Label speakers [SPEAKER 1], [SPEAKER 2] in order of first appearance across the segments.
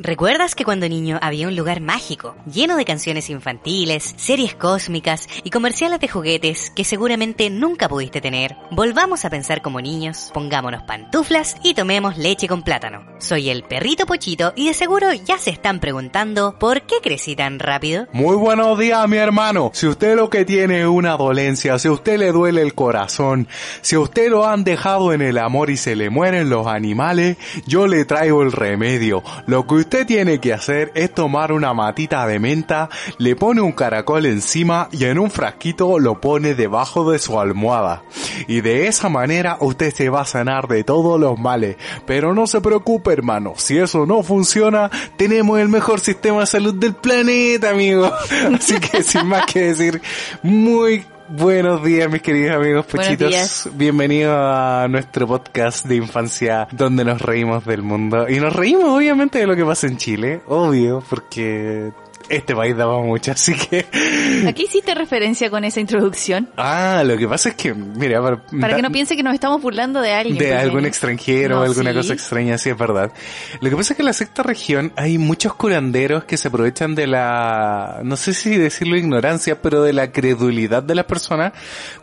[SPEAKER 1] ¿Recuerdas que cuando niño había un lugar mágico, lleno de canciones infantiles, series cósmicas y comerciales de juguetes que seguramente nunca pudiste tener? Volvamos a pensar como niños, pongámonos pantuflas y tomemos leche con plátano. Soy el perrito Pochito y de seguro ya se están preguntando ¿por qué crecí tan rápido?
[SPEAKER 2] Muy buenos días, mi hermano. Si usted lo que tiene es una dolencia, si usted le duele el corazón, si usted lo han dejado en el amor y se le mueren los animales, yo le traigo el remedio. Lo que usted tiene que hacer es tomar una matita de menta, le pone un caracol encima y en un frasquito lo pone debajo de su almohada. Y de esa manera usted se va a sanar de todos los males. Pero no se preocupe, hermano. Si eso no funciona, tenemos el mejor sistema de salud del planeta, amigo. Así que sin más que decir, muy Buenos días, mis queridos amigos Pochitos. Bienvenidos a nuestro podcast de infancia donde nos reímos del mundo. Y nos reímos obviamente de lo que pasa en Chile, obvio, porque este país daba mucho, así que...
[SPEAKER 3] ¿A qué hiciste referencia con esa introducción?
[SPEAKER 2] Ah, lo que pasa es que, mira,
[SPEAKER 3] para, para que no piense que nos estamos burlando de alguien.
[SPEAKER 2] De algún extranjero o alguna cosa extraña, sí es verdad. Lo que pasa es que en la sexta región hay muchos curanderos que se aprovechan de la, no sé si decirlo ignorancia, pero de la credulidad de las personas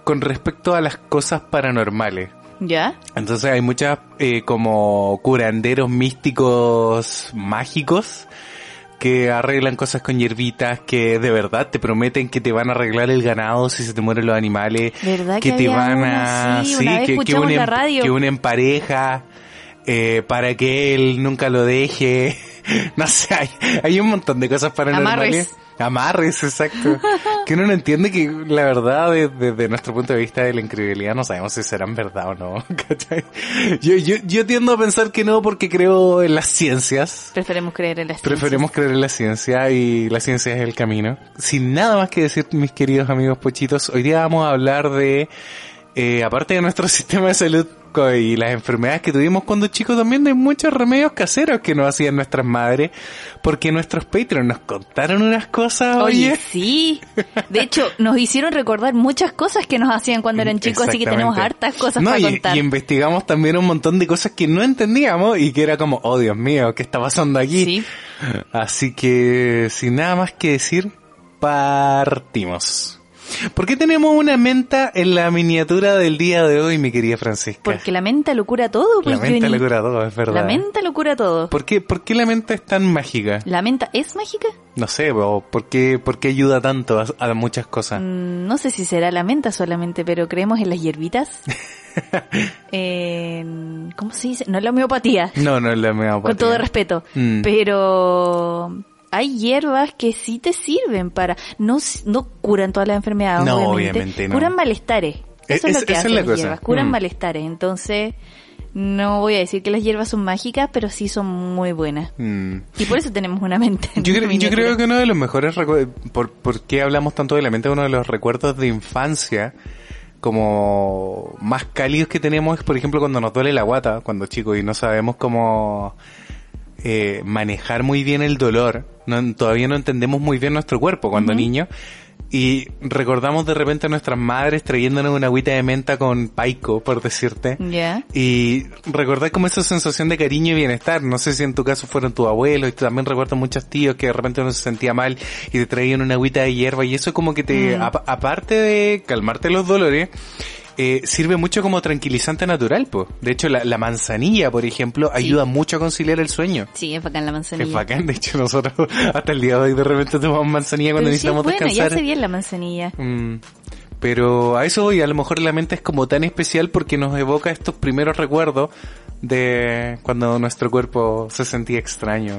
[SPEAKER 2] con respecto a las cosas paranormales.
[SPEAKER 3] ¿Ya?
[SPEAKER 2] Entonces hay muchas eh, como curanderos místicos mágicos que arreglan cosas con hierbitas, que de verdad te prometen que te van a arreglar el ganado si se te mueren los animales,
[SPEAKER 3] ¿verdad
[SPEAKER 2] que,
[SPEAKER 3] te
[SPEAKER 2] van a,
[SPEAKER 3] sí, que,
[SPEAKER 2] que, unen, que unen pareja, eh, para que él nunca lo deje. no sé, hay, hay un montón de cosas paranormales.
[SPEAKER 3] Amarres.
[SPEAKER 2] Amarres, exacto. que uno no entiende que la verdad, desde, nuestro punto de vista de la incredibilidad, no sabemos si serán verdad o no. yo, yo, yo tiendo a pensar que no porque creo en las ciencias.
[SPEAKER 3] Preferemos creer en las
[SPEAKER 2] ciencias. Preferemos creer en la ciencia y la ciencia es el camino. Sin nada más que decir, mis queridos amigos pochitos, hoy día vamos a hablar de, eh, aparte de nuestro sistema de salud y las enfermedades que tuvimos cuando chicos también hay muchos remedios caseros que nos hacían nuestras madres porque nuestros Patreons nos contaron unas cosas
[SPEAKER 3] oye, sí. De hecho nos hicieron recordar muchas cosas que nos hacían cuando eran chicos así que tenemos hartas cosas para contar
[SPEAKER 2] y investigamos también un montón de cosas que no entendíamos y que era como oh Dios mío qué está pasando aquí así que sin nada más que decir partimos ¿Por qué tenemos una menta en la miniatura del día de hoy, mi querida Francisca?
[SPEAKER 3] Porque la menta lo cura todo.
[SPEAKER 2] Pues, la menta lo cura todo, es verdad.
[SPEAKER 3] La menta lo cura todo.
[SPEAKER 2] ¿Por qué, ¿Por qué la menta es tan mágica?
[SPEAKER 3] ¿La menta es mágica?
[SPEAKER 2] No sé, ¿por qué, por qué ayuda tanto a, muchas cosas?
[SPEAKER 3] Mm, no sé si será la menta solamente, pero creemos en las hierbitas. ¿Cómo se dice? No es la homeopatía.
[SPEAKER 2] No, no es la homeopatía.
[SPEAKER 3] Con todo respeto. Mm. Pero hay hierbas que sí te sirven para, no, no curan todas las enfermedades,
[SPEAKER 2] no,
[SPEAKER 3] obviamente, curan malestares. Eso es, lo que hacen las hierbas, curan mm. malestares. Entonces, no voy a decir que las hierbas son mágicas, pero sí son muy buenas. Mm. Y por eso tenemos una mente.
[SPEAKER 2] Yo, yo creo que uno de los mejores por, por qué hablamos tanto de la mente, uno de los recuerdos de infancia como más cálidos que tenemos es, por ejemplo, cuando nos duele la guata, cuando chicos, y no sabemos cómo eh, manejar muy bien el dolor. No, todavía no entendemos muy bien nuestro cuerpo cuando niños. Y recordamos de repente a nuestras madres trayéndonos una agüita de menta con paico, por decirte. Y recordar como esa sensación de cariño y bienestar. No sé si en tu caso fueron tus abuelos y también recuerdo muchos tíos que de repente uno se sentía mal y te traían una agüita de hierba y eso como que te, mm. aparte de calmarte los dolores, eh, sirve mucho como tranquilizante natural, pues. De hecho, la, manzanilla, por ejemplo, ayuda mucho a conciliar el sueño.
[SPEAKER 3] Sí, es bacán la manzanilla.
[SPEAKER 2] Es bacán, de hecho, nosotros hasta el día de hoy de repente tomamos manzanilla cuando necesitamos
[SPEAKER 3] sí, bueno,
[SPEAKER 2] descansar.
[SPEAKER 3] ya hace bien la manzanilla.
[SPEAKER 2] Mm. Pero a eso voy, a lo mejor la mente es como tan especial porque nos evoca estos primeros recuerdos de cuando nuestro cuerpo se sentía extraño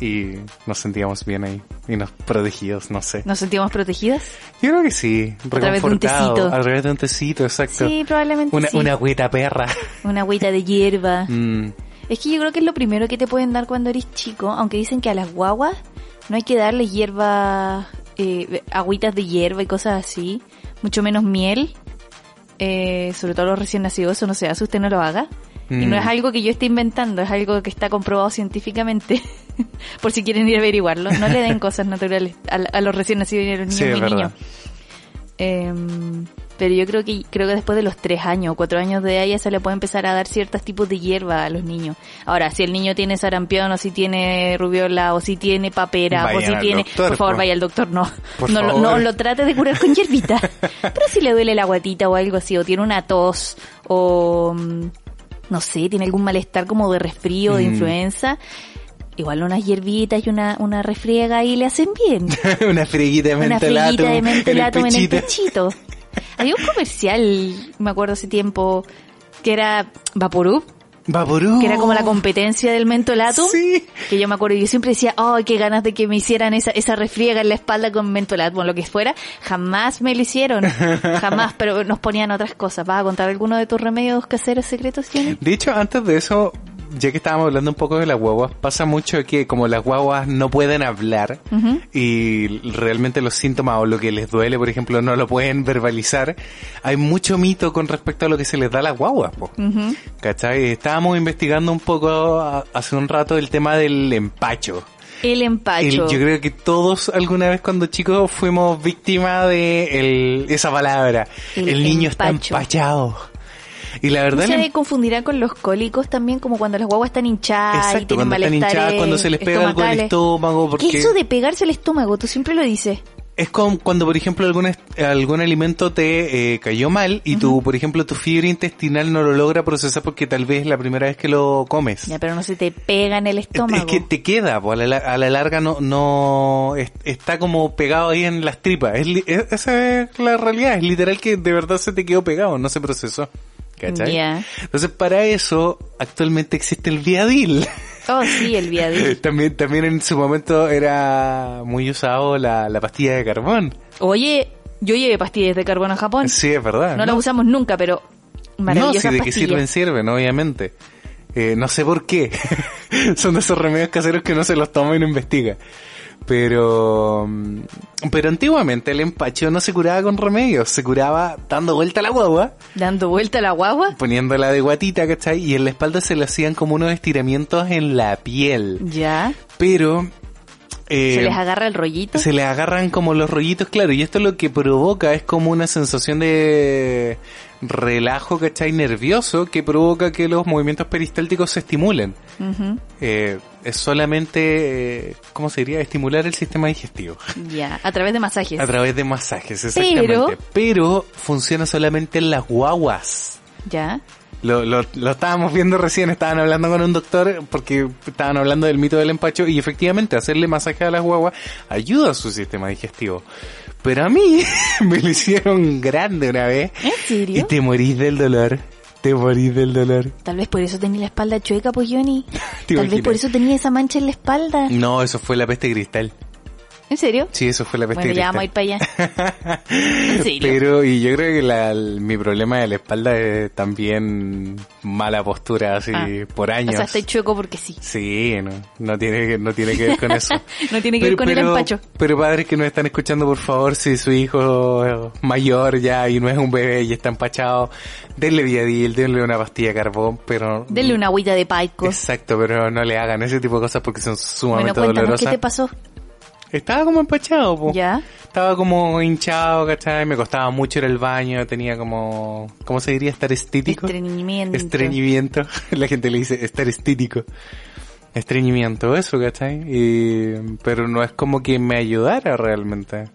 [SPEAKER 2] y nos sentíamos bien ahí y nos protegidos, no sé.
[SPEAKER 3] ¿Nos sentíamos protegidas?
[SPEAKER 2] Yo creo que sí.
[SPEAKER 3] A través de un tecito.
[SPEAKER 2] A través de un tecito, exacto.
[SPEAKER 3] Sí, probablemente
[SPEAKER 2] una,
[SPEAKER 3] sí.
[SPEAKER 2] Una agüita perra.
[SPEAKER 3] Una agüita de hierba. Mm. Es que yo creo que es lo primero que te pueden dar cuando eres chico, aunque dicen que a las guaguas no hay que darle hierba, eh, agüitas de hierba y cosas así, mucho menos miel, eh, sobre todo los recién nacidos, eso no se hace, usted no lo haga. Y no es mm. algo que yo esté inventando, es algo que está comprobado científicamente. Por si quieren ir a averiguarlo. No le den cosas naturales a, los recién nacidos y a los niños muy niños. Eh, pero yo creo que creo que después de los tres años o cuatro años de edad ya se le puede empezar a dar ciertos tipos de hierba a los niños. Ahora, si el niño tiene sarampión o si tiene rubiola o si tiene papera o si tiene, por favor, vaya al doctor, no, no, lo, no lo trate de curar con hierbita. pero si le duele la guatita o algo así o tiene una tos o mm, no sé, tiene algún malestar como de resfrío, de mm. influenza, igual unas hierbitas y una, una refriega ahí le hacen bien.
[SPEAKER 2] una frieguita de mentolato. Una
[SPEAKER 3] de mentolato en el pechito. Había un comercial, me acuerdo hace tiempo, que era Vaporub.
[SPEAKER 2] Vaporub.
[SPEAKER 3] Que era como la competencia del mentolato.
[SPEAKER 2] Sí.
[SPEAKER 3] Que yo me acuerdo, yo siempre decía, ay, qué ganas de que me hicieran esa, esa refriega en la espalda con mentolato, bueno, lo que fuera. Jamás me lo hicieron. Jamás, pero nos ponían otras cosas. ¿Vas a contar alguno de tus remedios caseros secretos, Jenny?
[SPEAKER 2] De hecho, antes de eso, ya que estábamos hablando un poco de las guaguas, pasa mucho que como las guaguas no pueden hablar y realmente los síntomas o lo que les duele, por ejemplo, no lo pueden verbalizar, hay mucho mito con respecto a lo que se les da a las guaguas. ¿Cachai? Estábamos investigando un poco hace un rato el tema del empacho.
[SPEAKER 3] El empacho.
[SPEAKER 2] yo creo que todos alguna vez cuando chicos fuimos víctimas de esa palabra. El, niño está empachado. Y la verdad...
[SPEAKER 3] ¿No se confundirá con los cólicos también, como cuando las guaguas están hinchadas y tienen cuando están hinchadas,
[SPEAKER 2] cuando se les pega algo al estómago. Porque...
[SPEAKER 3] ¿Qué eso de pegarse el estómago? Tú siempre lo dices.
[SPEAKER 2] Es como cuando, por ejemplo, algún, algún alimento te eh, cayó mal y tú, por ejemplo, tu fibra intestinal no lo logra procesar porque tal vez es la primera vez que lo comes.
[SPEAKER 3] Ya, pero no se te pega en el estómago.
[SPEAKER 2] Es que te queda, pues, a, la, larga no, no está como pegado ahí en las tripas. esa es la realidad, es literal que de verdad se te quedó pegado, no se procesó. ¿Cachai? Entonces, para eso, actualmente existe el Viadil.
[SPEAKER 3] Oh, sí, el Viadil.
[SPEAKER 2] también, también en su momento era muy usado la, la pastilla de carbón.
[SPEAKER 3] Oye, yo llevé pastillas de carbón a Japón.
[SPEAKER 2] Sí, es verdad.
[SPEAKER 3] No, las usamos nunca, pero maravillosas
[SPEAKER 2] No,
[SPEAKER 3] sí,
[SPEAKER 2] de qué sirven, sirven, obviamente. Eh, no sé por qué. Son de esos remedios caseros que no se los toma y no investiga. Pero, mm, pero antiguamente el empacho no se curaba con remedios, se curaba dando vuelta a la guagua.
[SPEAKER 3] Dando vuelta a la guagua.
[SPEAKER 2] Poniéndola de guatita, ¿cachai? Y en la espalda se le hacían como unos estiramientos en la piel.
[SPEAKER 3] Ya.
[SPEAKER 2] Pero
[SPEAKER 3] eh, ¿Se les agarra el rollito?
[SPEAKER 2] Se les agarran como los rollitos, claro, y esto lo que provoca es como una sensación de relajo, ¿cachai? Nervioso que provoca que los movimientos peristálticos se estimulen. eh, es solamente, eh, ¿cómo se diría? Estimular el sistema digestivo.
[SPEAKER 3] Ya, a través de masajes.
[SPEAKER 2] A través de masajes, exactamente. Pero, Pero funciona solamente en las guaguas.
[SPEAKER 3] Ya.
[SPEAKER 2] Lo, lo, lo, estábamos viendo recién, estaban hablando con un doctor porque estaban hablando del mito del empacho y efectivamente hacerle masaje a las guaguas ayuda a su sistema digestivo. Pero a mí me lo hicieron grande una vez.
[SPEAKER 3] ¿En serio?
[SPEAKER 2] Y te morís del dolor. Te morís del dolor.
[SPEAKER 3] Tal vez por eso tenía la espalda chueca, pues Johnny. Tal vez por eso tenía esa mancha en la espalda.
[SPEAKER 2] No, eso fue la peste cristal.
[SPEAKER 3] ¿En serio?
[SPEAKER 2] Sí, eso fue la peste
[SPEAKER 3] Bueno, ya vamos a ir para allá. ¿En serio?
[SPEAKER 2] Pero, y yo creo que la, mi problema de la espalda es también mala postura, así, ah. por años. O
[SPEAKER 3] sea, está chueco porque sí.
[SPEAKER 2] Sí, no, no tiene, no tiene que ver con eso.
[SPEAKER 3] no tiene que ver con el empacho.
[SPEAKER 2] Pero padres que nos están escuchando, por favor, si su hijo mayor ya y no es un bebé y está empachado, denle viadil, denle una pastilla de carbón, pero...
[SPEAKER 3] Denle una agüita de paico.
[SPEAKER 2] Exacto, pero no le hagan ese tipo de cosas porque son sumamente bueno, dolorosas.
[SPEAKER 3] ¿qué te pasó?
[SPEAKER 2] Estaba como empachado, po.
[SPEAKER 3] ¿Ya?
[SPEAKER 2] Estaba como hinchado, ¿cachai? Me costaba mucho ir al baño, tenía como, ¿cómo se diría? Estar estítico.
[SPEAKER 3] Estreñimiento.
[SPEAKER 2] Estreñimiento. La gente le dice estar estítico. Estreñimiento, eso, ¿cachai? Y, pero no es como que me ayudara realmente.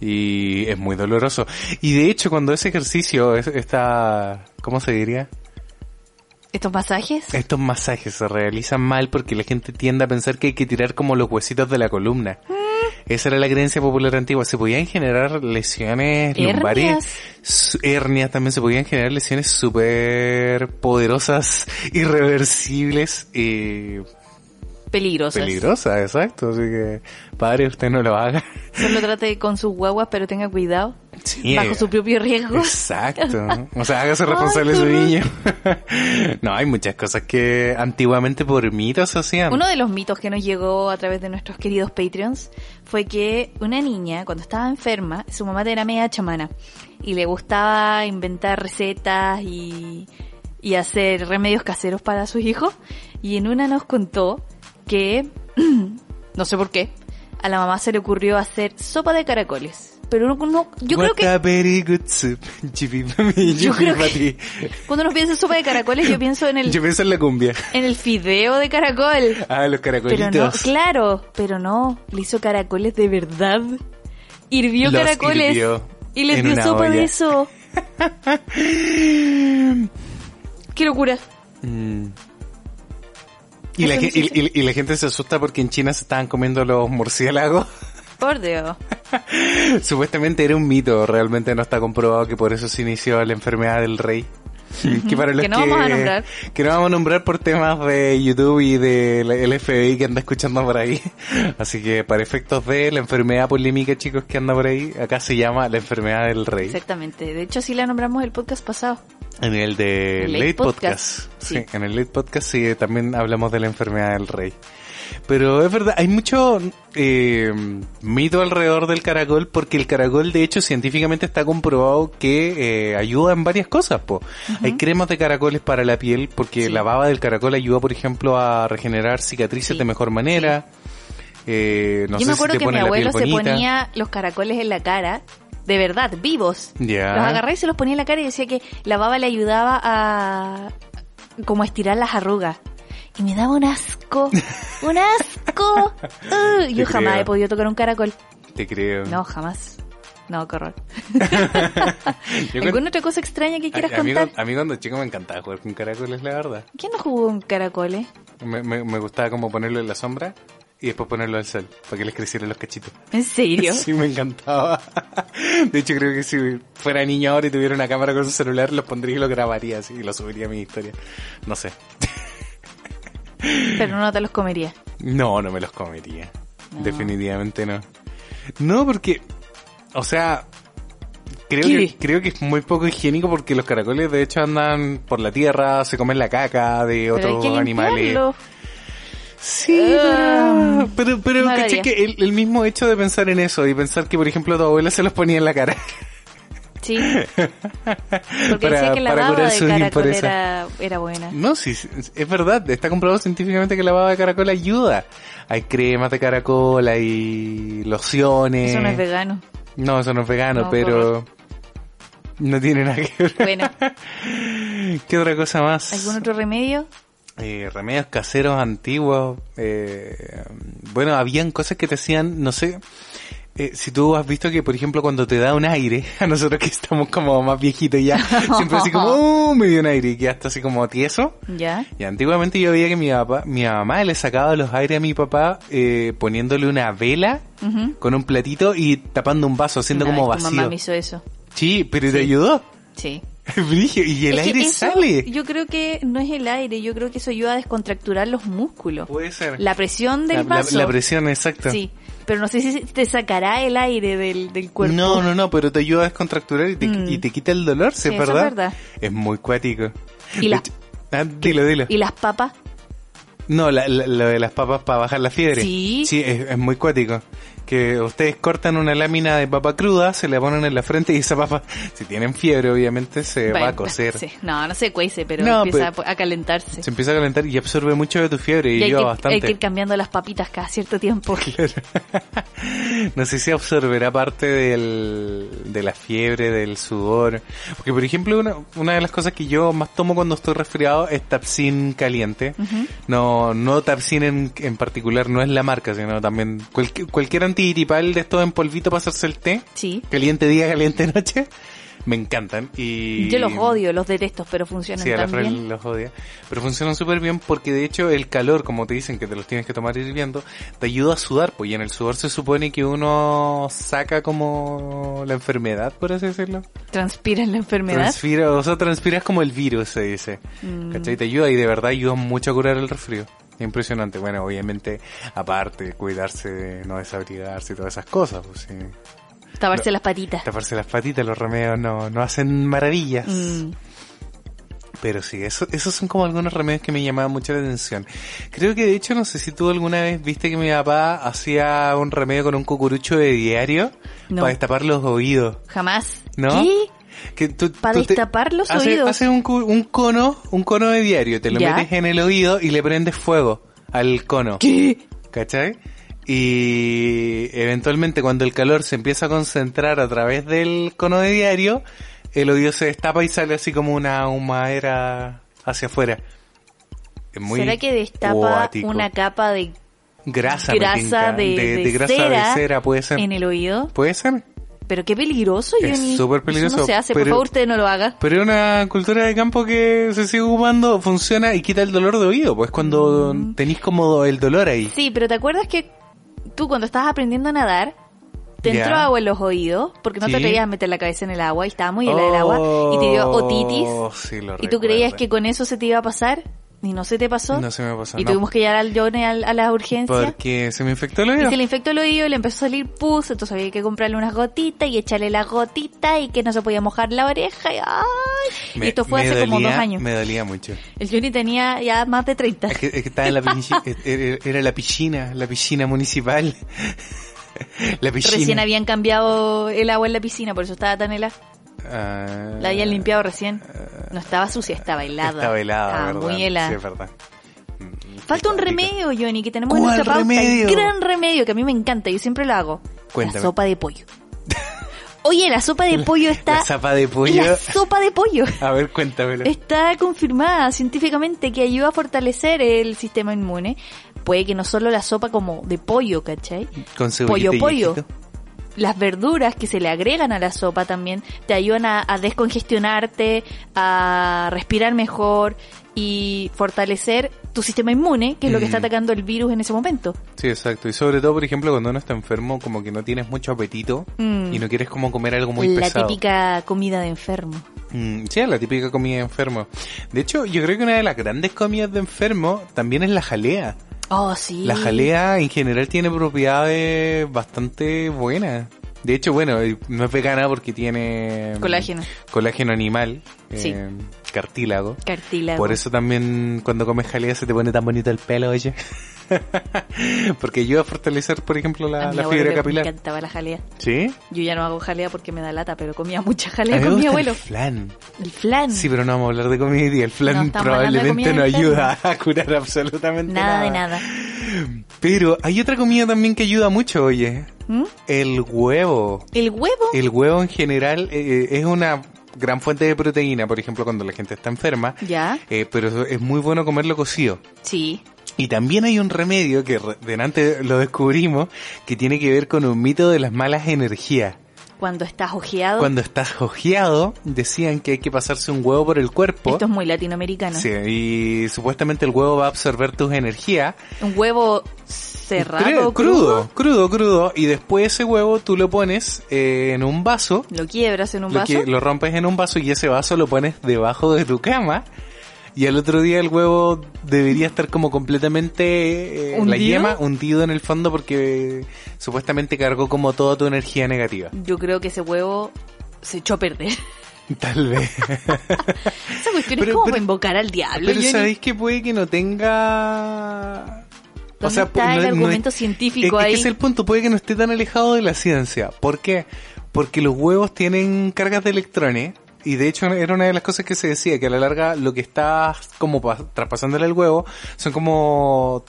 [SPEAKER 2] Y es muy doloroso. Y de hecho, cuando ese ejercicio está, ¿cómo se diría?
[SPEAKER 3] ¿Estos masajes?
[SPEAKER 2] Estos masajes se realizan mal porque la gente tiende a pensar que hay que tirar como los huesitos de la columna. Mm. Esa era la creencia popular antigua. Se podían generar lesiones lumbares, hernias también, se podían generar lesiones súper poderosas, irreversibles y
[SPEAKER 3] peligrosas.
[SPEAKER 2] Peligrosas, exacto. Así que, padre, usted no lo haga.
[SPEAKER 3] Solo trate con sus guaguas, pero tenga cuidado. Sí, bajo su propio riesgo.
[SPEAKER 2] Exacto. O sea, hágase responsable de su niño. no, hay muchas cosas que antiguamente por mitos hacían.
[SPEAKER 3] Uno de los mitos que nos llegó a través de nuestros queridos Patreons fue que una niña, cuando estaba enferma, su mamá era media chamana y le gustaba inventar recetas y, y hacer remedios caseros para sus hijos. Y en una nos contó que, no sé por qué, a la mamá se le ocurrió hacer sopa de caracoles. pero no, no- yo creo que Yo creo que-
[SPEAKER 2] ti.
[SPEAKER 3] cuando uno piensa en sopa de caracoles, yo pienso en el,
[SPEAKER 2] Yo pienso en la cumbia.
[SPEAKER 3] en el fideo de caracol.
[SPEAKER 2] Ah, los
[SPEAKER 3] Pero
[SPEAKER 2] caracolitos.
[SPEAKER 3] no, claro, pero no, le hizo caracoles de verdad. Hirvió
[SPEAKER 2] Los
[SPEAKER 3] caracoles
[SPEAKER 2] hirvió
[SPEAKER 3] y les
[SPEAKER 2] en
[SPEAKER 3] dio sopa
[SPEAKER 2] olla.
[SPEAKER 3] de eso. Qué locura.
[SPEAKER 2] Mm. Y la, y- y- y gente se asusta porque en China se estaban comiendo los murciélagos.
[SPEAKER 3] Por Dios.
[SPEAKER 2] Supuestamente era un mito, realmente no está comprobado que por eso se inició la enfermedad del rey. Que para los
[SPEAKER 3] Que no vamos a nombrar.
[SPEAKER 2] Que no vamos a nombrar por temas de YouTube y del FBI que anda escuchando por ahí. Así que para efectos de la enfermedad polémica, chicos, que anda por ahí, acá se llama la enfermedad del rey.
[SPEAKER 3] Exactamente. De hecho, sí la nombramos el podcast pasado.
[SPEAKER 2] En el de Late,
[SPEAKER 3] Late
[SPEAKER 2] Podcast.
[SPEAKER 3] Podcast,
[SPEAKER 2] Sí.
[SPEAKER 3] sí.
[SPEAKER 2] en el Late Podcast sí, también hablamos de la enfermedad del rey. Pero es verdad, hay mucho eh, mito alrededor del caracol porque el caracol de hecho científicamente está comprobado que eh, ayuda en varias cosas. Po. Hay cremas de caracoles para la piel porque
[SPEAKER 3] Sí.
[SPEAKER 2] la baba del caracol ayuda por ejemplo a regenerar cicatrices
[SPEAKER 3] Sí.
[SPEAKER 2] de mejor manera. Eh, no
[SPEAKER 3] Yo
[SPEAKER 2] sé
[SPEAKER 3] me acuerdo
[SPEAKER 2] si te
[SPEAKER 3] que mi abuelo se ponía los caracoles en la cara, de verdad, vivos. Los agarraba y se los ponía en la cara y decía que la baba le ayudaba a como a estirar las arrugas. Y me daba un asco, un asco. Uh, yo jamás
[SPEAKER 2] creo.
[SPEAKER 3] he podido tocar un caracol.
[SPEAKER 2] Te creo.
[SPEAKER 3] No, jamás. No, qué horror.
[SPEAKER 2] Yo con-
[SPEAKER 3] ¿Alguna otra cosa extraña que quieras
[SPEAKER 2] a, a mí,
[SPEAKER 3] contar?
[SPEAKER 2] a mí cuando chico me encantaba jugar con caracoles, la verdad.
[SPEAKER 3] ¿Quién no jugó con caracoles?
[SPEAKER 2] Me, me, me gustaba como ponerlo en la sombra y después ponerlo al sol para que les crecieran los cachitos.
[SPEAKER 3] ¿En serio?
[SPEAKER 2] Sí, me encantaba. De hecho, creo que si fuera niño ahora y tuviera una cámara con su celular, los pondría y lo grabaría así y lo subiría a mi historia. No sé.
[SPEAKER 3] Pero no te los comería.
[SPEAKER 2] No, no me los comería.
[SPEAKER 3] No.
[SPEAKER 2] Definitivamente no. No, porque, o sea, creo que, creo que es muy poco higiénico porque los caracoles de hecho andan por la tierra, se comen la caca de
[SPEAKER 3] Pero hay
[SPEAKER 2] otros
[SPEAKER 3] que
[SPEAKER 2] animales. Sí,
[SPEAKER 3] Ah,
[SPEAKER 2] pero, pero,
[SPEAKER 3] no
[SPEAKER 2] que el, el mismo hecho de pensar en eso y pensar que, por ejemplo, tu abuela se los ponía en la cara.
[SPEAKER 3] Sí. Porque
[SPEAKER 2] Para-
[SPEAKER 3] decía que la baba
[SPEAKER 2] curar
[SPEAKER 3] de caracol era, era buena.
[SPEAKER 2] No, sí, es verdad, está comprobado científicamente que la baba de caracol ayuda. Hay cremas de caracol, hay lociones.
[SPEAKER 3] Eso no es vegano.
[SPEAKER 2] No, eso no es vegano,
[SPEAKER 3] No,
[SPEAKER 2] pero no tiene nada que ver.
[SPEAKER 3] Bueno,
[SPEAKER 2] ¿Qué otra cosa más?
[SPEAKER 3] ¿algún otro remedio?
[SPEAKER 2] Eh, remedios caseros antiguos. Eh, bueno, habían cosas que te hacían, no sé, eh, si tú has visto que, por ejemplo, cuando te da un aire, a nosotros que estamos como más viejitos ya, siempre así como, oh, me dio un aire y que hasta así como tieso.
[SPEAKER 3] ¿Ya?
[SPEAKER 2] Y antiguamente yo veía que mi papá, mi mamá le sacaba los aires a mi papá eh, poniéndole una vela con un platito y tapando un vaso, haciendo
[SPEAKER 3] Una
[SPEAKER 2] como
[SPEAKER 3] vez tu mamá
[SPEAKER 2] vacío.
[SPEAKER 3] me hizo eso.
[SPEAKER 2] Sí, pero te ayudó.
[SPEAKER 3] Sí.
[SPEAKER 2] Y el
[SPEAKER 3] Es
[SPEAKER 2] aire sale.
[SPEAKER 3] Yo creo que no es el aire, yo creo que eso ayuda a descontracturar los músculos.
[SPEAKER 2] Puede ser.
[SPEAKER 3] La presión del
[SPEAKER 2] La- la-
[SPEAKER 3] vaso.
[SPEAKER 2] la presión, exacto.
[SPEAKER 3] Sí, pero no sé si te sacará el aire del, del cuerpo.
[SPEAKER 2] No, no, no, pero te ayuda a descontracturar y te,
[SPEAKER 3] Mm.
[SPEAKER 2] y te quita el dolor, ¿sí,
[SPEAKER 3] Sí,
[SPEAKER 2] es
[SPEAKER 3] eso es
[SPEAKER 2] verdad? Es muy cuático.
[SPEAKER 3] ¿Y
[SPEAKER 2] De
[SPEAKER 3] la-
[SPEAKER 2] hecho- ah, dilo, dilo.
[SPEAKER 3] ¿Y las papas?
[SPEAKER 2] No, la- la- lo de las papas para bajar la fiebre.
[SPEAKER 3] Sí.
[SPEAKER 2] Sí, es, es muy cuático. Que ustedes cortan una lámina de papa cruda, se la ponen en la frente y esa papa, si tienen fiebre, obviamente se va a cocer.
[SPEAKER 3] sí. No, no se cuece, pero
[SPEAKER 2] No,
[SPEAKER 3] empieza
[SPEAKER 2] pero-
[SPEAKER 3] a, calentarse.
[SPEAKER 2] Se empieza a calentar y absorbe mucho de tu fiebre y,
[SPEAKER 3] Y que,
[SPEAKER 2] bastante.
[SPEAKER 3] hay que ir cambiando las papitas cada cierto tiempo.
[SPEAKER 2] Claro. no sé si absorberá parte del, de la fiebre, del sudor. Porque, por ejemplo, una, una de las cosas que yo más tomo cuando estoy resfriado es Tapsin caliente. No, no Tapsin en, en particular, no es la marca, sino también cualquier, cualquier antigripal de estos en polvito para hacerse el té.
[SPEAKER 3] Sí.
[SPEAKER 2] Caliente día, caliente noche. Me encantan. Y
[SPEAKER 3] Yo los odio, los detesto, pero funcionan
[SPEAKER 2] Sí, a la
[SPEAKER 3] tan
[SPEAKER 2] Fran
[SPEAKER 3] bien.
[SPEAKER 2] los odia. Pero funcionan súper bien porque de hecho el calor, como te dicen que te los tienes que tomar hirviendo, te ayuda a sudar, pues y en el sudor se supone que uno saca como la enfermedad, por así decirlo.
[SPEAKER 3] Transpiran la enfermedad.
[SPEAKER 2] Transpira, o sea, transpiras como el virus, se dice.
[SPEAKER 3] Mm.
[SPEAKER 2] ¿Cachai? Te ayuda y de verdad ayuda mucho a curar el resfrío. Impresionante. Bueno, obviamente, aparte, cuidarse de no desabrigarse y todas esas cosas, pues sí.
[SPEAKER 3] Taparse las patitas.
[SPEAKER 2] Taparse las patitas, los remedios no, no hacen maravillas.
[SPEAKER 3] Mm.
[SPEAKER 2] Pero sí, eso, esos son como algunos remedios que me llamaban mucho la atención. Creo que de hecho, no sé si tú alguna vez viste que mi papá hacía un remedio con un cucurucho de diario
[SPEAKER 3] No.
[SPEAKER 2] para destapar los oídos.
[SPEAKER 3] Jamás.
[SPEAKER 2] ¿No?
[SPEAKER 3] ¿Qué?
[SPEAKER 2] Que tú-
[SPEAKER 3] ¿Para
[SPEAKER 2] tú
[SPEAKER 3] destapar los oídos?
[SPEAKER 2] Haces un, cono, un cono de diario, te lo
[SPEAKER 3] ¿Ya?
[SPEAKER 2] metes en el oído y le prendes fuego al cono.
[SPEAKER 3] ¿Qué?
[SPEAKER 2] ¿Cachai? Y eventualmente cuando el calor se empieza a concentrar a través del cono de diario, el oído se destapa y sale así como una humadera hacia afuera.
[SPEAKER 3] Es muy ¿Será que destapa una capa de
[SPEAKER 2] grasa,
[SPEAKER 3] grasa de, de, grasa cera de cera puede ser en el oído?
[SPEAKER 2] Puede ser.
[SPEAKER 3] Pero qué peligroso,
[SPEAKER 2] Es súper peligroso.
[SPEAKER 3] Eso no se hace, por favor usted no lo haga.
[SPEAKER 2] Pero es una cultura de campo que se sigue ocupando, funciona y quita el dolor de oído, pues cuando mm. como el dolor ahí.
[SPEAKER 3] Sí, pero ¿te acuerdas que tú cuando estabas aprendiendo a nadar, te entró agua en los oídos porque no te querías meter la cabeza en el agua y estaba muy helada el agua y te dio otitis
[SPEAKER 2] oh,
[SPEAKER 3] y tú creías que con eso se te iba a pasar y no se te pasó.
[SPEAKER 2] No se me pasó.
[SPEAKER 3] Y tuvimos que llevar al Johnny a, las urgencias.
[SPEAKER 2] Porque se me infectó el oído.
[SPEAKER 3] Y se le infectó el oído y le empezó a salir pus, entonces había que comprarle unas gotitas y echarle las gotitas y que no se podía mojar la oreja. Y, ay, esto fue hace como dos años.
[SPEAKER 2] Me dolía mucho.
[SPEAKER 3] El Johnny tenía ya más de 30.
[SPEAKER 2] Es que, estaba en la piscina, era la piscina, la piscina municipal. la piscina.
[SPEAKER 3] Recién habían cambiado el agua en la piscina, por eso estaba tan helada. Ah, la habían limpiado recién. No estaba sucia, estaba helada.
[SPEAKER 2] Estaba helada,
[SPEAKER 3] ah, muy helada.
[SPEAKER 2] Sí, es verdad.
[SPEAKER 3] Mm, Falta un remedio, Johnny, que tenemos en nuestra pauta. Remedio? gran remedio que a mí me encanta, yo siempre lo hago.
[SPEAKER 2] Cuéntame.
[SPEAKER 3] La sopa de pollo. Oye, la sopa de pollo está...
[SPEAKER 2] La sopa de pollo.
[SPEAKER 3] La sopa de pollo.
[SPEAKER 2] A ver, cuéntamelo.
[SPEAKER 3] Está confirmada científicamente que ayuda a fortalecer el sistema inmune. Puede que no solo la sopa como de pollo, ¿cachai?
[SPEAKER 2] Con
[SPEAKER 3] pollo, pollo las verduras que se le agregan a la sopa también te ayudan a, descongestionarte, a respirar mejor y fortalecer tu sistema inmune, que es lo que está mm. atacando el virus en ese momento.
[SPEAKER 2] Sí, exacto. Y sobre todo, por ejemplo, cuando uno está enfermo, como que no tienes mucho apetito mm. y no quieres como comer algo muy
[SPEAKER 3] la
[SPEAKER 2] pesado.
[SPEAKER 3] La típica comida de enfermo.
[SPEAKER 2] Mm, sí, la típica comida de enfermo. De hecho, yo creo que una de las grandes comidas de enfermo también es la jalea.
[SPEAKER 3] Oh, sí.
[SPEAKER 2] La jalea en general tiene propiedades bastante buenas. De hecho, bueno, no es vegana porque tiene
[SPEAKER 3] colágeno.
[SPEAKER 2] Colágeno animal. Eh, cartílago.
[SPEAKER 3] Cartílago.
[SPEAKER 2] Por eso también cuando comes jalea se te pone tan bonito el pelo, oye. porque ayuda a fortalecer, por ejemplo, la, la fibra capilar.
[SPEAKER 3] Me encantaba la jalea.
[SPEAKER 2] ¿Sí?
[SPEAKER 3] Yo ya no hago jalea porque me da lata, pero comía mucha jalea con mi abuelo. El
[SPEAKER 2] flan.
[SPEAKER 3] El flan.
[SPEAKER 2] Sí, pero no vamos a hablar de comida y el flan probablemente no ayuda a curar absolutamente nada.
[SPEAKER 3] Nada de nada.
[SPEAKER 2] Pero hay otra comida también que ayuda mucho, oye. ¿Mm? El huevo.
[SPEAKER 3] ¿El huevo?
[SPEAKER 2] El huevo en general eh, es una gran fuente de proteína, por ejemplo, cuando la gente está enferma.
[SPEAKER 3] Ya.
[SPEAKER 2] Eh, pero es muy bueno comerlo cocido.
[SPEAKER 3] Sí.
[SPEAKER 2] Y también hay un remedio que delante lo descubrimos que tiene que ver con un mito de las malas energías.
[SPEAKER 3] Cuando estás ojeado.
[SPEAKER 2] Cuando estás ojeado, decían que hay que pasarse un huevo por el cuerpo.
[SPEAKER 3] Esto es muy latinoamericano.
[SPEAKER 2] Sí, y supuestamente el huevo va a absorber tus energías.
[SPEAKER 3] Un huevo cerrado,
[SPEAKER 2] crudo, crudo, crudo, y después ese huevo tú lo pones eh, en un vaso.
[SPEAKER 3] Lo quiebras en un vaso.
[SPEAKER 2] lo rompes en un vaso y ese vaso lo pones debajo de tu cama y al otro día el huevo debería estar como completamente eh, la yema hundido en el fondo porque supuestamente cargó como toda tu energía negativa.
[SPEAKER 3] Yo creo que ese huevo se echó a perder.
[SPEAKER 2] Tal vez.
[SPEAKER 3] Esa cuestión es como invocar al diablo.
[SPEAKER 2] Pero sabéis que puede que no tenga...
[SPEAKER 3] o sea, está el argumento científico ahí?
[SPEAKER 2] es el punto, puede que no esté tan alejado de la ciencia. ¿Por qué? Porque los huevos tienen cargas de electrones y de hecho era una de las cosas que se decía, que a la larga lo que está como traspasándole el huevo son como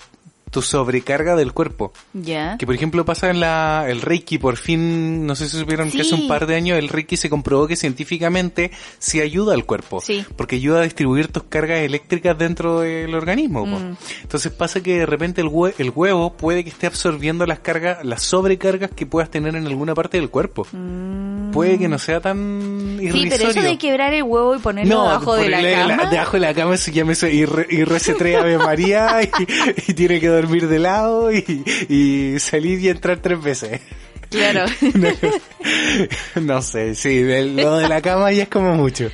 [SPEAKER 2] tu sobrecarga del cuerpo.
[SPEAKER 3] Ya.
[SPEAKER 2] Que por ejemplo pasa en la, el Reiki, por fin, no sé si supieron que hace un par de años el Reiki se comprobó que científicamente sí ayuda al cuerpo.
[SPEAKER 3] Sí.
[SPEAKER 2] Porque ayuda a distribuir tus cargas eléctricas dentro del organismo. Mm. Entonces pasa que de repente el, el huevo puede que esté absorbiendo las cargas, las sobrecargas que puedas tener en alguna parte del cuerpo. Mm. Puede que no sea tan irrisorio. Sí, pero
[SPEAKER 3] eso de quebrar el huevo y ponerlo debajo de la cama.
[SPEAKER 2] debajo de la cama se llama eso y, y resetea Ave María y, y tiene que dormir de lado y, salir y entrar tres veces.
[SPEAKER 3] Claro.
[SPEAKER 2] no, sé, sí, lo de la cama ya es como mucho.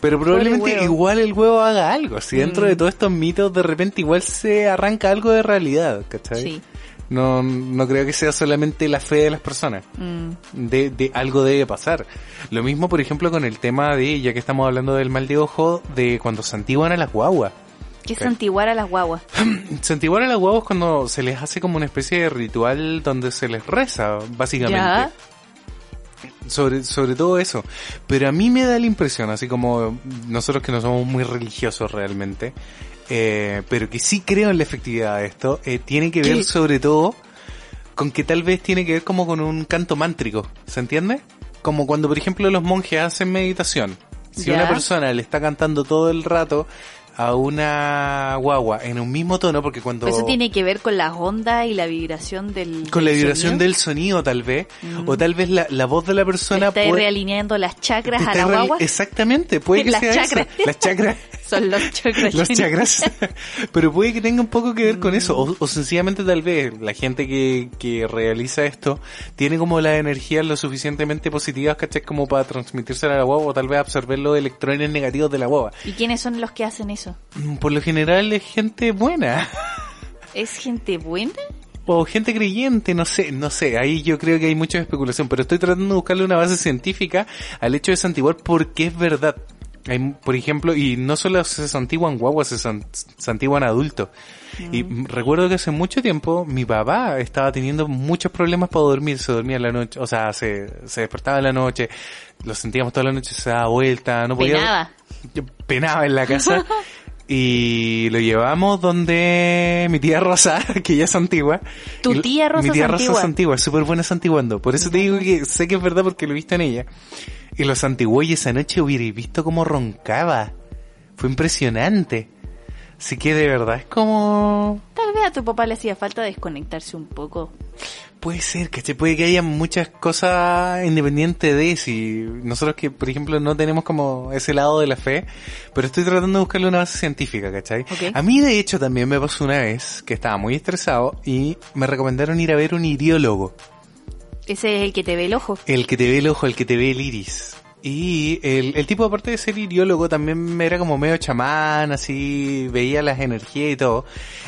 [SPEAKER 2] Pero probablemente igual el huevo haga algo. Si dentro de mm. todos estos mitos de repente igual se arranca algo de realidad, ¿cachai? Sí. No, no creo que sea solamente la fe de las personas. Mm. De, de algo debe pasar. Lo mismo, por ejemplo, con el tema de, ya que estamos hablando del mal de ojo, de cuando se antiguan a las guaguas.
[SPEAKER 3] ¿Qué es santiguar a las guaguas?
[SPEAKER 2] santiguar a las guaguas cuando se les hace como una especie de ritual donde se les reza, básicamente. Sobre, sobre todo eso. Pero a mí me da la impresión, así como nosotros que no somos muy religiosos realmente, eh, pero que sí creo en la efectividad de esto, eh, tiene que ver sobre todo con que tal vez tiene que ver como con un canto mántrico, ¿se entiende? Como cuando, por ejemplo, los monjes hacen meditación. Si
[SPEAKER 3] Ya.
[SPEAKER 2] una persona le está cantando todo el rato a una guagua en un mismo tono, porque cuando...
[SPEAKER 3] Eso tiene que ver con las ondas y la vibración del
[SPEAKER 2] Con la vibración
[SPEAKER 3] sonido.
[SPEAKER 2] del sonido, tal vez. O tal vez la, la voz de la persona
[SPEAKER 3] está
[SPEAKER 2] puede...
[SPEAKER 3] realineando las chakras a la guagua.
[SPEAKER 2] Exactamente, puede que
[SPEAKER 3] Las
[SPEAKER 2] sea
[SPEAKER 3] chakras.
[SPEAKER 2] eso. Las chakras.
[SPEAKER 3] Son los chakras.
[SPEAKER 2] los chakras. Pero puede que tenga un poco que ver con eso. O, o sencillamente tal vez la gente que, que realiza esto tiene como las energías lo suficientemente positivas, ¿cachai? Como para transmitírsela a la guagua o tal vez absorber los electrones negativos de la guagua.
[SPEAKER 3] ¿Y quiénes son los que hacen eso?
[SPEAKER 2] Mm, Por lo general es gente buena.
[SPEAKER 3] ¿Es gente buena?
[SPEAKER 2] O gente creyente, no sé, no sé, ahí yo creo que hay mucha especulación, pero estoy tratando de buscarle una base científica al hecho de santiguar porque es verdad. Hay, por ejemplo, y no solo se santiguan guaguas, se san- santiguan adultos. Y mm, recuerdo que hace mucho tiempo mi papá estaba teniendo muchos problemas para dormir, se dormía en la noche, o sea, se, se despertaba en la noche, lo sentíamos toda la noche, se daba vuelta, no podía...
[SPEAKER 3] Penaba.
[SPEAKER 2] Penaba en la casa y lo llevamos donde mi tía Rosa, que ella es antigua.
[SPEAKER 3] ¿Tu
[SPEAKER 2] Y
[SPEAKER 3] tía Rosa
[SPEAKER 2] Mi tía Rosa es antigua, es súper buena santiguando. Por eso te digo que sé que es verdad porque lo he visto en ella. Y lo santiguó y esa noche hubiera visto cómo roncaba. Fue impresionante. Así que de verdad es como...
[SPEAKER 3] Tal vez a tu papá le hacía falta desconectarse un poco.
[SPEAKER 2] Puede ser, que Puede que haya muchas cosas independientes de si nosotros que, por ejemplo, no tenemos como ese lado de la fe, pero estoy tratando de buscarle una base científica, ¿cachai? A mí, de hecho, también me pasó una vez que estaba muy estresado y me recomendaron ir a ver un iriólogo.
[SPEAKER 3] Ese es el que te ve el ojo.
[SPEAKER 2] El que te ve el ojo, el que te ve el iris. Y el, el tipo, aparte de ser iriólogo, también era como medio chamán, así, veía las energías y todo.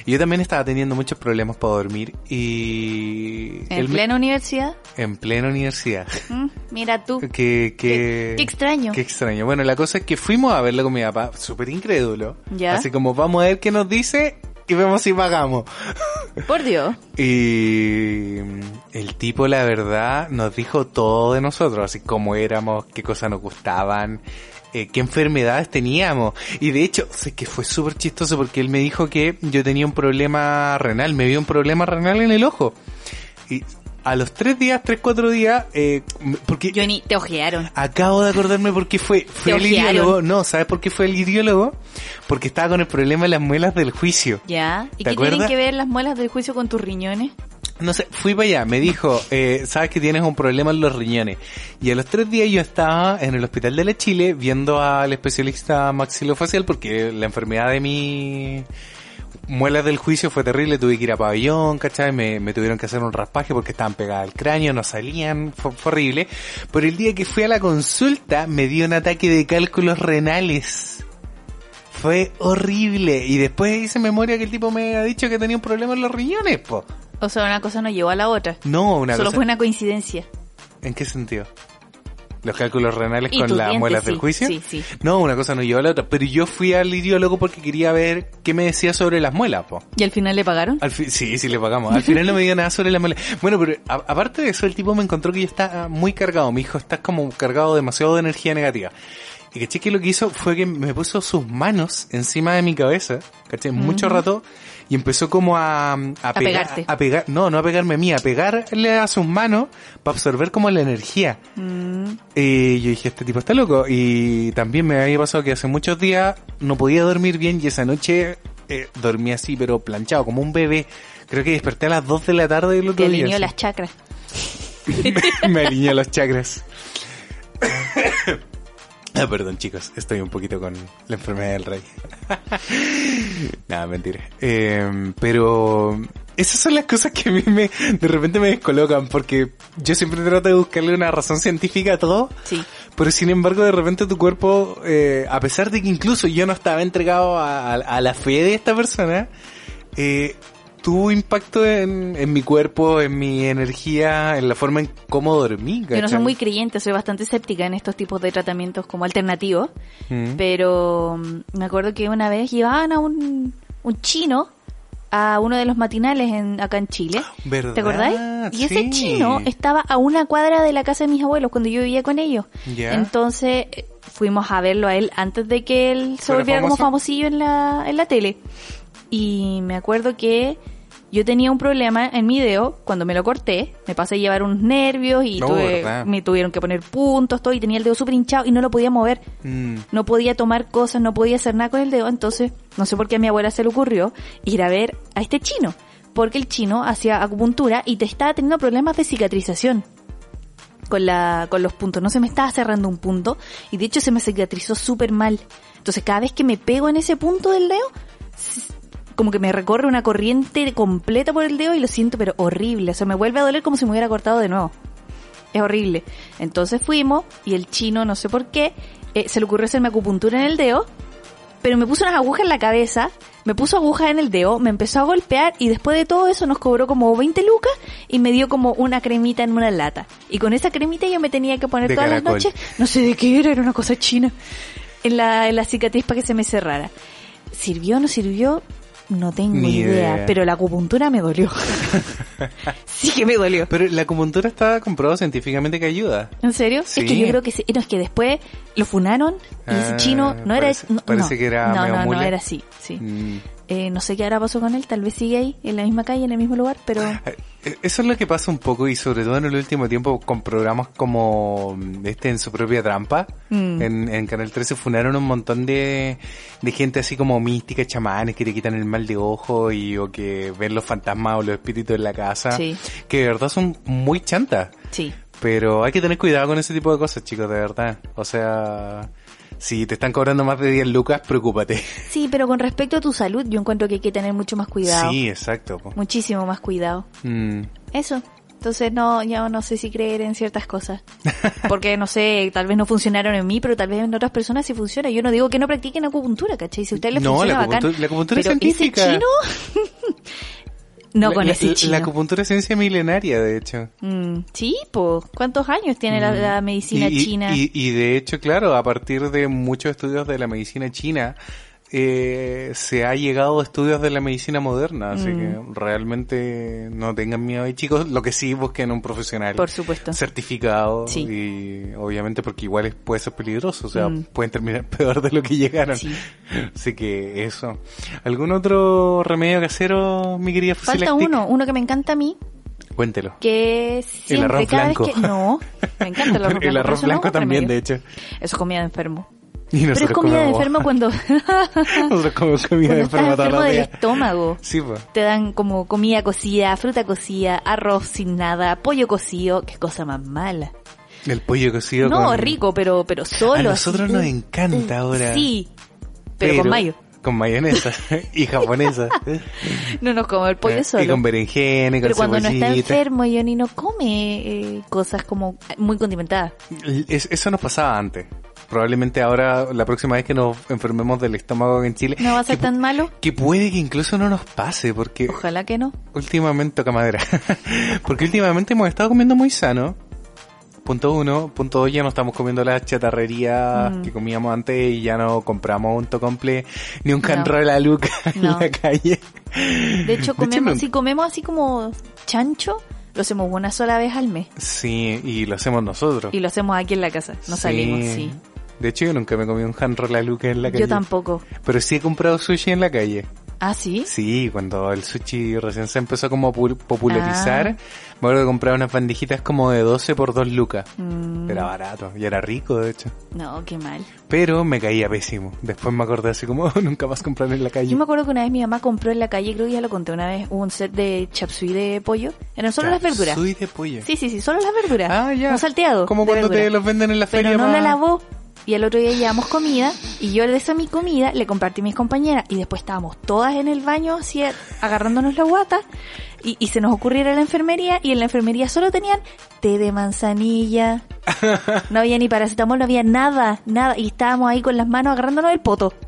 [SPEAKER 2] Y yo también estaba teniendo muchos problemas para dormir y...
[SPEAKER 3] En
[SPEAKER 2] él me-
[SPEAKER 3] plena universidad.
[SPEAKER 2] en plena universidad.
[SPEAKER 3] Mm, mira tú.
[SPEAKER 2] Que, que,
[SPEAKER 3] Qué- qué extraño.
[SPEAKER 2] Qué extraño. Bueno, la cosa es que fuimos a verlo con mi papá, súper incrédulo.
[SPEAKER 3] Ya.
[SPEAKER 2] Así como vamos a ver qué nos dice y vemos si pagamos.
[SPEAKER 3] Por Dios.
[SPEAKER 2] Y el tipo, la verdad, nos dijo todo de nosotros, así como éramos, qué cosas nos gustaban, eh, qué enfermedades teníamos. Y de hecho, sé que fue súper chistoso porque él me dijo que yo tenía un problema renal, me vio un problema renal en el ojo. Y a los tres días, tres, cuatro días, eh, porque
[SPEAKER 3] Johnny, te ojearon.
[SPEAKER 2] Acabo de acordarme por qué fue. Fue
[SPEAKER 3] Te
[SPEAKER 2] el
[SPEAKER 3] ojearon.
[SPEAKER 2] ideólogo. No, ¿sabes por qué fue el ideólogo? Porque estaba con el problema de las muelas del juicio.
[SPEAKER 3] ¿Ya? ¿Y
[SPEAKER 2] ¿Te
[SPEAKER 3] qué tienen que ver las muelas del juicio con tus riñones?
[SPEAKER 2] No sé, fui para allá, me dijo, eh, sabes que tienes un problema en los riñones. Y a los tres días yo estaba en el hospital de la Chile viendo al especialista maxilofacial porque la enfermedad de mi muelas del juicio fue terrible, tuve que ir a pabellón, ¿cachai? Me, me tuvieron que hacer un raspaje porque estaban pegadas al cráneo, no salían, fue, fue horrible. Pero el día que fui a la consulta me dio un ataque de cálculos renales. Fue horrible. Y después hice memoria que el tipo me ha dicho que tenía un problema en los riñones, po.
[SPEAKER 3] O sea, una cosa no llevó a la otra.
[SPEAKER 2] No, una
[SPEAKER 3] Solo
[SPEAKER 2] cosa...
[SPEAKER 3] fue una coincidencia.
[SPEAKER 2] ¿En qué sentido? ¿Los cálculos renales
[SPEAKER 3] Y
[SPEAKER 2] con las muelas
[SPEAKER 3] sí,
[SPEAKER 2] del juicio?
[SPEAKER 3] sí, sí.
[SPEAKER 2] No, una cosa no llevó a la otra. Pero yo fui al idiólogo porque quería ver qué me decía sobre las muelas, po.
[SPEAKER 3] ¿Y al final le pagaron?
[SPEAKER 2] Al fi- sí, sí le pagamos. Al final no me dio nada sobre las muelas. Bueno, pero aparte de eso, el tipo me encontró que yo estaba muy cargado. Me dijo, estás como cargado demasiado de energía negativa. Y que que lo que hizo fue que me puso sus manos encima de mi cabeza, ¿cachai? Mucho rato, y empezó como a, a, pegar,
[SPEAKER 3] pegarte.
[SPEAKER 2] a pegar, no, no a pegarme a mí, a pegarle a sus manos para absorber como la energía.
[SPEAKER 3] Mm,
[SPEAKER 2] Y yo dije, este tipo está loco. Y también me había pasado que hace muchos días no podía dormir bien y esa noche eh, dormí así, pero planchado, como un bebé. Creo que desperté a las 2 de la tarde del otro
[SPEAKER 3] te alineó las chakras.
[SPEAKER 2] me alineó los chakras. Ah, perdón chicos, estoy un poquito con la enfermedad del rey. Nada, mentira. Eh, pero esas son las cosas que a mí me, de repente me descolocan porque yo siempre trato de buscarle una razón científica a todo.
[SPEAKER 3] Sí.
[SPEAKER 2] Pero sin embargo, de repente tu cuerpo, eh, a pesar de que incluso yo no estaba entregado a, a- a la fe de esta persona, eh, tuvo impacto en, en mi cuerpo, en mi energía, en la forma en cómo dormí.
[SPEAKER 3] Yo no soy muy creyente, soy bastante escéptica en estos tipos de tratamientos como alternativos.
[SPEAKER 2] Mm.
[SPEAKER 3] Pero mm, me acuerdo que una vez llevaban a un, un chino a uno de los matinales en, acá en Chile.
[SPEAKER 2] ¿Verdad?
[SPEAKER 3] ¿Te acordáis? Y ese chino estaba a una cuadra de la casa de mis abuelos cuando yo vivía con ellos. Entonces eh, fuimos a verlo a él antes de que él se
[SPEAKER 2] ¿Fuera
[SPEAKER 3] volviera como famosillo en la, en la tele. Y me acuerdo que Yo tenía un problema en mi dedo cuando me lo corté, me pasé a llevar unos nervios y
[SPEAKER 2] No,
[SPEAKER 3] tuve- me tuvieron que poner puntos, todo, y tenía el dedo súper hinchado y no lo podía mover.
[SPEAKER 2] Mm.
[SPEAKER 3] No podía tomar cosas, no podía hacer nada con el dedo, entonces no sé por qué a mi abuela se le ocurrió ir a ver a este chino, porque el chino hacía acupuntura y te estaba teniendo problemas de cicatrización con la con los puntos, no se me estaba cerrando un punto y de hecho se me cicatrizó súper mal. Entonces cada vez que me pego en ese punto del dedo, como que me recorre una corriente completa por el dedo y lo siento pero horrible, o sea, me vuelve a doler como si me hubiera cortado de nuevo. Es horrible. Entonces fuimos y el chino, no sé por qué, eh, se le ocurrió hacerme acupuntura en el dedo, pero me puso unas agujas en la cabeza, me puso agujas en el dedo, me empezó a golpear y después de todo eso nos cobró como 20 lucas y me dio como una cremita en una lata. Y con esa cremita yo me tenía que poner
[SPEAKER 2] De
[SPEAKER 3] todas las noches, no sé de qué era, era una cosa china, en la, en la cicatriz para que se me cerrara. ¿Sirvió o no sirvió? No tengo
[SPEAKER 2] Ni
[SPEAKER 3] idea,
[SPEAKER 2] idea.
[SPEAKER 3] pero la acupuntura me dolió. sí que me dolió.
[SPEAKER 2] Pero la acupuntura está comprobado científicamente que ayuda.
[SPEAKER 3] ¿En serio?
[SPEAKER 2] Sí.
[SPEAKER 3] Es que yo creo que sí. No, es que después lo funaron y ese
[SPEAKER 2] Ah,
[SPEAKER 3] chino no era... no,
[SPEAKER 2] parece
[SPEAKER 3] no.
[SPEAKER 2] que era
[SPEAKER 3] No,
[SPEAKER 2] medio
[SPEAKER 3] no, no, era así, sí.
[SPEAKER 2] Mm.
[SPEAKER 3] Eh, no sé qué ahora pasó con él, tal vez sigue ahí, en la misma calle, en el mismo lugar, pero...
[SPEAKER 2] Eso es lo que pasa un poco y sobre todo en el último tiempo con programas como este en su propia trampa.
[SPEAKER 3] Mm.
[SPEAKER 2] En, en Canal 13 funaron un montón de, de gente así como mística, chamanes que te quitan el mal de ojo y o que ven los fantasmas o los espíritus en la casa.
[SPEAKER 3] Sí.
[SPEAKER 2] Que de verdad son muy chantas.
[SPEAKER 3] Sí.
[SPEAKER 2] Pero hay que tener cuidado con ese tipo de cosas, chicos, de verdad. O sea, si te están cobrando más de 10 lucas, preocúpate.
[SPEAKER 3] Sí, pero con respecto a tu salud, yo encuentro que hay que tener mucho más cuidado.
[SPEAKER 2] Sí, exacto.
[SPEAKER 3] Muchísimo más cuidado.
[SPEAKER 2] Mm.
[SPEAKER 3] Eso. Entonces no, ya no sé si creer en ciertas cosas. Porque no sé, tal vez no funcionaron en mí, pero tal vez en otras personas sí funciona. Yo no digo que no practiquen acupuntura, ¿cachai? Si a ustedes les
[SPEAKER 2] No,
[SPEAKER 3] funciona
[SPEAKER 2] la
[SPEAKER 3] bacán.
[SPEAKER 2] acupuntura- la acupuntura es
[SPEAKER 3] pero
[SPEAKER 2] científica.
[SPEAKER 3] ese chino... no
[SPEAKER 2] La-
[SPEAKER 3] con
[SPEAKER 2] la,
[SPEAKER 3] ese chino.
[SPEAKER 2] La acupuntura es ciencia milenaria, de hecho.
[SPEAKER 3] Mm, sí, pues, ¿cuántos años tiene la, la medicina
[SPEAKER 2] Mm. Y-
[SPEAKER 3] china?
[SPEAKER 2] Y, y de hecho, claro, a partir de muchos estudios de la medicina china, eh, se ha llegado a estudios de la medicina moderna, así
[SPEAKER 3] Mm.
[SPEAKER 2] que realmente no tengan miedo ahí, chicos. Lo que sí busquen un profesional
[SPEAKER 3] Por supuesto.
[SPEAKER 2] certificado
[SPEAKER 3] Sí.
[SPEAKER 2] y obviamente porque igual es- puede ser peligroso, o sea,
[SPEAKER 3] Mm.
[SPEAKER 2] pueden terminar peor de lo que llegaron.
[SPEAKER 3] Sí.
[SPEAKER 2] Así que eso. ¿Algún otro remedio casero, mi querida
[SPEAKER 3] Falta
[SPEAKER 2] Fusilactic?
[SPEAKER 3] uno, uno que me encanta a mí,
[SPEAKER 2] Cuéntelo.
[SPEAKER 3] que es siempre,
[SPEAKER 2] arroz
[SPEAKER 3] cada
[SPEAKER 2] blanco.
[SPEAKER 3] vez que... No, me encanta el arroz blanco.
[SPEAKER 2] El arroz
[SPEAKER 3] no
[SPEAKER 2] blanco también, de hecho.
[SPEAKER 3] Eso es comida de enfermo. Pero es comida de enfermo cuando,
[SPEAKER 2] Nosotros comemos comida
[SPEAKER 3] cuando
[SPEAKER 2] de
[SPEAKER 3] estás
[SPEAKER 2] enfermo
[SPEAKER 3] del estómago.
[SPEAKER 2] Sí, pues.
[SPEAKER 3] Te dan como comida cocida, fruta cocida, arroz sin nada, pollo cocido, qué cosa más mala.
[SPEAKER 2] El pollo cocido
[SPEAKER 3] No,
[SPEAKER 2] con...
[SPEAKER 3] rico, pero pero solo.
[SPEAKER 2] A nosotros
[SPEAKER 3] así,
[SPEAKER 2] nos
[SPEAKER 3] uh,
[SPEAKER 2] encanta
[SPEAKER 3] uh,
[SPEAKER 2] ahora.
[SPEAKER 3] Sí, pero, con mayo.
[SPEAKER 2] Con mayonesa y japonesa.
[SPEAKER 3] No nos come el pollo
[SPEAKER 2] Eh,
[SPEAKER 3] solo.
[SPEAKER 2] Y con berenjena y con
[SPEAKER 3] pero cuando no está enfermo, Johnny no come eh, cosas como muy condimentadas.
[SPEAKER 2] Es- eso nos pasaba antes. Probablemente ahora, la próxima vez que nos enfermemos del estómago en Chile,
[SPEAKER 3] ¿No va a ser tan malo?
[SPEAKER 2] que puede que incluso no nos pase, porque
[SPEAKER 3] Ojalá que no.
[SPEAKER 2] últimamente, toca madera, porque últimamente hemos estado comiendo muy sano. Punto uno, punto dos, ya no estamos comiendo la chatarrería
[SPEAKER 3] Mm.
[SPEAKER 2] que comíamos antes y ya no compramos un tocomple ni un canro de la luca en
[SPEAKER 3] No.
[SPEAKER 2] la calle.
[SPEAKER 3] De hecho, comemos,
[SPEAKER 2] no-
[SPEAKER 3] si comemos así como chancho, lo hacemos una sola vez al mes.
[SPEAKER 2] Sí, y lo hacemos nosotros.
[SPEAKER 3] Y lo hacemos aquí en la casa. No
[SPEAKER 2] Sí.
[SPEAKER 3] salimos, sí.
[SPEAKER 2] De hecho, yo nunca me comí un de la luca en la calle.
[SPEAKER 3] Yo tampoco.
[SPEAKER 2] Pero sí he comprado sushi en la calle.
[SPEAKER 3] Ah, sí.
[SPEAKER 2] Sí, cuando el sushi recién se empezó como a pu- popularizar,
[SPEAKER 3] Ah.
[SPEAKER 2] me acuerdo que compraba unas bandejitas como de 12 por 2 lucas.
[SPEAKER 3] Mm,
[SPEAKER 2] Era barato y era rico, de hecho.
[SPEAKER 3] no, qué mal.
[SPEAKER 2] Pero me caía pésimo. Después me acordé así como, "Oh, nunca más comprar en la calle.
[SPEAKER 3] Yo me acuerdo que una vez mi mamá compró en la calle, creo que ya lo conté una vez, un set de chapsui de pollo. Eran solo las verduras.
[SPEAKER 2] Soy de pollo.
[SPEAKER 3] Sí, sí, sí, solo las verduras.
[SPEAKER 2] Ah, ya.
[SPEAKER 3] Un salteado.
[SPEAKER 2] Como cuando te los venden en la feria.
[SPEAKER 3] Pero no
[SPEAKER 2] pa-
[SPEAKER 3] la lavó. Y el otro día llevamos comida y yo de esa mi comida le compartí a mis compañeras y después estábamos todas en el baño así agarrándonos la guata y, y se nos ocurrió ir a la enfermería y en la enfermería solo tenían té de manzanilla. No había ni paracetamol, no había nada, nada. Y estábamos ahí con las manos agarrándonos el poto.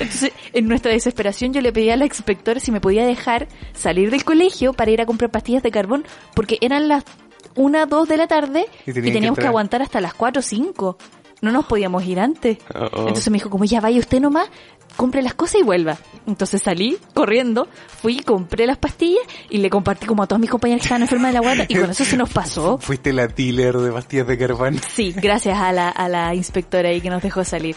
[SPEAKER 3] Entonces, en nuestra desesperación yo le pedí a la inspectora si me podía dejar salir del colegio para ir a comprar pastillas de carbón, porque eran las una, dos de la tarde
[SPEAKER 2] Y
[SPEAKER 3] y,
[SPEAKER 2] tenían que
[SPEAKER 3] teníamos que, aguantar hasta las cuatro o cinco. No nos podíamos ir antes.
[SPEAKER 2] Oh, oh.
[SPEAKER 3] Entonces me dijo, como ya vaya usted nomás, compre las cosas y vuelva. Entonces salí corriendo, fui, compré las pastillas y le compartí como a todas mis compañeras que estaban enfermas de la guata y con eso se nos pasó.
[SPEAKER 2] Fuiste la dealer de pastillas de carbón.
[SPEAKER 3] Sí, gracias a la, a la inspectora ahí que nos dejó salir.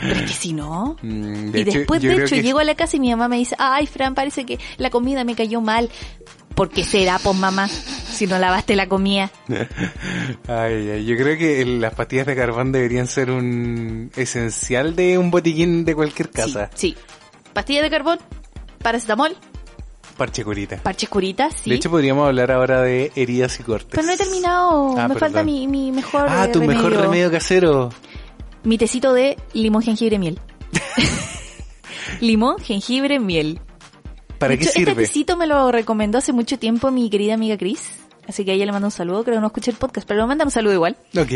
[SPEAKER 3] Pero es que si no...
[SPEAKER 2] Mm, de
[SPEAKER 3] y
[SPEAKER 2] hecho,
[SPEAKER 3] después, de hecho, llego a la casa y mi mamá me dice, ay, Fran, parece que la comida me cayó mal. ¿Por qué será, pues mamá? Si no lavaste la comida.
[SPEAKER 2] Ay, ay, yo creo que las pastillas de carbón deberían ser un esencial de un botiquín de cualquier casa.
[SPEAKER 3] Sí, sí. Pastilla de carbón, paracetamol,
[SPEAKER 2] Parche curita.
[SPEAKER 3] parches curitas, sí.
[SPEAKER 2] De hecho, podríamos hablar ahora de heridas y cortes.
[SPEAKER 3] Pero no he terminado,
[SPEAKER 2] Ah,
[SPEAKER 3] me
[SPEAKER 2] perdón.
[SPEAKER 3] falta mi, mi mejor
[SPEAKER 2] Ah,
[SPEAKER 3] eh,
[SPEAKER 2] tu mejor remedio casero.
[SPEAKER 3] Mi tecito de limón, jengibre, miel. limón, jengibre, miel.
[SPEAKER 2] ¿Para
[SPEAKER 3] De
[SPEAKER 2] qué
[SPEAKER 3] hecho,
[SPEAKER 2] sirve?
[SPEAKER 3] Este tecito me lo recomendó hace mucho tiempo mi querida amiga Chris. Así que a ella le mando un saludo, creo que no escuché el podcast, pero le manda un saludo igual.
[SPEAKER 2] Ok.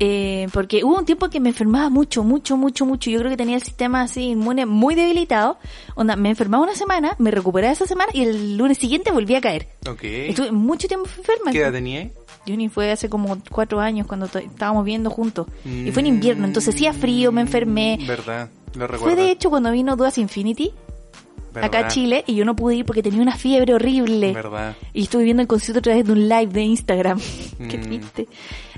[SPEAKER 3] Eh, porque hubo un tiempo que me enfermaba mucho, mucho, mucho, mucho. Yo creo que tenía el sistema así inmune muy debilitado. Onda, me enfermaba una semana, me recuperaba esa semana y el lunes siguiente volví a caer.
[SPEAKER 2] Ok.
[SPEAKER 3] Estuve mucho tiempo enferma.
[SPEAKER 2] ¿Qué edad tenía?
[SPEAKER 3] Juni fue hace como cuatro años cuando estábamos viendo juntos. Y fue en invierno, entonces hacía frío, me enfermé.
[SPEAKER 2] Verdad, lo
[SPEAKER 3] Fue
[SPEAKER 2] recuerdo.
[SPEAKER 3] de hecho cuando vino Duas Infinity acá a
[SPEAKER 2] Verdad,
[SPEAKER 3] Chile y yo no pude ir porque tenía una fiebre horrible.
[SPEAKER 2] Verdad.
[SPEAKER 3] Y estuve viendo el concierto a través de un live de Instagram. Qué
[SPEAKER 2] Mm.
[SPEAKER 3] triste.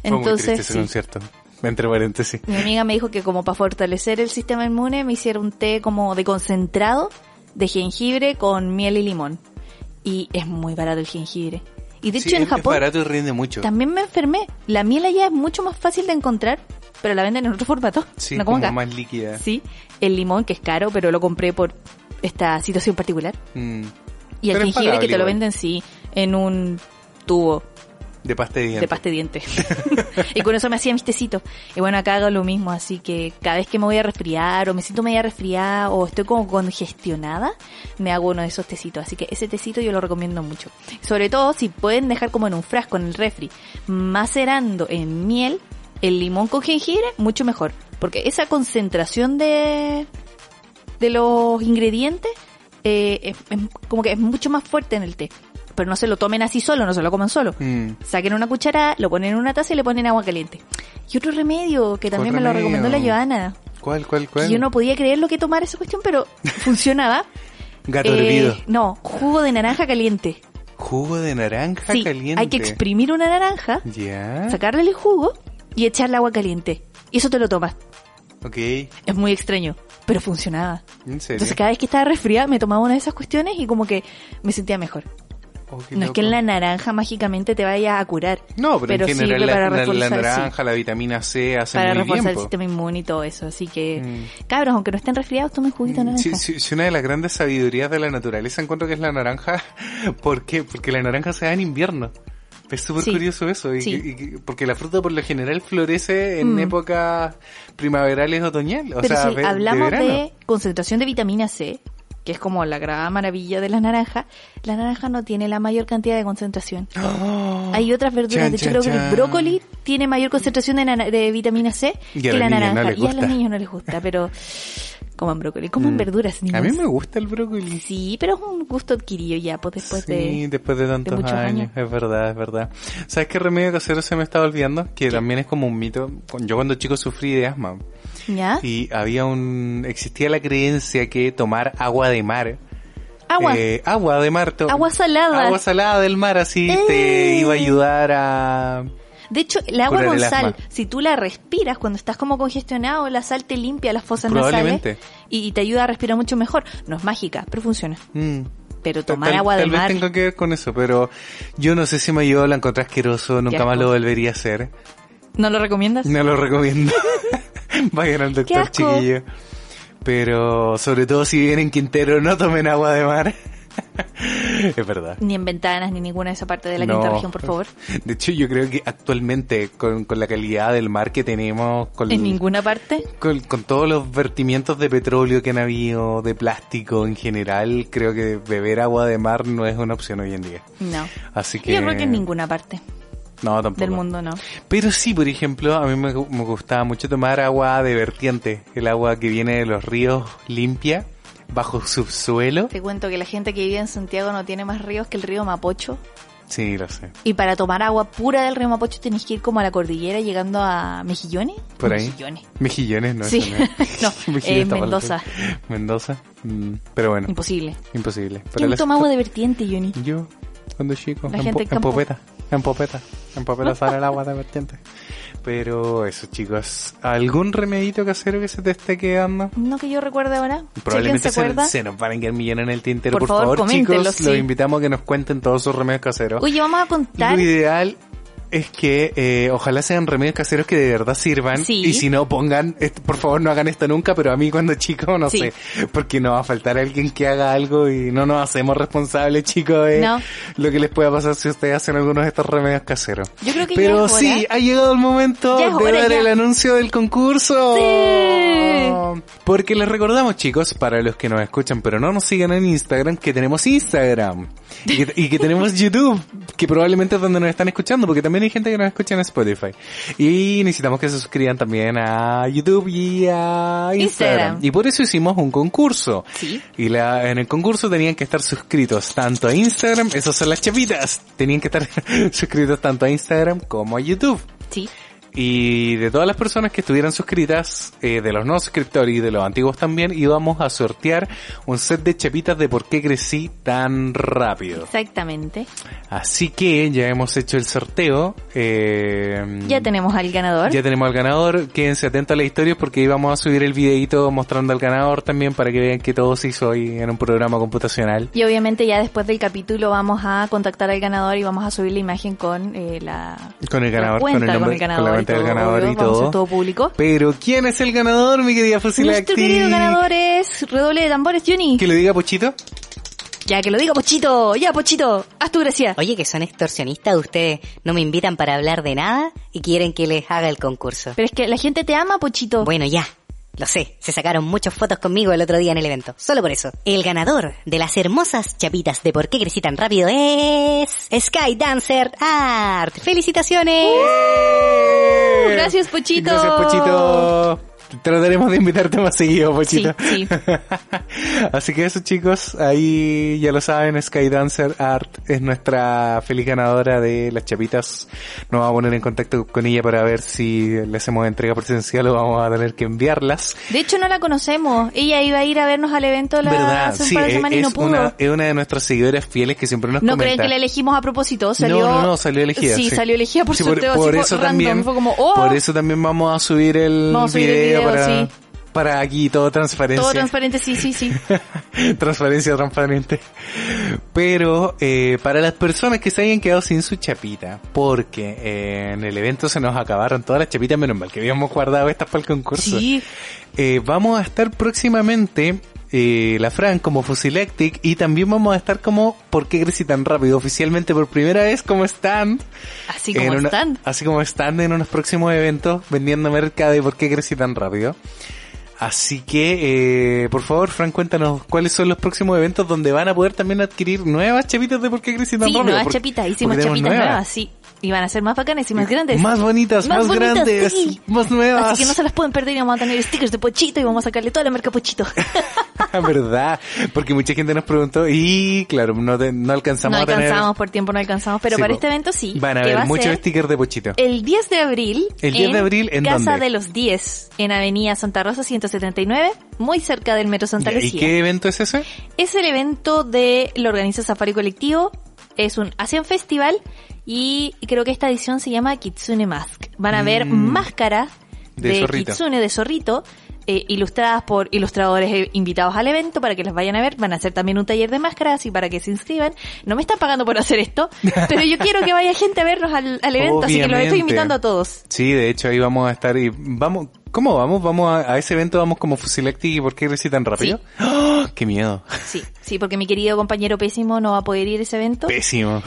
[SPEAKER 2] Fue muy
[SPEAKER 3] Entonces,
[SPEAKER 2] triste ese
[SPEAKER 3] sí.
[SPEAKER 2] concierto. Entre paréntesis.
[SPEAKER 3] Mi amiga me dijo que como para fortalecer el sistema inmune me hiciera un té como de concentrado de jengibre con miel y limón. Y es muy barato el jengibre. Y de
[SPEAKER 2] Sí,
[SPEAKER 3] hecho en
[SPEAKER 2] es-
[SPEAKER 3] Japón
[SPEAKER 2] Es barato y rinde mucho.
[SPEAKER 3] también me enfermé. La miel allá es mucho más fácil de encontrar, pero la venden en otro formato.
[SPEAKER 2] Sí,
[SPEAKER 3] no como
[SPEAKER 2] como
[SPEAKER 3] acá.
[SPEAKER 2] más líquida.
[SPEAKER 3] Sí, el limón que es caro, pero lo compré por esta situación particular.
[SPEAKER 2] Mm.
[SPEAKER 3] Y el
[SPEAKER 2] Pero
[SPEAKER 3] jengibre que te lo venden sí en un tubo
[SPEAKER 2] De pasta de dientes.
[SPEAKER 3] de pasta de dientes. y con eso me hacía mis tecitos. Y bueno, acá hago lo mismo, así que cada vez que me voy a resfriar o me siento media resfriada o estoy como congestionada, me hago uno de esos tecitos. Así que ese tecito yo lo recomiendo mucho. Sobre todo si pueden dejar como en un frasco en el refri, macerando en miel el limón con jengibre, mucho mejor. Porque esa concentración de, de los ingredientes eh, es- es como que es mucho más fuerte en el té. Pero no se lo tomen así solo, no se lo coman solo.
[SPEAKER 2] Mm.
[SPEAKER 3] Saquen una cuchara, lo ponen en una taza y le ponen agua caliente. Y otro remedio que también me lo recomendó la Joana.
[SPEAKER 2] ¿Cuál, cuál,
[SPEAKER 3] Que
[SPEAKER 2] cuál?
[SPEAKER 3] yo no podía creer lo que tomar esa cuestión, pero funcionaba.
[SPEAKER 2] Gato
[SPEAKER 3] Eh,
[SPEAKER 2] hervido.
[SPEAKER 3] no, jugo de naranja caliente.
[SPEAKER 2] Jugo de naranja
[SPEAKER 3] Sí,
[SPEAKER 2] caliente.
[SPEAKER 3] hay que exprimir una naranja, sacarle el jugo y echarle agua caliente. Y eso te lo tomas.
[SPEAKER 2] Ok.
[SPEAKER 3] Es muy extraño, pero funcionaba.
[SPEAKER 2] ¿En serio?
[SPEAKER 3] Entonces cada vez que estaba resfriada me tomaba una de esas cuestiones y como que me sentía mejor.
[SPEAKER 2] Oh,
[SPEAKER 3] No es que
[SPEAKER 2] loco.
[SPEAKER 3] la naranja mágicamente te vaya a curar.
[SPEAKER 2] No, pero, en general la,
[SPEAKER 3] para
[SPEAKER 2] la- la
[SPEAKER 3] reforzar, sí,
[SPEAKER 2] naranja, la vitamina C hace
[SPEAKER 3] para
[SPEAKER 2] muy
[SPEAKER 3] reforzar
[SPEAKER 2] bien.
[SPEAKER 3] el sistema inmune y todo eso. Así que,
[SPEAKER 2] Mm.
[SPEAKER 3] cabros, aunque no estén resfriados, tomen juguito de naranja.
[SPEAKER 2] Sí, sí, sí, una de las grandes sabidurías de la naturaleza encuentro que es la naranja. ¿Por qué? Porque la naranja se da en invierno. Es súper
[SPEAKER 3] Sí.
[SPEAKER 2] curioso eso. y-
[SPEAKER 3] Sí.
[SPEAKER 2] y- y- porque la fruta por lo general florece en
[SPEAKER 3] Mm.
[SPEAKER 2] épocas primaverales otoñales. O
[SPEAKER 3] Pero
[SPEAKER 2] sea,
[SPEAKER 3] si hablamos
[SPEAKER 2] de,
[SPEAKER 3] de, concentración de vitamina C, que es como la gran maravilla de la naranja, la naranja no tiene la mayor cantidad de concentración.
[SPEAKER 2] Oh,
[SPEAKER 3] Hay otras verduras,
[SPEAKER 2] Chan,
[SPEAKER 3] de hecho creo que el brócoli tiene mayor concentración de, de vitamina C
[SPEAKER 2] Y
[SPEAKER 3] que la
[SPEAKER 2] no
[SPEAKER 3] naranja. y a los niños no les gusta, pero coman brócoli, coman
[SPEAKER 2] Mm.
[SPEAKER 3] verduras, niños.
[SPEAKER 2] A mí me gusta el brócoli.
[SPEAKER 3] Sí, pero es un gusto adquirido ya, pues después
[SPEAKER 2] sí,
[SPEAKER 3] de...
[SPEAKER 2] después de tantos años. es verdad, es verdad. ¿Sabes qué remedio casero se me estaba olvidando? Que también es como un mito. Yo cuando chico sufrí de asma.
[SPEAKER 3] ¿Ya?
[SPEAKER 2] Y había un, existía la creencia que tomar agua de mar.
[SPEAKER 3] Agua.
[SPEAKER 2] eh, agua de mar.
[SPEAKER 3] Agua salada.
[SPEAKER 2] Agua salada del mar, así
[SPEAKER 3] Eh.
[SPEAKER 2] te iba a ayudar a...
[SPEAKER 3] De hecho, el agua con
[SPEAKER 2] el
[SPEAKER 3] sal, si tú la respiras cuando estás como congestionado, la sal te limpia las fosas nasales
[SPEAKER 2] Probablemente.
[SPEAKER 3] y, y te ayuda a respirar mucho mejor. No es mágica, pero funciona.
[SPEAKER 2] Mm.
[SPEAKER 3] Pero tomar
[SPEAKER 2] tal-
[SPEAKER 3] agua de
[SPEAKER 2] tal vez
[SPEAKER 3] mar,
[SPEAKER 2] tenga que ver con eso, pero yo no sé si me ayudó, la encontré asqueroso, nunca más lo volvería a hacer.
[SPEAKER 3] ¿no lo recomiendas?
[SPEAKER 2] No lo recomiendo. Vayan al doctor, chiquillo. Pero sobre todo si vienen en Quintero, no tomen agua de mar. es verdad.
[SPEAKER 3] Ni en ventanas, ni ninguna de esa parte de la
[SPEAKER 2] No.
[SPEAKER 3] quinta región, por favor.
[SPEAKER 2] De hecho, yo creo que actualmente, con, con la calidad del mar que tenemos, con,
[SPEAKER 3] En ninguna parte.
[SPEAKER 2] con, con todos los vertimientos de petróleo que han habido, de plástico en general, creo que beber agua de mar no es una opción hoy en día.
[SPEAKER 3] No.
[SPEAKER 2] Así que...
[SPEAKER 3] Yo creo que en ninguna parte
[SPEAKER 2] No, tampoco.
[SPEAKER 3] del mundo no.
[SPEAKER 2] Pero sí, por ejemplo, a mí me, me gustaba mucho tomar agua de vertiente, el agua que viene de los ríos limpia, bajo subsuelo.
[SPEAKER 3] Te cuento que la gente que vive en Santiago no tiene más ríos que el río Mapocho.
[SPEAKER 2] Sí, lo sé.
[SPEAKER 3] Y para tomar agua pura del río Mapocho tenés que ir como a la cordillera llegando a Mejillones.
[SPEAKER 2] Por ahí.
[SPEAKER 3] Mejillones.
[SPEAKER 2] Mejillones, ¿no?
[SPEAKER 3] Sí. No,
[SPEAKER 2] Mejillones
[SPEAKER 3] eh, Mendoza.
[SPEAKER 2] Mendoza. Mm, pero bueno,
[SPEAKER 3] Imposible.
[SPEAKER 2] imposible.
[SPEAKER 3] ¿Quién
[SPEAKER 2] las-
[SPEAKER 3] toma agua de vertiente, Johnny?
[SPEAKER 2] Yo, cuando chico,
[SPEAKER 3] La
[SPEAKER 2] en,
[SPEAKER 3] gente
[SPEAKER 2] en popeta, en popeta, en popeta sale el agua de vertiente. Pero eso, chicos, ¿algún remedito casero que se te esté quedando?
[SPEAKER 3] No que yo recuerde ahora.
[SPEAKER 2] Probablemente
[SPEAKER 3] se
[SPEAKER 2] se,
[SPEAKER 3] acuerda.
[SPEAKER 2] se nos van a quedar millones en el tintero.
[SPEAKER 3] Por
[SPEAKER 2] Por,
[SPEAKER 3] favor,
[SPEAKER 2] favor, chicos,
[SPEAKER 3] sí.
[SPEAKER 2] los invitamos a que nos cuenten todos sus remedios caseros.
[SPEAKER 3] Oye, vamos a contar.
[SPEAKER 2] Lo ideal es que eh, ojalá sean remedios caseros que de verdad sirvan.
[SPEAKER 3] Sí.
[SPEAKER 2] Y si no, pongan, por favor no hagan esto nunca, pero a mí cuando chico, no
[SPEAKER 3] Sí.
[SPEAKER 2] sé, porque no va a faltar alguien que haga algo y no nos hacemos responsables, chicos, de
[SPEAKER 3] No.
[SPEAKER 2] lo que les pueda pasar si ustedes hacen algunos de estos remedios caseros.
[SPEAKER 3] Yo creo que ya
[SPEAKER 2] Pero
[SPEAKER 3] es hora.
[SPEAKER 2] sí, ha llegado el momento de
[SPEAKER 3] hora,
[SPEAKER 2] dar
[SPEAKER 3] ya.
[SPEAKER 2] el anuncio del concurso.
[SPEAKER 3] Sí.
[SPEAKER 2] Porque les recordamos, chicos, para los que nos escuchan pero no nos sigan en Instagram, que tenemos Instagram. Y que, y que tenemos YouTube, que probablemente es donde nos están escuchando, porque también hay gente que nos escucha en Spotify. Y necesitamos que se suscriban también a YouTube y a Instagram.
[SPEAKER 3] Instagram.
[SPEAKER 2] Y por eso hicimos un concurso.
[SPEAKER 3] Sí.
[SPEAKER 2] Y la, en el concurso tenían que estar suscritos tanto a Instagram, esas son las chapitas, tenían que estar suscritos tanto a Instagram como a YouTube.
[SPEAKER 3] Sí.
[SPEAKER 2] Y de todas las personas que estuvieran suscritas, eh, de los no suscriptores y de los antiguos también, íbamos a sortear un set de chapitas de por qué crecí tan rápido.
[SPEAKER 3] Exactamente.
[SPEAKER 2] Así que ya hemos hecho el sorteo. eh,
[SPEAKER 3] Ya tenemos al ganador.
[SPEAKER 2] ya tenemos al ganador. Quédense atentos a la historia porque íbamos a subir el videito mostrando al ganador también para que vean que todo se hizo hoy en un programa computacional.
[SPEAKER 3] Y obviamente ya después del capítulo vamos a contactar al ganador y vamos a subir la imagen con eh, la,
[SPEAKER 2] Con el
[SPEAKER 3] la
[SPEAKER 2] ganador,
[SPEAKER 3] cuenta,
[SPEAKER 2] con el nombre,
[SPEAKER 3] con el ganador,
[SPEAKER 2] con la
[SPEAKER 3] todo,
[SPEAKER 2] ganador
[SPEAKER 3] obvio,
[SPEAKER 2] y
[SPEAKER 3] a
[SPEAKER 2] todo.
[SPEAKER 3] todo público.
[SPEAKER 2] Pero ¿quién es el ganador, mi querida
[SPEAKER 3] Nuestro
[SPEAKER 2] Fusilacti?
[SPEAKER 3] querido ganador es redoble de tambores, Johnny.
[SPEAKER 2] Que lo diga Pochito.
[SPEAKER 3] Ya que lo digo, Pochito. Ya, Pochito. Haz tu gracia.
[SPEAKER 1] Oye, que son extorsionistas ustedes. No me invitan para hablar de nada y quieren que les haga el concurso.
[SPEAKER 3] Pero es que la gente te ama, Pochito.
[SPEAKER 1] Bueno, ya. Lo sé, se sacaron muchas fotos conmigo el otro día en el evento. Solo por eso. El ganador de las hermosas chapitas de por qué crecí tan rápido es... Sky Dancer Art. ¡Felicitaciones!
[SPEAKER 3] Gracias, Pochito.
[SPEAKER 2] Gracias, Pochito. Trataremos de invitarte más seguido, Pochito.
[SPEAKER 3] Sí, sí.
[SPEAKER 2] Así que eso, chicos, ahí ya lo saben, Skydancer Art es nuestra feliz ganadora de las chapitas. Nos vamos a poner en contacto con ella para ver si le hacemos entrega presencial o vamos a tener que enviarlas.
[SPEAKER 3] De hecho, no la conocemos. Ella iba a ir a vernos al evento la,
[SPEAKER 2] ¿Verdad?
[SPEAKER 3] hace un
[SPEAKER 2] Sí,
[SPEAKER 3] par de
[SPEAKER 2] es,
[SPEAKER 3] semanas y no pudo.
[SPEAKER 2] una, es una de nuestras seguidoras fieles que siempre nos
[SPEAKER 3] No
[SPEAKER 2] comenta.
[SPEAKER 3] creen que la elegimos a propósito, salió...
[SPEAKER 2] No, no, no, salió elegida.
[SPEAKER 3] Sí, salió elegida por
[SPEAKER 2] Sí,
[SPEAKER 3] sorteo,
[SPEAKER 2] por,
[SPEAKER 3] así
[SPEAKER 2] eso
[SPEAKER 3] fue random.
[SPEAKER 2] también,
[SPEAKER 3] Fue como, oh,
[SPEAKER 2] por eso también vamos a subir el,
[SPEAKER 3] Vamos a subir el
[SPEAKER 2] video,
[SPEAKER 3] video,
[SPEAKER 2] para,
[SPEAKER 3] sí.
[SPEAKER 2] para aquí todo transparencia.
[SPEAKER 3] todo transparente, sí, sí, sí.
[SPEAKER 2] Transparencia transparente. Pero eh, para las personas que se hayan quedado sin su chapita, porque eh, en el evento se nos acabaron todas las chapitas, menos mal que habíamos guardado estas para el concurso.
[SPEAKER 3] Sí.
[SPEAKER 2] Eh, vamos a estar próximamente eh, la Fran como Fusilactic y también vamos a estar como ¿Por qué crecí tan rápido? Oficialmente por primera vez como stand.
[SPEAKER 3] Así como
[SPEAKER 2] una-
[SPEAKER 3] están.
[SPEAKER 2] Así como stand en unos próximos eventos vendiendo mercado y por qué crecí tan rápido. Así que, eh, por favor, Fran, cuéntanos cuáles son los próximos eventos donde van a poder también adquirir nuevas chapitas de por qué crecí tan
[SPEAKER 3] Sí,
[SPEAKER 2] rápido.
[SPEAKER 3] nuevas
[SPEAKER 2] Porque-
[SPEAKER 3] chapitas, hicimos chapitas nuevas. sí. Y van a ser más bacanas y más grandes.
[SPEAKER 2] Más bonitas, más,
[SPEAKER 3] bonitas,
[SPEAKER 2] grandes,
[SPEAKER 3] sí.
[SPEAKER 2] más nuevas.
[SPEAKER 3] Así que no se las pueden perder y vamos a tener stickers de Pochito y vamos a sacarle toda la marca Pochito.
[SPEAKER 2] ¿Verdad? Porque mucha gente nos preguntó y claro, no, te- no alcanzamos
[SPEAKER 3] no
[SPEAKER 2] a tener...
[SPEAKER 3] alcanzamos, por tiempo no alcanzamos, pero
[SPEAKER 2] Sí,
[SPEAKER 3] para este evento sí.
[SPEAKER 2] Van a haber muchos stickers de Pochito.
[SPEAKER 3] El 10 de abril.
[SPEAKER 2] ¿El 10 de abril en
[SPEAKER 3] Casa
[SPEAKER 2] dónde?
[SPEAKER 3] de los 10, en Avenida Santa Rosa 179, muy cerca del Metro Santa
[SPEAKER 2] Ya, ¿Y
[SPEAKER 3] Lucía.
[SPEAKER 2] qué evento es ese?
[SPEAKER 3] Es el evento de lo organiza Safari Colectivo. Es un Asian Festival y creo que esta edición se llama Kitsune Mask. Van a ver
[SPEAKER 2] Mm.
[SPEAKER 3] máscaras
[SPEAKER 2] De.
[SPEAKER 3] Kitsune, de zorrito, eh, ilustradas por ilustradores eh, invitados al evento para que las vayan a ver. Van a hacer también un taller de máscaras y para que se inscriban. No me están pagando por hacer esto, pero yo quiero que vaya gente a vernos al, al evento, así que los estoy invitando a todos.
[SPEAKER 2] Sí, de hecho ahí vamos a estar y vamos... ¿Cómo vamos? ¿Vamos a, a ese evento? ¿Vamos como Fusilactic y por qué crecí tan rápido? ¡Oh! ¡Qué miedo!
[SPEAKER 3] Sí, sí, porque mi querido compañero Pésimo no va a poder ir a ese evento.
[SPEAKER 2] Pésimo.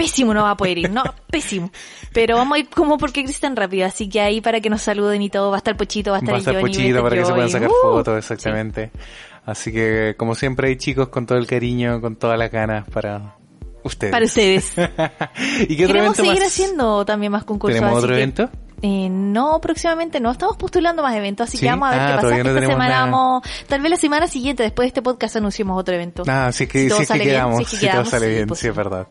[SPEAKER 3] Pésimo no va a poder ir, no, pésimo. Pero vamos a ir como porque Chris tan rápido, así que ahí para que nos saluden y todo, va a estar Pochito, va a estar
[SPEAKER 2] Va a estar
[SPEAKER 3] Johnny,
[SPEAKER 2] Pochito para que se puedan sacar
[SPEAKER 3] ¡Uh!
[SPEAKER 2] fotos, exactamente. Así que, como siempre, hay chicos con todo el cariño, con todas las ganas para ustedes.
[SPEAKER 3] Para ustedes.
[SPEAKER 2] ¿Y qué otro
[SPEAKER 3] Queremos
[SPEAKER 2] evento
[SPEAKER 3] seguir
[SPEAKER 2] más?
[SPEAKER 3] haciendo también más concursos.
[SPEAKER 2] ¿Tenemos otro
[SPEAKER 3] que
[SPEAKER 2] evento?
[SPEAKER 3] Eh, no, próximamente no. Estamos postulando más eventos, así
[SPEAKER 2] ¿Sí?
[SPEAKER 3] que vamos a ver
[SPEAKER 2] Ah,
[SPEAKER 3] qué pasa.
[SPEAKER 2] no
[SPEAKER 3] Esta semana vamos, tal vez la semana siguiente, después de este podcast, anunciemos otro evento.
[SPEAKER 2] Ah, sí que,
[SPEAKER 3] Si
[SPEAKER 2] sí que
[SPEAKER 3] bien,
[SPEAKER 2] quedamos,
[SPEAKER 3] si es que
[SPEAKER 2] si todo sale
[SPEAKER 3] sí,
[SPEAKER 2] bien,
[SPEAKER 3] pues
[SPEAKER 2] sí, es verdad.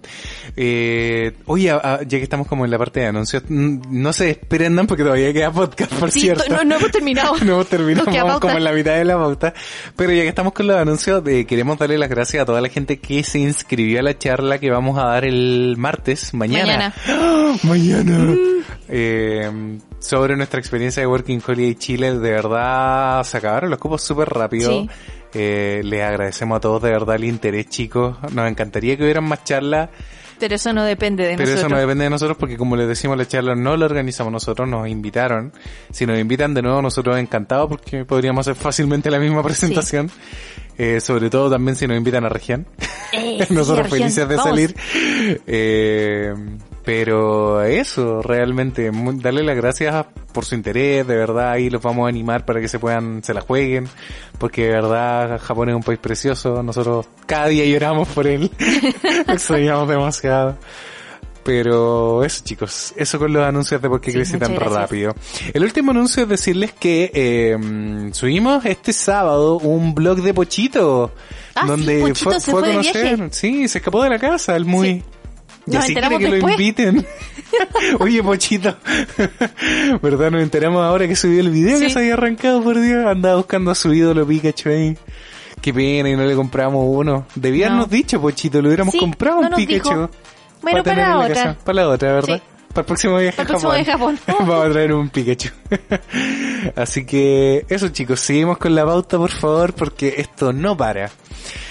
[SPEAKER 2] Eh, oye, ya que estamos como en la parte de anuncios, mm, no se desprendan porque todavía queda podcast, por
[SPEAKER 3] Sí,
[SPEAKER 2] cierto.
[SPEAKER 3] to- no, no hemos terminado.
[SPEAKER 2] no hemos terminado, vamos como en la mitad de la pauta. Pero ya que estamos con los anuncios, eh, queremos darle las gracias a toda la gente que se inscribió a la charla que vamos a dar el martes, mañana. ¡Ah! Mañana. Eh, sobre nuestra experiencia de Working Holiday Chile, de verdad se acabaron los cupos súper rápido.
[SPEAKER 3] Sí.
[SPEAKER 2] Eh, les agradecemos a todos de verdad el interés, chicos. Nos encantaría que hubieran más charlas,
[SPEAKER 3] Pero eso no depende de
[SPEAKER 2] pero
[SPEAKER 3] nosotros.
[SPEAKER 2] eso no depende de nosotros porque como les decimos, la charla no la organizamos nosotros, nos invitaron. Si nos invitan de nuevo, nosotros encantados porque podríamos hacer fácilmente la misma presentación. Eh, sobre todo también si nos invitan a región.
[SPEAKER 3] Eh, sí,
[SPEAKER 2] nosotros
[SPEAKER 3] región.
[SPEAKER 2] felices de
[SPEAKER 3] Vamos.
[SPEAKER 2] salir. Eh, pero eso, realmente, darle las gracias por su interés, de verdad, ahí los vamos a animar para que se puedan, se la jueguen, porque de verdad Japón es un país precioso, nosotros cada día lloramos por él, extrañamos demasiado. Pero eso chicos, eso con los anuncios de por qué
[SPEAKER 3] Sí,
[SPEAKER 2] crece tan
[SPEAKER 3] gracias.
[SPEAKER 2] rápido. El último anuncio es decirles que eh, subimos este sábado un blog de Pochito,
[SPEAKER 3] Ah, sí,
[SPEAKER 2] donde
[SPEAKER 3] Pochito
[SPEAKER 2] fue, fue a conocer,
[SPEAKER 3] viaje.
[SPEAKER 2] sí, se escapó de la casa, el muy...
[SPEAKER 3] Sí. Nos
[SPEAKER 2] quiere
[SPEAKER 3] enteramos
[SPEAKER 2] que lo inviten. Oye, Pochito. ¿Verdad? Nos enteramos ahora que subió el video que
[SPEAKER 3] Sí.
[SPEAKER 2] se había arrancado, por Dios. Andaba buscando a su ídolo Pikachu ahí. Qué pena y no le compramos uno. Debía
[SPEAKER 3] No.
[SPEAKER 2] habernos dicho, Pochito, lo hubiéramos
[SPEAKER 3] Sí,
[SPEAKER 2] comprado
[SPEAKER 3] no
[SPEAKER 2] un Pikachu.
[SPEAKER 3] dijo. Bueno, para
[SPEAKER 2] en la
[SPEAKER 3] otra.
[SPEAKER 2] casa. Para la otra, ¿verdad? Para el próximo viaje a Japón. Vamos a traer un Pikachu. Así que eso chicos, seguimos con la pauta por favor porque esto no para.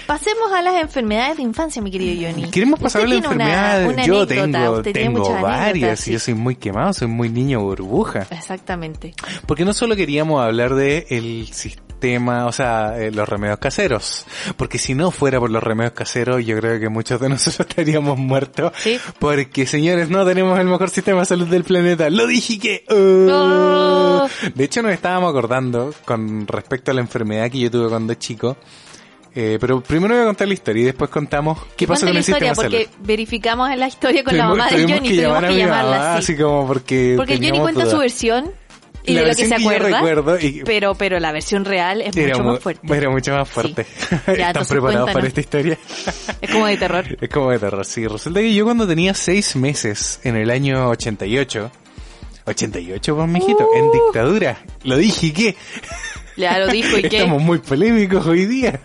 [SPEAKER 3] Pasemos a las enfermedades de infancia, mi querido Johnny.
[SPEAKER 2] Queremos pasar a
[SPEAKER 3] Usted
[SPEAKER 2] la
[SPEAKER 3] tiene una-
[SPEAKER 2] enfermedad.
[SPEAKER 3] una
[SPEAKER 2] yo
[SPEAKER 3] anécdota,
[SPEAKER 2] tengo, tengo varias y yo soy muy quemado, soy muy niño burbuja.
[SPEAKER 3] Exactamente.
[SPEAKER 2] Porque no solo queríamos hablar de el sistema, o sea, eh, los remedios caseros. Porque si no fuera por los remedios caseros, yo creo que muchos de nosotros estaríamos muertos.
[SPEAKER 3] Sí.
[SPEAKER 2] Porque, señores, no tenemos el mejor sistema de salud del planeta. Lo dije que... oh.
[SPEAKER 3] Oh.
[SPEAKER 2] De hecho, nos estábamos acordando con respecto a la enfermedad que yo tuve cuando chico. Eh, pero primero voy a contar la historia y después contamos qué pasó con el sistema
[SPEAKER 3] historia, porque verificamos en la historia con la mamá de Johnny,
[SPEAKER 2] que
[SPEAKER 3] tuvimos que llamarla así.
[SPEAKER 2] así como porque
[SPEAKER 3] Porque Johnny cuenta
[SPEAKER 2] duda.
[SPEAKER 3] su versión y
[SPEAKER 2] La
[SPEAKER 3] de lo que se
[SPEAKER 2] que
[SPEAKER 3] acuerda,
[SPEAKER 2] recuerdo y-
[SPEAKER 3] pero pero la versión real es
[SPEAKER 2] Era,
[SPEAKER 3] mucho
[SPEAKER 2] mu-
[SPEAKER 3] más fuerte.
[SPEAKER 2] era mucho más fuerte.
[SPEAKER 3] Ya,
[SPEAKER 2] ¿Están preparados para
[SPEAKER 3] cuéntanos.
[SPEAKER 2] esta historia?
[SPEAKER 3] Es como de terror.
[SPEAKER 2] es como de terror, sí. Resulta que yo cuando tenía seis meses, en el año 88, 88, pues, mijito, en
[SPEAKER 3] Uh.
[SPEAKER 2] dictadura. Lo dije, ¿qué?
[SPEAKER 3] Ya lo dijo y qué.
[SPEAKER 2] Estamos muy polémicos hoy día.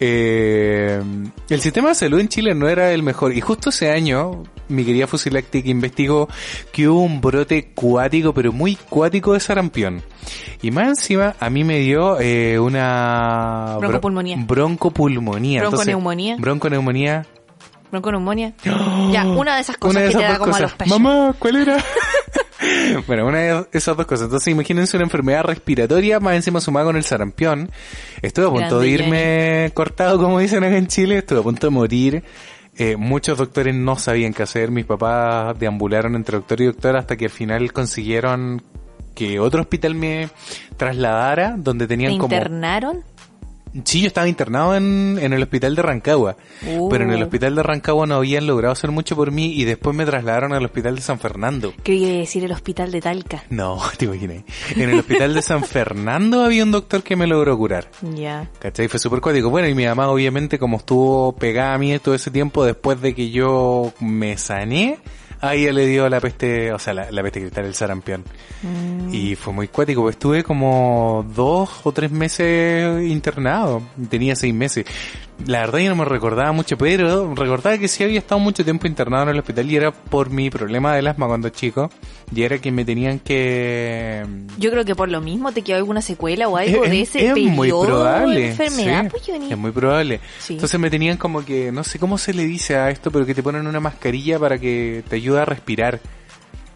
[SPEAKER 2] Eh, el sistema de salud en Chile no era el mejor y justo ese año mi querida Fusilactic investigó que hubo un brote cuático pero muy cuático de sarampión y más encima a mí me dio eh, una bro-
[SPEAKER 3] Broncopulmonía.
[SPEAKER 2] broncopulmonía Entonces,
[SPEAKER 3] Bronconeumonía.
[SPEAKER 2] bronconeumonía
[SPEAKER 3] Bronconeumonía. Ya, una de esas cosas que te da como a los pechos.
[SPEAKER 2] Mamá, ¿cuál era? bueno, una de esas dos cosas. Entonces, imagínense una enfermedad respiratoria, más encima sumada con el sarampión. Estuve a punto
[SPEAKER 3] Grande,
[SPEAKER 2] de irme cortado, como dicen acá en Chile. Estuve a punto de morir. Eh, muchos doctores no sabían qué hacer. Mis papás deambularon entre doctor y doctor hasta que al final consiguieron que otro hospital me trasladara, donde
[SPEAKER 3] ¿Te
[SPEAKER 2] tenían como...
[SPEAKER 3] internaron?
[SPEAKER 2] Sí, yo estaba internado en, en el hospital de Rancagua,
[SPEAKER 3] Uh.
[SPEAKER 2] pero en el hospital de Rancagua no habían logrado hacer mucho por mí y después me trasladaron al hospital de San Fernando.
[SPEAKER 3] Quería decir el hospital de Talca.
[SPEAKER 2] No, te imaginé. En el hospital de San Fernando había un doctor que me logró curar.
[SPEAKER 3] Ya.
[SPEAKER 2] ¿Cachai? Fue súper cuático. Bueno, y mi mamá obviamente como estuvo pegada a mí todo ese tiempo después de que yo me sané, a ella le dio la peste, o sea, la, la peste cristal, el sarampión.
[SPEAKER 3] Mm.
[SPEAKER 2] Y fue muy cuático, estuve como dos o tres meses internado. Tenía seis meses. La verdad yo no me recordaba mucho, pero recordaba que sí había estado mucho tiempo internado en el hospital y era por mi problema del asma cuando chico. Y era que me tenían que...
[SPEAKER 3] Yo creo que por lo mismo te quedó alguna secuela o algo
[SPEAKER 2] Es-
[SPEAKER 3] de
[SPEAKER 2] es-
[SPEAKER 3] ese
[SPEAKER 2] es
[SPEAKER 3] periodo
[SPEAKER 2] muy probable.
[SPEAKER 3] de enfermedad,
[SPEAKER 2] sí,
[SPEAKER 3] pues,
[SPEAKER 2] es muy probable.
[SPEAKER 3] Sí.
[SPEAKER 2] Entonces me tenían como que, no sé cómo se le dice a esto, pero que te ponen una mascarilla para que te ayude a respirar.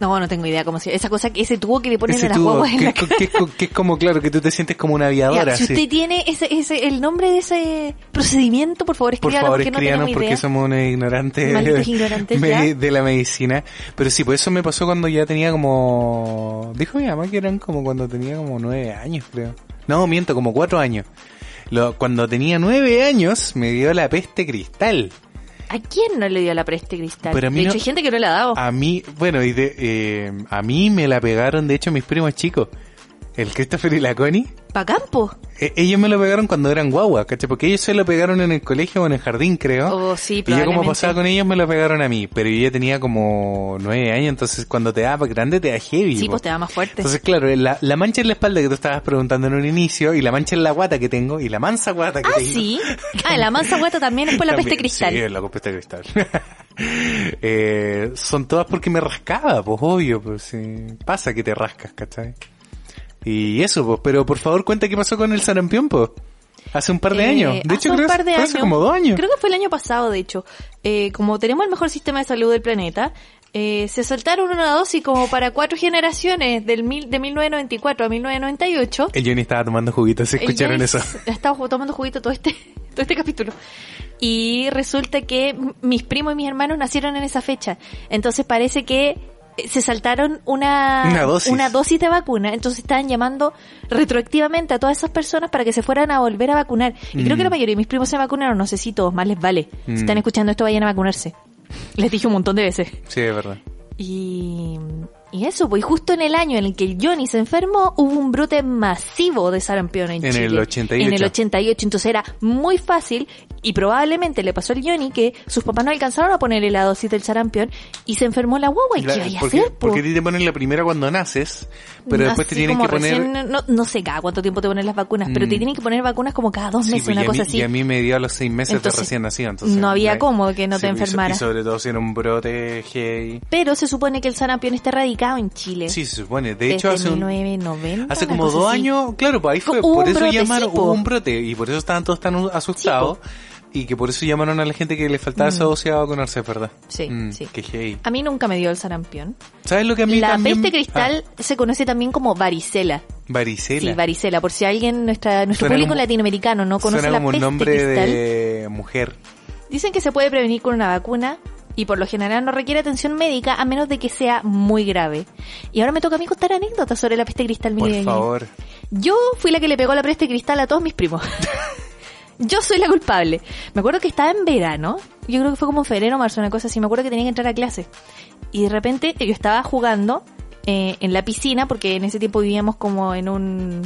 [SPEAKER 3] No, no tengo idea cómo se... Esa cosa, que ese tubo que le ponen
[SPEAKER 2] Ese
[SPEAKER 3] a las
[SPEAKER 2] tubo,
[SPEAKER 3] guaguas en
[SPEAKER 2] que,
[SPEAKER 3] la
[SPEAKER 2] que es co- que es como, claro, que tú te sientes como una
[SPEAKER 3] Ya,
[SPEAKER 2] aviadora.
[SPEAKER 3] si
[SPEAKER 2] así.
[SPEAKER 3] usted tiene ese, ese, el nombre de ese procedimiento, por favor,
[SPEAKER 2] Por
[SPEAKER 3] escríbanos
[SPEAKER 2] favor,
[SPEAKER 3] porque no
[SPEAKER 2] escríbanos
[SPEAKER 3] tenemos
[SPEAKER 2] porque
[SPEAKER 3] idea.
[SPEAKER 2] somos unos ignorantes,
[SPEAKER 3] ya.
[SPEAKER 2] de la medicina. Pero sí, pues eso me pasó cuando ya tenía como... Dijo mi mamá que eran como cuando tenía como nueve años, creo. No, miento, como cuatro años. Lo, cuando tenía nueve años me dio la peste cristal.
[SPEAKER 3] ¿A quién no le dio la preste cristal?
[SPEAKER 2] Pero a mí
[SPEAKER 3] de hecho,
[SPEAKER 2] no-
[SPEAKER 3] hay gente que no la ha dado.
[SPEAKER 2] A mí, bueno, y de, eh, a mí me la pegaron, de hecho, mis primos chicos. El Christopher y la Connie.
[SPEAKER 3] Pa' campo.
[SPEAKER 2] E- ellos me lo pegaron cuando eran guagua, ¿cachai? Porque ellos se lo pegaron en el colegio o en el jardín, creo.
[SPEAKER 3] Oh, sí,
[SPEAKER 2] y yo como pasaba con ellos me lo pegaron a mí. Pero yo ya tenía como nueve años, entonces cuando te da grande te da heavy.
[SPEAKER 3] Sí,
[SPEAKER 2] po.
[SPEAKER 3] pues te da más fuerte.
[SPEAKER 2] Entonces, claro, la, la mancha en la espalda que tú estabas preguntando en un inicio, y la mancha en la guata que tengo, y la mansa guata que
[SPEAKER 3] ah,
[SPEAKER 2] tengo.
[SPEAKER 3] sí. Ah, la mansa guata también es por la peste
[SPEAKER 2] También,
[SPEAKER 3] cristal.
[SPEAKER 2] Sí, la peste cristal. eh, son todas porque me rascaba, pues obvio, pues sí. Pasa que te rascas, ¿cachai? Y eso, pues, pero por favor cuenta qué pasó con el sarampión, pues. Hace un par de
[SPEAKER 3] Eh,
[SPEAKER 2] años. De
[SPEAKER 3] hace
[SPEAKER 2] hecho,
[SPEAKER 3] un
[SPEAKER 2] creo
[SPEAKER 3] par de
[SPEAKER 2] que fue
[SPEAKER 3] años.
[SPEAKER 2] hace como dos años.
[SPEAKER 3] Creo que fue el año pasado, de hecho. Eh, como tenemos el mejor sistema de salud del planeta, eh, se saltaron una dosis como para cuatro generaciones, del mil, de 1994 a 1998.
[SPEAKER 2] El Johnny estaba tomando juguitos, ¿se escucharon eso?
[SPEAKER 3] ha estado tomando juguito todo este, todo este capítulo. Y resulta que mis primos y mis hermanos nacieron en esa fecha. Entonces parece que se saltaron una,
[SPEAKER 2] Una dosis.
[SPEAKER 3] una dosis de vacuna. Entonces estaban llamando retroactivamente a todas esas personas para que se fueran a volver a vacunar. Y creo
[SPEAKER 2] Mm.
[SPEAKER 3] que la mayoría de mis primos se vacunaron. No sé si todos, más les vale.
[SPEAKER 2] Mm.
[SPEAKER 3] Si están escuchando esto, vayan a vacunarse. Les dije un montón de veces.
[SPEAKER 2] Sí, es verdad.
[SPEAKER 3] Y, y eso, pues justo en el año en el que Johnny se enfermó, hubo un brote masivo de sarampión en,
[SPEAKER 2] En
[SPEAKER 3] Chile.
[SPEAKER 2] el 88.
[SPEAKER 3] En el 88, entonces era muy fácil y probablemente le pasó al Johnny que sus papás no alcanzaron a ponerle la dosis del sarampión y se enfermó la guagua. ¿Y
[SPEAKER 2] La-
[SPEAKER 3] qué vaya a
[SPEAKER 2] porque,
[SPEAKER 3] hacer, po?
[SPEAKER 2] porque a te ponen la primera cuando naces, pero después te tienen que poner...
[SPEAKER 3] recién, no, no sé cada cuánto tiempo te ponen las vacunas, pero
[SPEAKER 2] Mm.
[SPEAKER 3] te tienen que poner vacunas como cada dos meses,
[SPEAKER 2] pues,
[SPEAKER 3] una
[SPEAKER 2] a
[SPEAKER 3] cosa
[SPEAKER 2] mí-
[SPEAKER 3] así.
[SPEAKER 2] Y a mí me dio a los seis meses
[SPEAKER 3] Entonces,
[SPEAKER 2] de recién nacido. Entonces,
[SPEAKER 3] no había cómo que no te
[SPEAKER 2] y so-
[SPEAKER 3] enfermara.
[SPEAKER 2] Y sobre todo si era un brote heavy.
[SPEAKER 3] Pero se supone que el sarampión está radicado en Chile.
[SPEAKER 2] Sí, se supone. De hecho, hace un,
[SPEAKER 3] 1990.
[SPEAKER 2] Hace como dos
[SPEAKER 3] así.
[SPEAKER 2] años, claro, pues ahí fue,
[SPEAKER 3] Hubo
[SPEAKER 2] por eso
[SPEAKER 3] brote,
[SPEAKER 2] llamaron,
[SPEAKER 3] sí,
[SPEAKER 2] hubo un brote, y por eso estaban todos tan asustados, y que por eso llamaron a la gente que le faltaba esa dosis a vacunarse, ¿verdad?
[SPEAKER 3] Sí,
[SPEAKER 2] Mm,
[SPEAKER 3] sí.
[SPEAKER 2] Qué heavy.
[SPEAKER 3] A mí nunca me dio el sarampión.
[SPEAKER 2] ¿Sabes lo que a mí
[SPEAKER 3] La
[SPEAKER 2] también-
[SPEAKER 3] peste cristal se conoce también como varicela.
[SPEAKER 2] Ah, varicela.
[SPEAKER 3] Sí, varicela. Por si alguien, nuestra, nuestro
[SPEAKER 2] Suena
[SPEAKER 3] público
[SPEAKER 2] como-
[SPEAKER 3] latinoamericano no conoce
[SPEAKER 2] Suena
[SPEAKER 3] la
[SPEAKER 2] como un
[SPEAKER 3] peste
[SPEAKER 2] nombre
[SPEAKER 3] cristal,
[SPEAKER 2] de mujer.
[SPEAKER 3] dicen que se puede prevenir con una vacuna y por lo general no requiere atención médica a menos de que sea muy grave. Y ahora me toca a mí contar anécdotas sobre la peste cristal.
[SPEAKER 2] Por favor.
[SPEAKER 3] Yo fui la que le pegó la peste cristal a todos mis primos. Yo soy la culpable. Me acuerdo que estaba en verano. Yo creo que fue como en febrero o marzo, una cosa así. Me acuerdo que tenía que entrar a clase. Y de repente yo estaba jugando eh, en la piscina, porque en ese tiempo vivíamos como en un...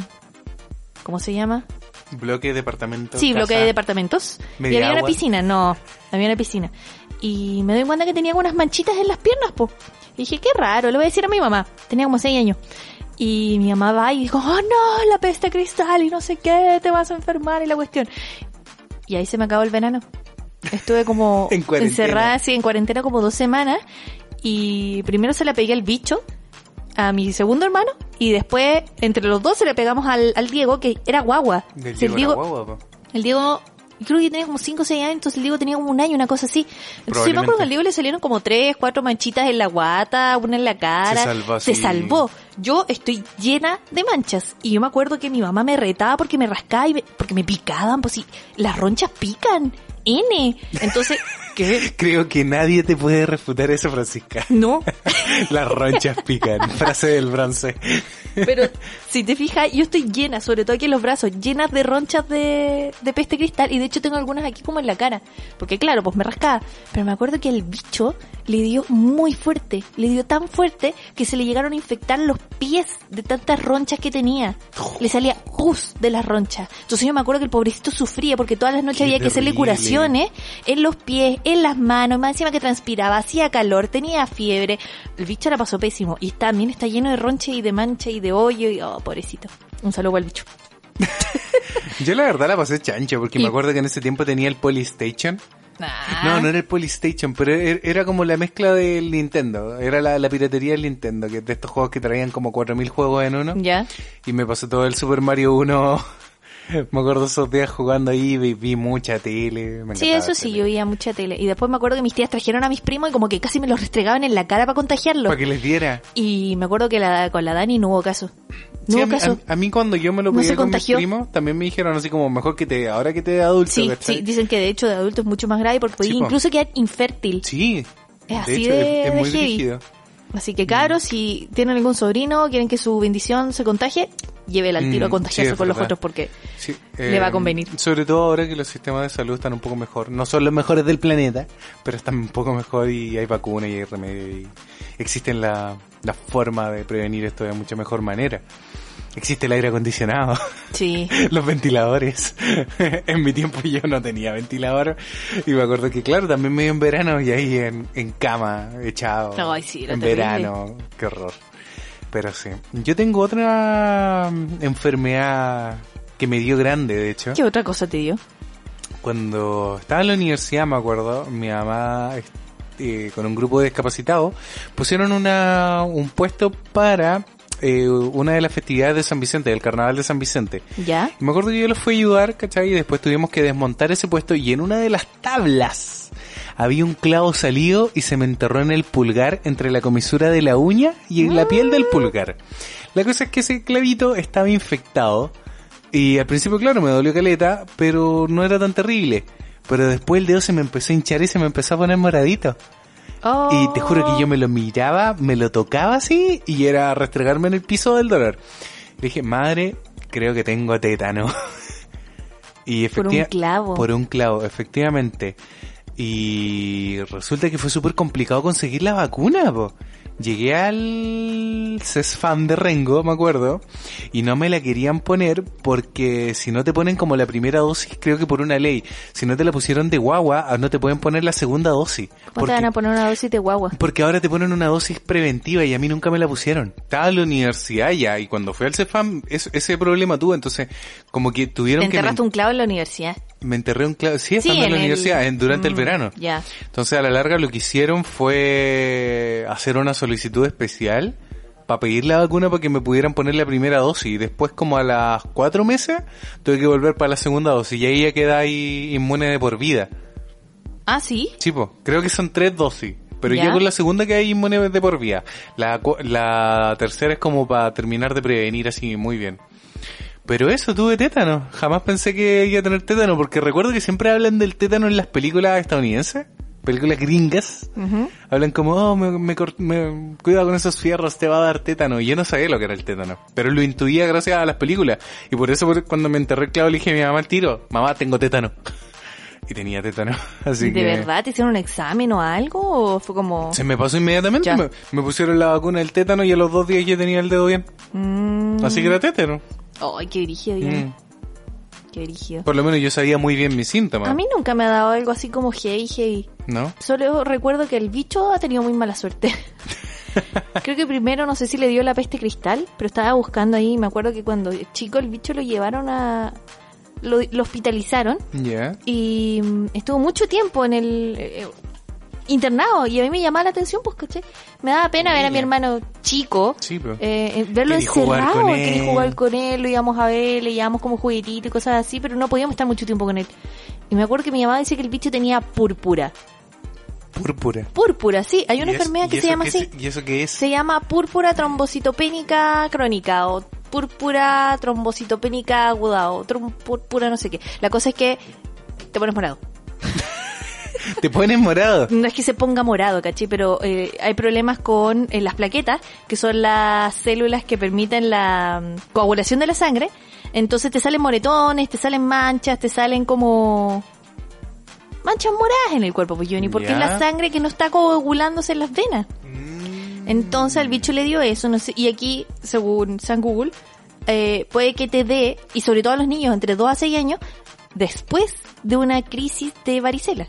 [SPEAKER 3] ¿Cómo se llama?
[SPEAKER 2] Bloque, departamento.
[SPEAKER 3] Sí,
[SPEAKER 2] casa.
[SPEAKER 3] bloque de departamentos. Y había una piscina, no, había una piscina. Y me doy cuenta que tenía unas manchitas en las piernas, po. Y dije, qué raro, le voy a decir a mi mamá. Tenía como seis años. Y mi mamá va y dijo, oh no, la peste cristal y no sé qué, te vas a enfermar y la cuestión. Y ahí se me acabó el verano. Estuve como
[SPEAKER 2] En
[SPEAKER 3] encerrada así en cuarentena como dos semanas. Y primero se la pegué al bicho a mi segundo hermano y después entre los dos se le pegamos al, al Diego que era guagua.
[SPEAKER 2] Del
[SPEAKER 3] O sea,
[SPEAKER 2] Diego
[SPEAKER 3] el Diego,
[SPEAKER 2] guagua,
[SPEAKER 3] el Diego, creo que tenía como 5 o 6 años, entonces el Diego tenía como un año, una cosa así. Entonces yo me acuerdo que al Diego le salieron como 3, 4 manchitas en la guata, una en la cara.
[SPEAKER 2] Se salvó
[SPEAKER 3] Se salvó. Yo estoy llena de manchas. Y yo me acuerdo que mi mamá me retaba porque me rascaba y me- porque me picaban, pues sí, las ronchas pican. N. Entonces, ¿qué?
[SPEAKER 2] Creo que nadie te puede refutar eso, Francisca.
[SPEAKER 3] No.
[SPEAKER 2] Las ronchas pican. Frase del bronce.
[SPEAKER 3] Pero si te fijas, yo estoy llena, sobre todo aquí en los brazos, llenas de ronchas de, de peste cristal. Y de hecho tengo algunas aquí como en la cara. Porque claro, pues me rascaba. Pero me acuerdo que el bicho le dio muy fuerte. Le dio tan fuerte que se le llegaron a infectar los pies de tantas ronchas que tenía. Le salía pus de las ronchas. Entonces yo me acuerdo que el pobrecito sufría porque todas las noches
[SPEAKER 2] Qué
[SPEAKER 3] había que hacerle curaciones en los pies, en las manos, más encima que transpiraba, hacía calor, tenía fiebre. El bicho la pasó pésimo. Y también está lleno de roncha y de mancha y de hoyo y, oh, pobrecito. Un saludo al bicho.
[SPEAKER 2] Yo la verdad la pasé chancho porque
[SPEAKER 3] Y-
[SPEAKER 2] me acuerdo que en ese tiempo tenía el Polystation. No, no era el Polystation, pero er- era como la mezcla del Nintendo. Era la, la piratería del Nintendo, que de estos juegos que traían como 4000 juegos en uno.
[SPEAKER 3] Ya.
[SPEAKER 2] Y me pasé todo el Super Mario 1. Me acuerdo esos días jugando ahí, vi, vi mucha tele. me
[SPEAKER 3] Sí, eso sí,
[SPEAKER 2] tele.
[SPEAKER 3] yo veía mucha tele. Y después me acuerdo que mis tías trajeron a mis primos y como que casi me los restregaban en la cara para contagiarlos.
[SPEAKER 2] Para que les diera.
[SPEAKER 3] Y me acuerdo que la, con la Dani no hubo caso. No
[SPEAKER 2] Sí,
[SPEAKER 3] hubo
[SPEAKER 2] a, mí,
[SPEAKER 3] caso.
[SPEAKER 2] a- a mí cuando yo me lo
[SPEAKER 3] No
[SPEAKER 2] pedí
[SPEAKER 3] se
[SPEAKER 2] con mis primos, también me dijeron así como mejor que te, ahora que te de adulto,
[SPEAKER 3] Sí,
[SPEAKER 2] ¿cachai?
[SPEAKER 3] sí, dicen que de hecho de adulto es mucho más grave porque podía
[SPEAKER 2] Sí, po.
[SPEAKER 3] incluso quedar infértil.
[SPEAKER 2] Sí.
[SPEAKER 3] Es así
[SPEAKER 2] hecho,
[SPEAKER 3] de-
[SPEAKER 2] es, es
[SPEAKER 3] de
[SPEAKER 2] muy
[SPEAKER 3] heavy.
[SPEAKER 2] rígido.
[SPEAKER 3] Así que cabros, si tienen algún sobrino, quieren que su bendición se contagie, lleve al tiro a
[SPEAKER 2] Mm,
[SPEAKER 3] contagiarse
[SPEAKER 2] sí,
[SPEAKER 3] con los otros porque
[SPEAKER 2] Sí,
[SPEAKER 3] Le va a
[SPEAKER 2] eh,
[SPEAKER 3] convenir.
[SPEAKER 2] Sobre todo ahora que los sistemas de salud están un poco mejor. No son los mejores del planeta, pero están un poco mejor y hay vacunas y hay remedio y existen la, la forma de prevenir esto de mucha mejor manera. Existe el aire acondicionado,
[SPEAKER 3] sí.
[SPEAKER 2] los ventiladores. en mi tiempo yo no tenía ventilador y me acuerdo que claro, también medio en verano y ahí en, en cama, echado.
[SPEAKER 3] Ay, sí,
[SPEAKER 2] en verano, qué horror. Pero sí. Yo tengo otra mm, enfermedad que me dio grande, de hecho.
[SPEAKER 3] ¿Qué otra cosa te dio?
[SPEAKER 2] Cuando estaba en la universidad, me acuerdo, mi mamá eh, con un grupo de discapacitados pusieron una, un puesto para eh, una de las festividades de San Vicente, del carnaval de San Vicente.
[SPEAKER 3] ¿Ya?
[SPEAKER 2] Y me acuerdo que yo los fui a ayudar, ¿cachai? Y después tuvimos que desmontar ese puesto y en una de las tablas había un clavo salido y se me enterró en el pulgar entre la comisura de la uña y en la piel del pulgar. La cosa es que ese clavito estaba infectado y al principio, claro, me dolió caleta, pero no era tan terrible. Pero después el dedo se me empezó a hinchar y se me empezó a poner moradito.
[SPEAKER 3] Oh.
[SPEAKER 2] Y te juro que yo me lo miraba, me lo tocaba así y era restregarme en el piso del dolor. Le dije, madre, creo que tengo tétano. y
[SPEAKER 3] Por un clavo.
[SPEAKER 2] Por un clavo, efectivamente. Y resulta que fue súper complicado conseguir la vacuna, po. Llegué al CESFAM de Rengo, me acuerdo, y no me la querían poner porque si no te ponen como la primera dosis, creo que por una ley, si no te la pusieron de guagua, no te pueden poner la segunda dosis.
[SPEAKER 3] ¿Cómo
[SPEAKER 2] Porque-
[SPEAKER 3] te van a poner una dosis de guagua?
[SPEAKER 2] porque ahora te ponen una dosis preventiva y a mí nunca me la pusieron. Estaba en la universidad ya y cuando fui al CEFAM es- ese problema tuve, entonces como que
[SPEAKER 3] Te
[SPEAKER 2] tuvieron que...
[SPEAKER 3] enterraste
[SPEAKER 2] Me,
[SPEAKER 3] un clavo en la universidad.
[SPEAKER 2] Me enterré un clavo, sí, estando en la
[SPEAKER 3] el-
[SPEAKER 2] universidad, en- durante el
[SPEAKER 3] Mm,
[SPEAKER 2] verano.
[SPEAKER 3] Ya.
[SPEAKER 2] Entonces a la larga lo que hicieron fue hacer una solicitud especial para pedir la vacuna para que me pudieran poner la primera dosis y después como a las cuatro meses tuve que volver para la segunda dosis y ahí ya queda ahí inmune de por vida.
[SPEAKER 3] Ah, sí.
[SPEAKER 2] Sí, po, creo que son tres dosis. Pero
[SPEAKER 3] ya
[SPEAKER 2] con la segunda que hay inmune de por vía. La, la tercera es como para terminar de prevenir así muy bien. Pero eso, tuve tétano. Jamás pensé que iba a tener tétano, porque recuerdo que siempre hablan del tétano en las películas estadounidenses, películas gringas.
[SPEAKER 3] Ujú.
[SPEAKER 2] Hablan como, oh, me, me me- cuidado con esos fierros, te va a dar tétano. Y yo no sabía lo que era el tétano. Pero lo intuía gracias a las películas. Y por eso cuando me enterré el clavo le dije a mi mamá al tiro, mamá, tengo tétano. Y tenía tétano. Así
[SPEAKER 3] ¿De
[SPEAKER 2] que...
[SPEAKER 3] verdad te hicieron un examen o algo? ¿O fue como.?
[SPEAKER 2] Se me pasó inmediatamente. Me, me pusieron la vacuna del tétano y a los dos días ya tenía el dedo bien.
[SPEAKER 3] Mm.
[SPEAKER 2] Así que era tétano.
[SPEAKER 3] Ay, qué Dios.
[SPEAKER 2] Mm.
[SPEAKER 3] Qué brígido.
[SPEAKER 2] Por lo menos yo sabía muy bien mis síntomas.
[SPEAKER 3] A mí nunca me ha dado algo así como hey, hey.
[SPEAKER 2] ¿No?
[SPEAKER 3] Solo recuerdo que el bicho ha tenido muy mala suerte. Creo que primero no sé si le dio la peste cristal, pero estaba buscando ahí. Me acuerdo que cuando chico el bicho lo llevaron a. Lo, lo hospitalizaron
[SPEAKER 2] Ya.
[SPEAKER 3] y mm, estuvo mucho tiempo en el. Internado y a mí me llamaba la atención pues caché. Me daba pena ver a mi hermano chico
[SPEAKER 2] Sí, pero.
[SPEAKER 3] eh, eh, verlo
[SPEAKER 2] Querí
[SPEAKER 3] encerrado quería jugar con él lo íbamos a ver le llevábamos como juguetito y cosas así pero no podíamos estar mucho tiempo con él. Y me acuerdo que mi mamá dice que el bicho tenía púrpura.
[SPEAKER 2] Púrpura.
[SPEAKER 3] púrpura sí. Hay una
[SPEAKER 2] ¿Y es-
[SPEAKER 3] enfermedad que se llama así.
[SPEAKER 2] ¿Y eso qué es?
[SPEAKER 3] se llama púrpura trombocitopénica crónica o púrpura trombocitopénica aguda o púrpura no sé qué. La cosa es que te pones morado
[SPEAKER 2] Te pones morado.
[SPEAKER 3] no es que se ponga morado, ¿caché? Pero eh, hay problemas con eh, las plaquetas, que son las células que permiten la mm, coagulación de la sangre. Entonces te salen moretones, te salen manchas, te salen como manchas moradas en el cuerpo, pues Johnny, porque es la sangre que no está coagulándose en las venas.
[SPEAKER 2] Mm.
[SPEAKER 3] Entonces al bicho le dio eso, no sé, y aquí, según San Google, eh, puede que te dé, y sobre todo a los niños entre 2 a 6 años, después de una crisis de varicela.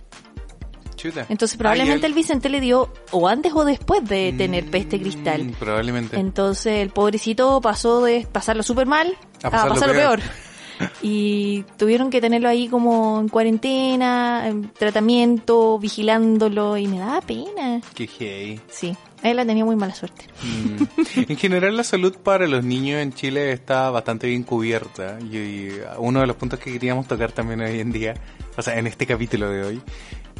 [SPEAKER 2] Chuta.
[SPEAKER 3] Entonces probablemente el Vicente le dio o antes o después de tener peste
[SPEAKER 2] Mm,
[SPEAKER 3] cristal.
[SPEAKER 2] Probablemente.
[SPEAKER 3] Entonces el pobrecito pasó de pasarlo súper mal
[SPEAKER 2] A
[SPEAKER 3] a
[SPEAKER 2] pasarlo
[SPEAKER 3] pasarlo,
[SPEAKER 2] peor.
[SPEAKER 3] peor. Y tuvieron que tenerlo ahí como en cuarentena, en tratamiento, vigilándolo y me daba pena.
[SPEAKER 2] Qué hey.
[SPEAKER 3] Sí, él la tenía muy mala suerte.
[SPEAKER 2] Mm. En general la salud para los niños en Chile está bastante bien cubierta y uno de los puntos que queríamos tocar también hoy en día, o sea, en este capítulo de hoy,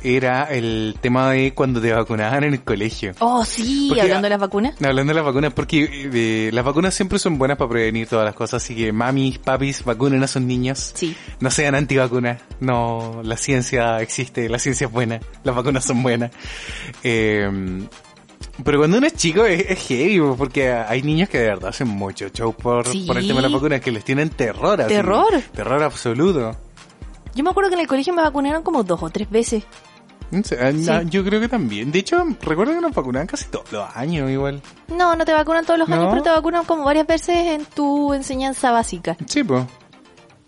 [SPEAKER 2] era el tema de cuando te vacunaban en el colegio.
[SPEAKER 3] Oh, sí,
[SPEAKER 2] Porque-
[SPEAKER 3] hablando de las vacunas.
[SPEAKER 2] Hablando de las vacunas, porque eh, las vacunas siempre son buenas para prevenir todas las cosas, así que mamis, papis, vacunen a sus niños.
[SPEAKER 3] Sí.
[SPEAKER 2] No sean antivacunas. No, la ciencia existe, la ciencia es buena, las vacunas son buenas. Eh, Pero cuando uno es chico es, es heavy, po, porque hay niños que de verdad hacen mucho show por,
[SPEAKER 3] Sí.
[SPEAKER 2] por el tema de la vacuna, que les tienen terror. así.
[SPEAKER 3] Terror.
[SPEAKER 2] Terror absoluto.
[SPEAKER 3] Yo me acuerdo que en el colegio me vacunaron como dos o tres veces.
[SPEAKER 2] Ah, Yo creo que también. De hecho, recuerdo que nos vacunaban casi todos los años igual.
[SPEAKER 3] No, no te vacunan todos los
[SPEAKER 2] ¿No?
[SPEAKER 3] años, pero te vacunan como varias veces en tu enseñanza básica.
[SPEAKER 2] Sí, pues.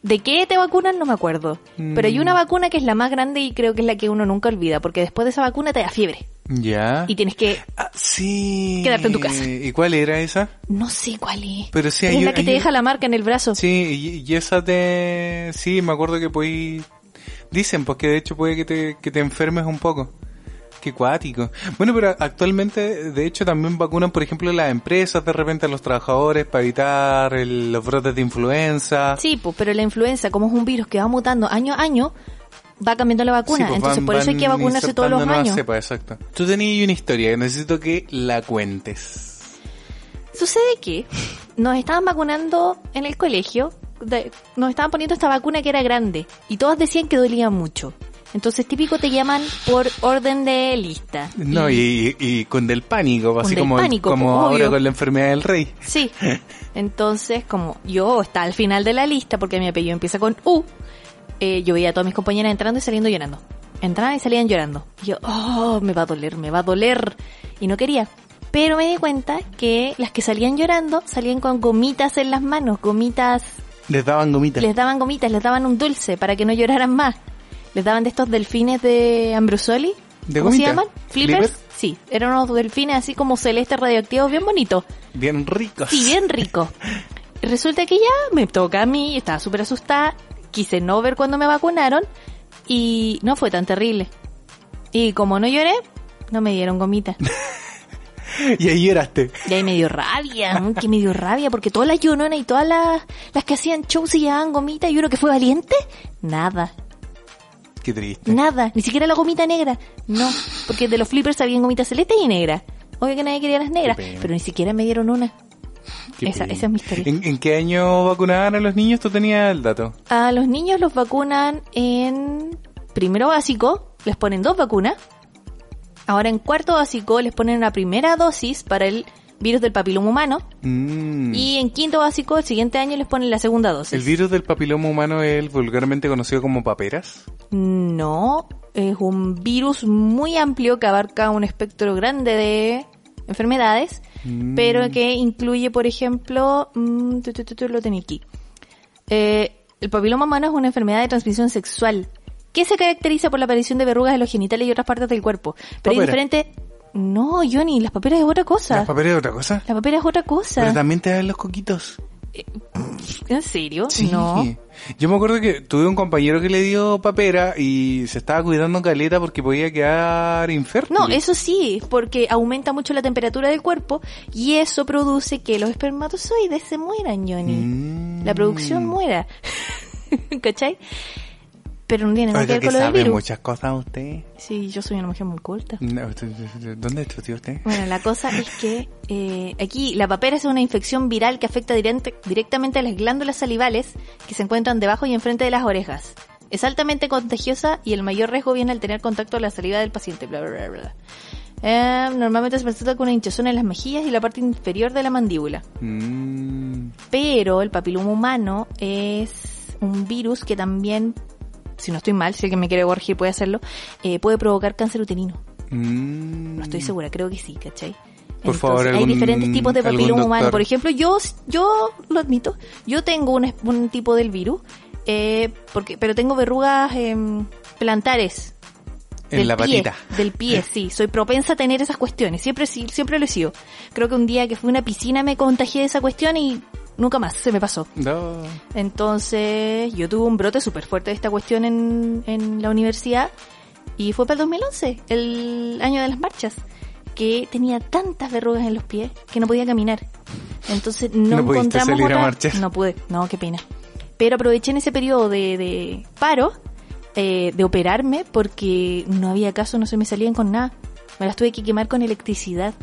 [SPEAKER 3] ¿De qué te vacunan? No me acuerdo.
[SPEAKER 2] Mm.
[SPEAKER 3] Pero hay una vacuna que es la más grande y creo que es la que uno nunca olvida, porque después de esa vacuna te da fiebre.
[SPEAKER 2] Ya.
[SPEAKER 3] Y tienes que...
[SPEAKER 2] Ah, sí.
[SPEAKER 3] Quedarte en tu casa.
[SPEAKER 2] ¿Y cuál era esa?
[SPEAKER 3] No sé cuál es.
[SPEAKER 2] Pero sí,
[SPEAKER 3] es
[SPEAKER 2] hay-
[SPEAKER 3] la que te
[SPEAKER 2] hay-
[SPEAKER 3] deja la marca en el brazo.
[SPEAKER 2] Sí, y, y esa te... Sí, me acuerdo que podí... Dicen, pues que de hecho puede que te, que te enfermes un poco. Qué cuático. Bueno, pero actualmente, de hecho, también vacunan, por ejemplo, las empresas de repente a los trabajadores para evitar el- los brotes de influenza.
[SPEAKER 3] Sí, pues, pero la influenza, como es un virus que va mutando año a año, va cambiando la vacuna.
[SPEAKER 2] Sí, pues,
[SPEAKER 3] Entonces,
[SPEAKER 2] van-
[SPEAKER 3] por eso hay que vacunarse todos los años.
[SPEAKER 2] cepas, exacto. Tú tenías una historia que necesito que la cuentes.
[SPEAKER 3] Sucede que nos estaban vacunando en el colegio, de- nos estaban poniendo esta vacuna que era grande y todos decían que dolía mucho. Entonces típico te llaman por orden de lista.
[SPEAKER 2] No, y, y con del pánico, así
[SPEAKER 3] del
[SPEAKER 2] como,
[SPEAKER 3] pánico,
[SPEAKER 2] como
[SPEAKER 3] pues,
[SPEAKER 2] ahora
[SPEAKER 3] obvio.
[SPEAKER 2] con la enfermedad del rey.
[SPEAKER 3] Sí. Entonces, como yo está al final de la lista porque mi apellido empieza con U, eh, yo veía a todas mis compañeras entrando y saliendo llorando. Entraban y salían llorando. Y yo, oh, me va a doler, me va a doler. Y no quería. Pero me di cuenta que las que salían llorando salían con gomitas en las manos, gomitas
[SPEAKER 2] Les daban gomitas.
[SPEAKER 3] les daban gomitas, les daban un dulce para que no lloraran más. Les daban de estos delfines de Ambrosoli.
[SPEAKER 2] ¿De
[SPEAKER 3] ¿Cómo se llaman? ¿Flippers?
[SPEAKER 2] ¿Flipper?
[SPEAKER 3] Sí, eran unos delfines así como celestes radioactivos, bien bonitos.
[SPEAKER 2] Bien ricos.
[SPEAKER 3] Sí, bien rico. Resulta que ya me toca a mí, estaba súper asustada, quise no ver cuando me vacunaron y no fue tan terrible. Y como no lloré, no me dieron gomita.
[SPEAKER 2] Y ahí lloraste.
[SPEAKER 3] Y ahí me dio rabia, que me dio rabia, porque todas las lloronas y todas las, las que hacían shows se llevaban gomita y uno que fue valiente, nada,
[SPEAKER 2] Qué triste.
[SPEAKER 3] nada, ni siquiera la gomita negra, no, porque de los flippers habían gomitas celeste y negra. Obvio que nadie quería las negras, pero ni siquiera me dieron una. Esa es mi historia.
[SPEAKER 2] ¿En, en qué año vacunaban a los niños? ¿Tú tenías el dato?
[SPEAKER 3] A los niños los vacunan en primero básico, les ponen dos vacunas. Ahora en cuarto básico les ponen una primera dosis para el virus del papiloma humano.
[SPEAKER 2] Mm.
[SPEAKER 3] Y en quinto básico, el siguiente año les ponen la segunda dosis.
[SPEAKER 2] ¿El virus del papiloma humano es el vulgarmente conocido como paperas?
[SPEAKER 3] No, es un virus muy amplio que abarca un espectro grande de enfermedades,
[SPEAKER 2] Mm.
[SPEAKER 3] pero que incluye, por ejemplo, mm, tu, tu, tu, tu, lo tenía aquí. Eh, el papiloma humano es una enfermedad de transmisión sexual que se caracteriza por la aparición de verrugas en los genitales y otras partes del cuerpo. Pero hay
[SPEAKER 2] Papera.
[SPEAKER 3] diferentes... No, Johnny, las paperas es otra cosa.
[SPEAKER 2] ¿Las paperas es otra cosa?
[SPEAKER 3] La papera es otra cosa.
[SPEAKER 2] Pero también te dan los coquitos.
[SPEAKER 3] ¿En serio?
[SPEAKER 2] Sí.
[SPEAKER 3] No.
[SPEAKER 2] Yo me acuerdo que tuve un compañero que le dio papera y se estaba cuidando caleta porque podía quedar infértil.
[SPEAKER 3] No, eso sí, porque aumenta mucho la temperatura del cuerpo y eso produce que los espermatozoides se mueran, Johnny.
[SPEAKER 2] Mm.
[SPEAKER 3] La producción muera. ¿Cachai? Pero no tiene nada que ver con lo del
[SPEAKER 2] sabe
[SPEAKER 3] virus.
[SPEAKER 2] muchas cosas usted.
[SPEAKER 3] Sí, yo soy una mujer muy culta.
[SPEAKER 2] No, ¿Dónde estudió usted?
[SPEAKER 3] Bueno, la cosa es que eh, aquí la papera es una infección viral que afecta direct- directamente a las glándulas salivales que se encuentran debajo y enfrente de las orejas. Es altamente contagiosa y el mayor riesgo viene al tener contacto con la saliva del paciente. Bla, bla, bla, bla. Eh, normalmente se presenta con una hinchazón en las mejillas y la parte inferior de la mandíbula.
[SPEAKER 2] Mm.
[SPEAKER 3] Pero el papiloma humano es un virus que también, si no estoy mal, si alguien me quiere corregir puede hacerlo, eh, puede provocar cáncer uterino.
[SPEAKER 2] Mm.
[SPEAKER 3] No estoy segura, creo que sí, ¿cachai?
[SPEAKER 2] Por favor,
[SPEAKER 3] hay
[SPEAKER 2] algún-
[SPEAKER 3] diferentes tipos de papiloma humano. Por ejemplo, yo, yo lo admito, yo tengo un, un tipo del virus, eh, porque, pero tengo verrugas em, plantares.
[SPEAKER 2] En
[SPEAKER 3] del
[SPEAKER 2] la
[SPEAKER 3] pie,
[SPEAKER 2] patita.
[SPEAKER 3] Del pie, sí. Soy propensa a tener esas cuestiones. Siempre, siempre lo he sido. Creo que un día que fui a una piscina me contagié de esa cuestión y nunca más se me pasó.
[SPEAKER 2] No.
[SPEAKER 3] Entonces, yo tuve un brote súper fuerte de esta cuestión en, en la universidad y fue para el 2011, el año de las marchas, que tenía tantas verrugas en los pies que no podía caminar. Entonces, no, encontramos
[SPEAKER 2] salir a
[SPEAKER 3] otra-
[SPEAKER 2] marchar.
[SPEAKER 3] No pude, no, qué pena. Pero aproveché en ese periodo de, de paro eh, de operarme porque no había caso, no se me salían con nada. Me las tuve que quemar con electricidad.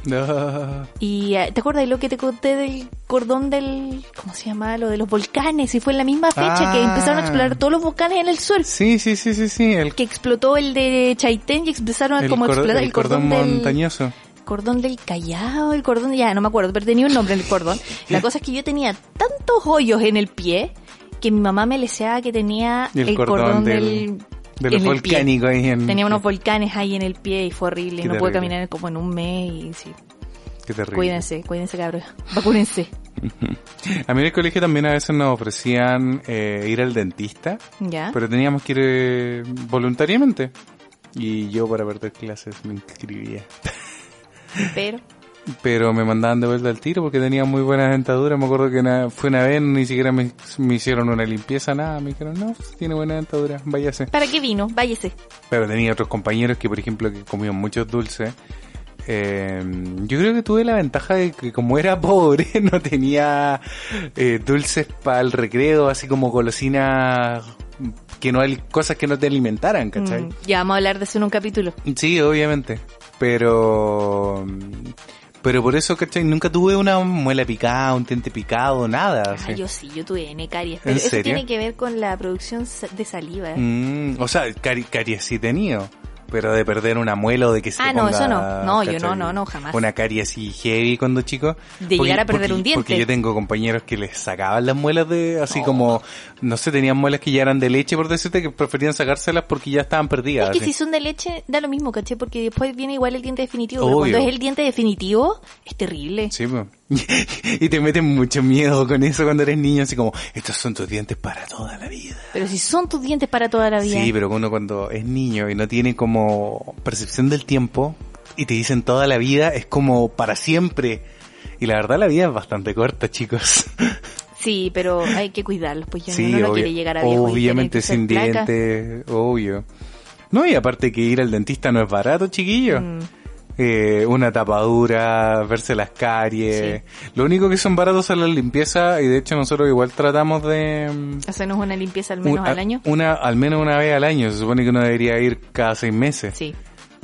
[SPEAKER 3] Y eh, ¿te acuerdas de lo que te conté del cordón del, ¿cómo se llama? Lo de los volcanes. Y fue en la misma fecha que
[SPEAKER 2] Ah.
[SPEAKER 3] empezaron a explotar todos los volcanes en el sur.
[SPEAKER 2] Sí, sí, sí, sí, sí. El,
[SPEAKER 3] Que explotó el de Chaitén y empezaron a como explotar
[SPEAKER 2] el
[SPEAKER 3] el cordón,
[SPEAKER 2] cordón
[SPEAKER 3] del...
[SPEAKER 2] montañoso.
[SPEAKER 3] cordón del Callao, el cordón, ya no me acuerdo, pero tenía un nombre el cordón. La cosa es que yo tenía tantos hoyos en el pie que mi mamá me deseaba que tenía el, cordón, del,
[SPEAKER 2] de los volcánicos ahí en
[SPEAKER 3] Tenía unos volcanes ahí en el pie y fue horrible. no pude caminar como en un mes y sí.
[SPEAKER 2] Qué terrible.
[SPEAKER 3] Cuídense, cuídense cabros. Vacúnense.
[SPEAKER 2] a mí en el colegio también a veces nos ofrecían eh, ir al dentista.
[SPEAKER 3] Ya.
[SPEAKER 2] Pero teníamos que ir eh, voluntariamente. Y yo para perder clases me inscribía.
[SPEAKER 3] Pero
[SPEAKER 2] pero me mandaban de vuelta al tiro porque tenía muy buena dentadura. Me acuerdo que fue una vez, ni siquiera me, hicieron una limpieza, nada. Me dijeron, no, pues, tiene buena dentadura, váyase.
[SPEAKER 3] ¿Para qué vino? Váyase.
[SPEAKER 2] Pero tenía otros compañeros que, por ejemplo, que comían muchos dulces. Eh, yo creo que tuve la ventaja de que como era pobre no tenía eh, dulces para el recreo, así como golosinas que no hay cosas que no te alimentaran, ¿cachai?
[SPEAKER 3] Mm, ya vamos a hablar de eso en un capítulo.
[SPEAKER 2] Sí, obviamente. Pero pero por eso, ¿cachai? Nunca tuve una muela picada, un diente picado, nada.
[SPEAKER 3] Ah, yo sí, yo tuve N caries. Pero eso tiene que ver con la producción de saliva.
[SPEAKER 2] Mm, o sea, caries sí he tenido. Pero de perder una muela o de que se
[SPEAKER 3] Ah, no, eso no. No, yo no, no, no, jamás.
[SPEAKER 2] Una carie así heavy cuando chico.
[SPEAKER 3] De llegar a perder un diente.
[SPEAKER 2] Porque yo tengo compañeros que les sacaban las muelas de, así como, no sé, tenían muelas que ya eran de leche, por decirte, que preferían sacárselas porque ya estaban perdidas.
[SPEAKER 3] Es que si son de leche, da lo mismo, caché, porque después viene igual el diente definitivo. Pero cuando es el diente definitivo, es terrible.
[SPEAKER 2] Sí, pues. y te meten mucho miedo con eso cuando eres niño, así como, estos son tus dientes para toda la vida.
[SPEAKER 3] Pero si son tus dientes para toda la vida.
[SPEAKER 2] Sí, pero uno cuando es niño y no tiene como percepción del tiempo y te dicen toda la vida, es como para siempre. Y la verdad la vida es bastante corta, chicos.
[SPEAKER 3] Sí, pero hay que cuidarlos, pues ya uno no quiere llegar a viejo
[SPEAKER 2] Obviamente sin dientes, obvio. No, y aparte que ir al dentista no es barato, chiquillo. Mm eh, una tapadura, verse las caries. Lo único que son baratos es la limpieza y de hecho nosotros igual tratamos de...
[SPEAKER 3] Mm, Hacernos una limpieza al menos al año.
[SPEAKER 2] Una, al menos una vez al año. Se supone que uno debería ir cada seis meses.
[SPEAKER 3] Sí.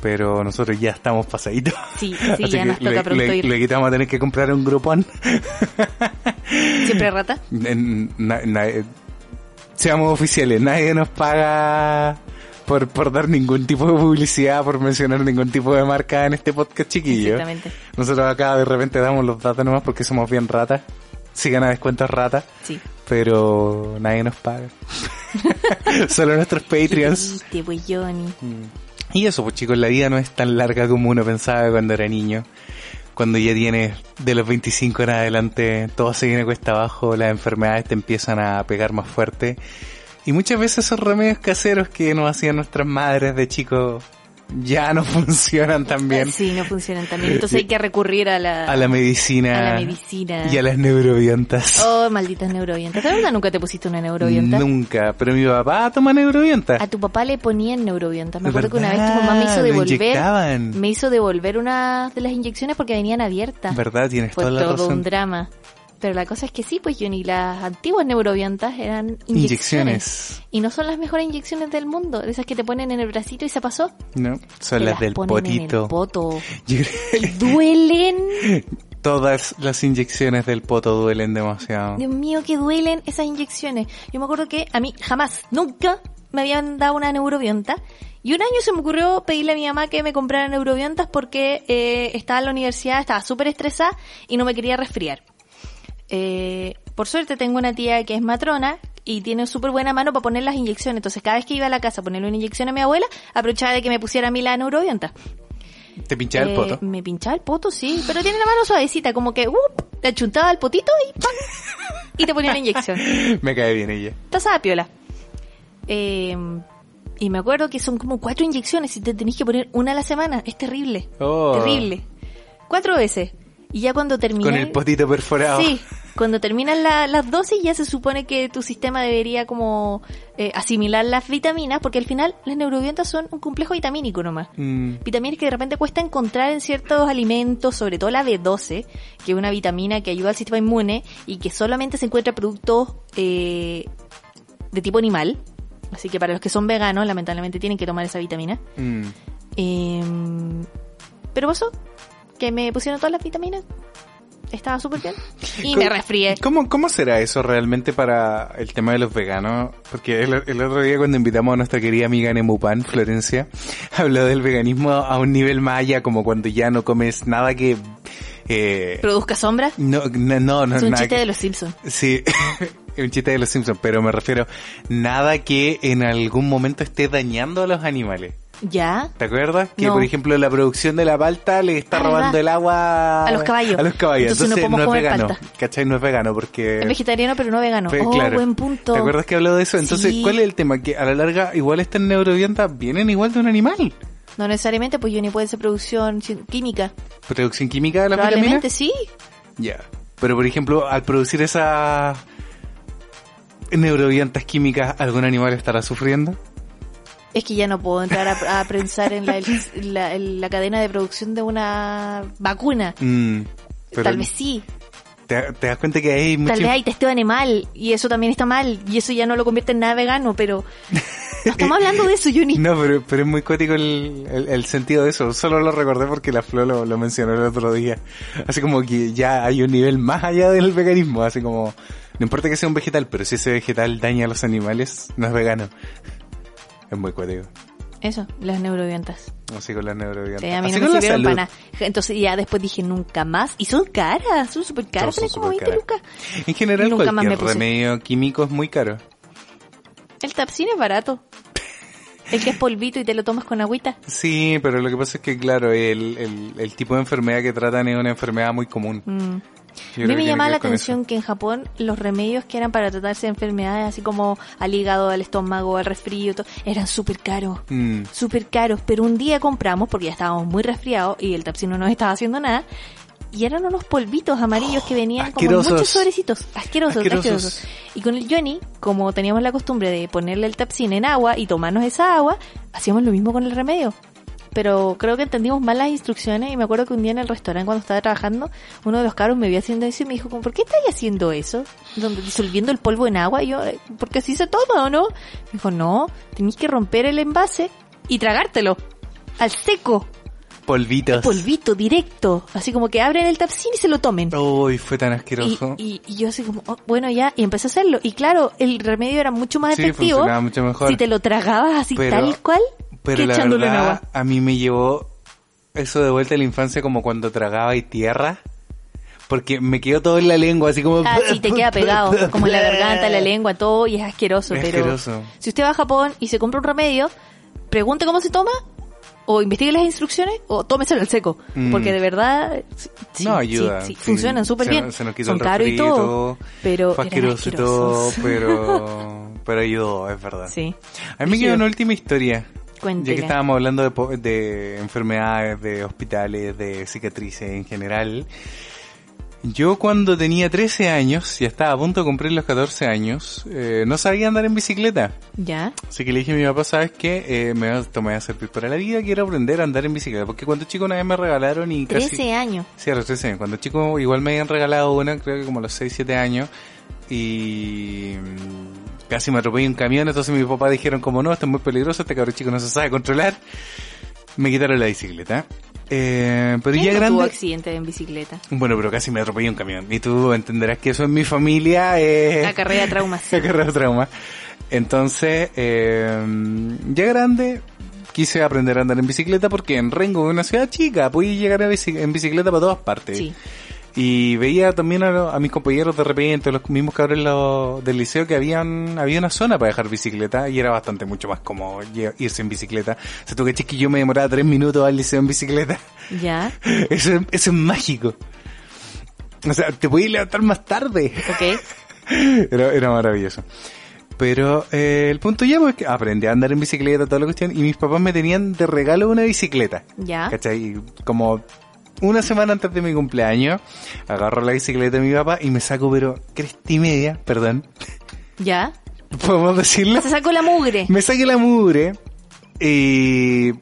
[SPEAKER 2] Pero nosotros ya estamos pasaditos.
[SPEAKER 3] Sí, sí, ya nos toca pronto
[SPEAKER 2] le,
[SPEAKER 3] ir.
[SPEAKER 2] Le quitamos a tener que comprar un grupón.
[SPEAKER 3] ¿Siempre rata?
[SPEAKER 2] seamos oficiales, nadie nos paga por, por dar ningún tipo de publicidad, por mencionar ningún tipo de marca en este podcast chiquillo.
[SPEAKER 3] Exactamente.
[SPEAKER 2] Nosotros acá de repente damos los datos nomás porque somos bien ratas. Sigan a descuentos rata.
[SPEAKER 3] Sí.
[SPEAKER 2] Pero nadie nos paga. Solo nuestros Patreons.
[SPEAKER 3] pues Johnny.
[SPEAKER 2] Mm. Y eso, pues chicos, la vida no es tan larga como uno pensaba cuando era niño. Cuando ya tienes de los 25 en adelante, todo se viene cuesta abajo, las enfermedades te empiezan a pegar más fuerte y muchas veces esos remedios caseros que nos hacían nuestras madres de chicos ya no funcionan tan bien.
[SPEAKER 3] Sí, no funcionan tan bien. Entonces hay que recurrir a la...
[SPEAKER 2] A la medicina.
[SPEAKER 3] A la medicina.
[SPEAKER 2] Y a las neurovientas.
[SPEAKER 3] Oh, malditas neurovientas. ¿De verdad nunca te pusiste una neurovienta?
[SPEAKER 2] Nunca. Pero mi papá toma neurovienta.
[SPEAKER 3] A tu papá le ponían neurovientas. Me acuerdo que una vez tu mamá me hizo devolver... Me hizo devolver una de las inyecciones porque venían abiertas.
[SPEAKER 2] ¿Verdad? Tienes
[SPEAKER 3] Fue
[SPEAKER 2] toda la
[SPEAKER 3] todo un drama. Pero la cosa es que sí, pues Johnny, las antiguas neuroviantas eran inyecciones. Y no son las mejores inyecciones del mundo. Esas que te ponen en el bracito y se pasó.
[SPEAKER 2] No, son las, del potito.
[SPEAKER 3] En poto. duelen.
[SPEAKER 2] Todas las inyecciones del poto duelen demasiado.
[SPEAKER 3] Dios mío, que duelen esas inyecciones. Yo me acuerdo que a mí jamás, nunca me habían dado una neurovianta. Y un año se me ocurrió pedirle a mi mamá que me comprara neuroviantas porque eh, estaba en la universidad, estaba súper estresada y no me quería resfriar. Eh, por suerte tengo una tía que es matrona y tiene súper buena mano para poner las inyecciones. Entonces cada vez que iba a la casa a ponerle una inyección a mi abuela, aprovechaba de que me pusiera a mí la neurovienta.
[SPEAKER 2] ¿Te pinchaba el poto?
[SPEAKER 3] Eh, me pinchaba el poto, sí, pero tiene la mano suavecita, como que, uh, te achuntaba el potito y ¡pam! Y te ponía la inyección.
[SPEAKER 2] me cae bien ella.
[SPEAKER 3] Estás piola. Eh, y me acuerdo que son como cuatro inyecciones y te tenés que poner una a la semana. Es terrible.
[SPEAKER 2] Oh.
[SPEAKER 3] Terrible. Cuatro veces. Y ya cuando terminan...
[SPEAKER 2] Con el potito perforado.
[SPEAKER 3] Sí, cuando terminan las dosis ya se supone que tu sistema debería como eh, asimilar las vitaminas, porque al final las neurovientas son un complejo vitamínico nomás.
[SPEAKER 2] Mm.
[SPEAKER 3] Vitaminas que de repente cuesta encontrar en ciertos alimentos, sobre todo la B12, que es una vitamina que ayuda al sistema inmune y que solamente se encuentra en productos eh, de tipo animal. Así que para los que son veganos, lamentablemente tienen que tomar esa vitamina.
[SPEAKER 2] Mm.
[SPEAKER 3] Eh, pero eso, que me pusieron todas las vitaminas. estaba súper bien. Y me resfrié.
[SPEAKER 2] ¿Cómo, ¿Cómo será eso realmente para el tema de los veganos? Porque el, el otro día cuando invitamos a nuestra querida amiga Nemupan, Florencia, habló del veganismo a un nivel más allá, como cuando ya no comes nada que...
[SPEAKER 3] Eh, ¿Produzca sombra?
[SPEAKER 2] No, no, no. no
[SPEAKER 3] es un chiste de los Simpsons.
[SPEAKER 2] Sí, un chiste de los Simpsons, pero me refiero nada que en algún momento esté dañando a los animales.
[SPEAKER 3] ¿Ya?
[SPEAKER 2] ¿Te acuerdas? Que, por ejemplo, la producción de la palta le está robando el agua
[SPEAKER 3] a los caballos.
[SPEAKER 2] A los caballos. Entonces, no, es vegano. ¿Cachai? No es vegano porque...
[SPEAKER 3] Es vegetariano, pero no vegano. oh, buen punto.
[SPEAKER 2] ¿Te acuerdas que habló de eso? Entonces, ¿cuál es el tema? Que a la larga, igual estas neuroviantas vienen igual de un animal.
[SPEAKER 3] No necesariamente, pues yo ni puede ser producción química.
[SPEAKER 2] ¿Producción química de la
[SPEAKER 3] Probablemente sí.
[SPEAKER 2] Ya. Pero, por ejemplo, al producir esas neuroviantas químicas, ¿algún animal estará sufriendo?
[SPEAKER 3] Es que ya no puedo entrar a, pensar en la, cadena de producción de una vacuna. Mm, Tal vez sí.
[SPEAKER 2] Te, das cuenta que hay
[SPEAKER 3] mucho... Tal vez hay testeo animal y eso también está mal y eso ya no lo convierte en nada vegano, pero... estamos hablando de eso, Juni.
[SPEAKER 2] No, pero, pero es muy cuático el, sentido de eso. Solo lo recordé porque la Flo lo, lo mencionó el otro día. Así como que ya hay un nivel más allá del veganismo. Así como, no importa que sea un vegetal, pero si ese vegetal daña a los animales, no es vegano. Es muy cuático.
[SPEAKER 3] Eso, las neuroviantas.
[SPEAKER 2] Así con las neuroviantas.
[SPEAKER 3] Sí, a mí no me sirvieron para nada. Entonces ya después dije nunca más. Y son caras, son súper caras, son como 20 lucas.
[SPEAKER 2] En general nunca cualquier remedio químico es muy caro.
[SPEAKER 3] El tapsin es barato. El que es polvito y te lo tomas con agüita.
[SPEAKER 2] Sí, pero lo que pasa es que, claro, el, el, el tipo de enfermedad que tratan es una enfermedad muy común. Mm.
[SPEAKER 3] A mí me llamaba la atención que en Japón los remedios que eran para tratarse de enfermedades así como al hígado, al estómago, al resfrío, todo, eran súper caros, mm. súper caros. Pero un día compramos, porque ya estábamos muy resfriados y el tapsino no nos estaba haciendo nada, y eran unos polvitos amarillos que venían como muchos sobrecitos, asquerosos, asquerosos, Y con el Johnny, como teníamos la costumbre de ponerle el tapsin en agua y tomarnos esa agua, hacíamos lo mismo con el remedio pero creo que entendimos mal las instrucciones y me acuerdo que un día en el restaurante cuando estaba trabajando, uno de los cabros me vio haciendo eso y me dijo, ¿por qué estás haciendo eso? Donde disolviendo el polvo en agua y yo, eh, porque así se toma o no? Me dijo, no, tenéis que romper el envase y tragártelo al seco.
[SPEAKER 2] Polvitos.
[SPEAKER 3] polvito directo. Así como que abren el tapsin y se lo tomen.
[SPEAKER 2] Uy, fue tan asqueroso.
[SPEAKER 3] Y, yo así como, oh, bueno, ya, y empecé a hacerlo. Y claro, el remedio era mucho más efectivo.
[SPEAKER 2] Mucho mejor.
[SPEAKER 3] Si te lo tragabas así tal cual.
[SPEAKER 2] Pero la verdad, a mí me llevó eso de vuelta a la infancia como cuando tragaba y tierra. Porque me quedó todo en la lengua, así como...
[SPEAKER 3] Ah, sí, te queda pegado, como en la garganta, la lengua, todo, y es asqueroso. pero si usted va a Japón y se compra un remedio, pregunte cómo se toma, o investigue las instrucciones, o tómeselo al seco. Mm. Porque de verdad...
[SPEAKER 2] no, ayuda.
[SPEAKER 3] Sí, funcionan súper bien.
[SPEAKER 2] Se nos quitó Son caros y todo,
[SPEAKER 3] pero
[SPEAKER 2] fue asqueroso y todo, pero, pero ayudó, es verdad.
[SPEAKER 3] Sí.
[SPEAKER 2] A mí me quedó una última historia.
[SPEAKER 3] Ya
[SPEAKER 2] que estábamos hablando de, enfermedades, de hospitales, de cicatrices en general. Yo cuando tenía 13 años, y estaba a punto de cumplir los 14 años, eh, no sabía andar en bicicleta.
[SPEAKER 3] ¿Ya?
[SPEAKER 2] Así que le dije a mi papá, ¿sabes qué? Eh, me, va, me va a servir para la vida, quiero aprender a andar en bicicleta. Porque cuando chico una vez me regalaron y
[SPEAKER 3] 13 años.
[SPEAKER 2] Sí, a los 13 años. Cuando chico igual me habían regalado una, creo que como a los 6, 7 años. Y casi me atropellé un camión, entonces mi papá dijeron como no, esto es muy peligroso, este cabrón chico no se sabe controlar. Me quitaron la bicicleta. Eh, pero ya grande.
[SPEAKER 3] tuvo accidente en bicicleta?
[SPEAKER 2] Bueno, pero casi me atropellé un camión. Y tú entenderás que eso en mi familia es...
[SPEAKER 3] La carrera de traumas.
[SPEAKER 2] La carrera de traumas. Entonces, eh, ya grande, quise aprender a andar en bicicleta porque en Rengo, una ciudad chica, pude llegar en bicicleta para todas partes. Sí. Y veía también a, mis compañeros de repente, los mismos cabros del liceo, que habían había una zona para dejar bicicleta y era bastante mucho más cómodo irse en bicicleta. O sea, tú que que yo me demoraba tres minutos al liceo en bicicleta.
[SPEAKER 3] Ya.
[SPEAKER 2] Eso, eso es mágico. O sea, te podías levantar más tarde.
[SPEAKER 3] Ok.
[SPEAKER 2] Era, era maravilloso. Pero eh, el punto ya es que aprendí a andar en bicicleta, toda la cuestión, y mis papás me tenían de regalo una bicicleta.
[SPEAKER 3] Ya.
[SPEAKER 2] ¿Cachai? Como una semana antes de mi cumpleaños, agarro la bicicleta de mi papá y me saco, pero cresta y media, perdón.
[SPEAKER 3] ¿Ya?
[SPEAKER 2] ¿Podemos decirlo?
[SPEAKER 3] Se sacó la mugre.
[SPEAKER 2] Me saqué la mugre. Y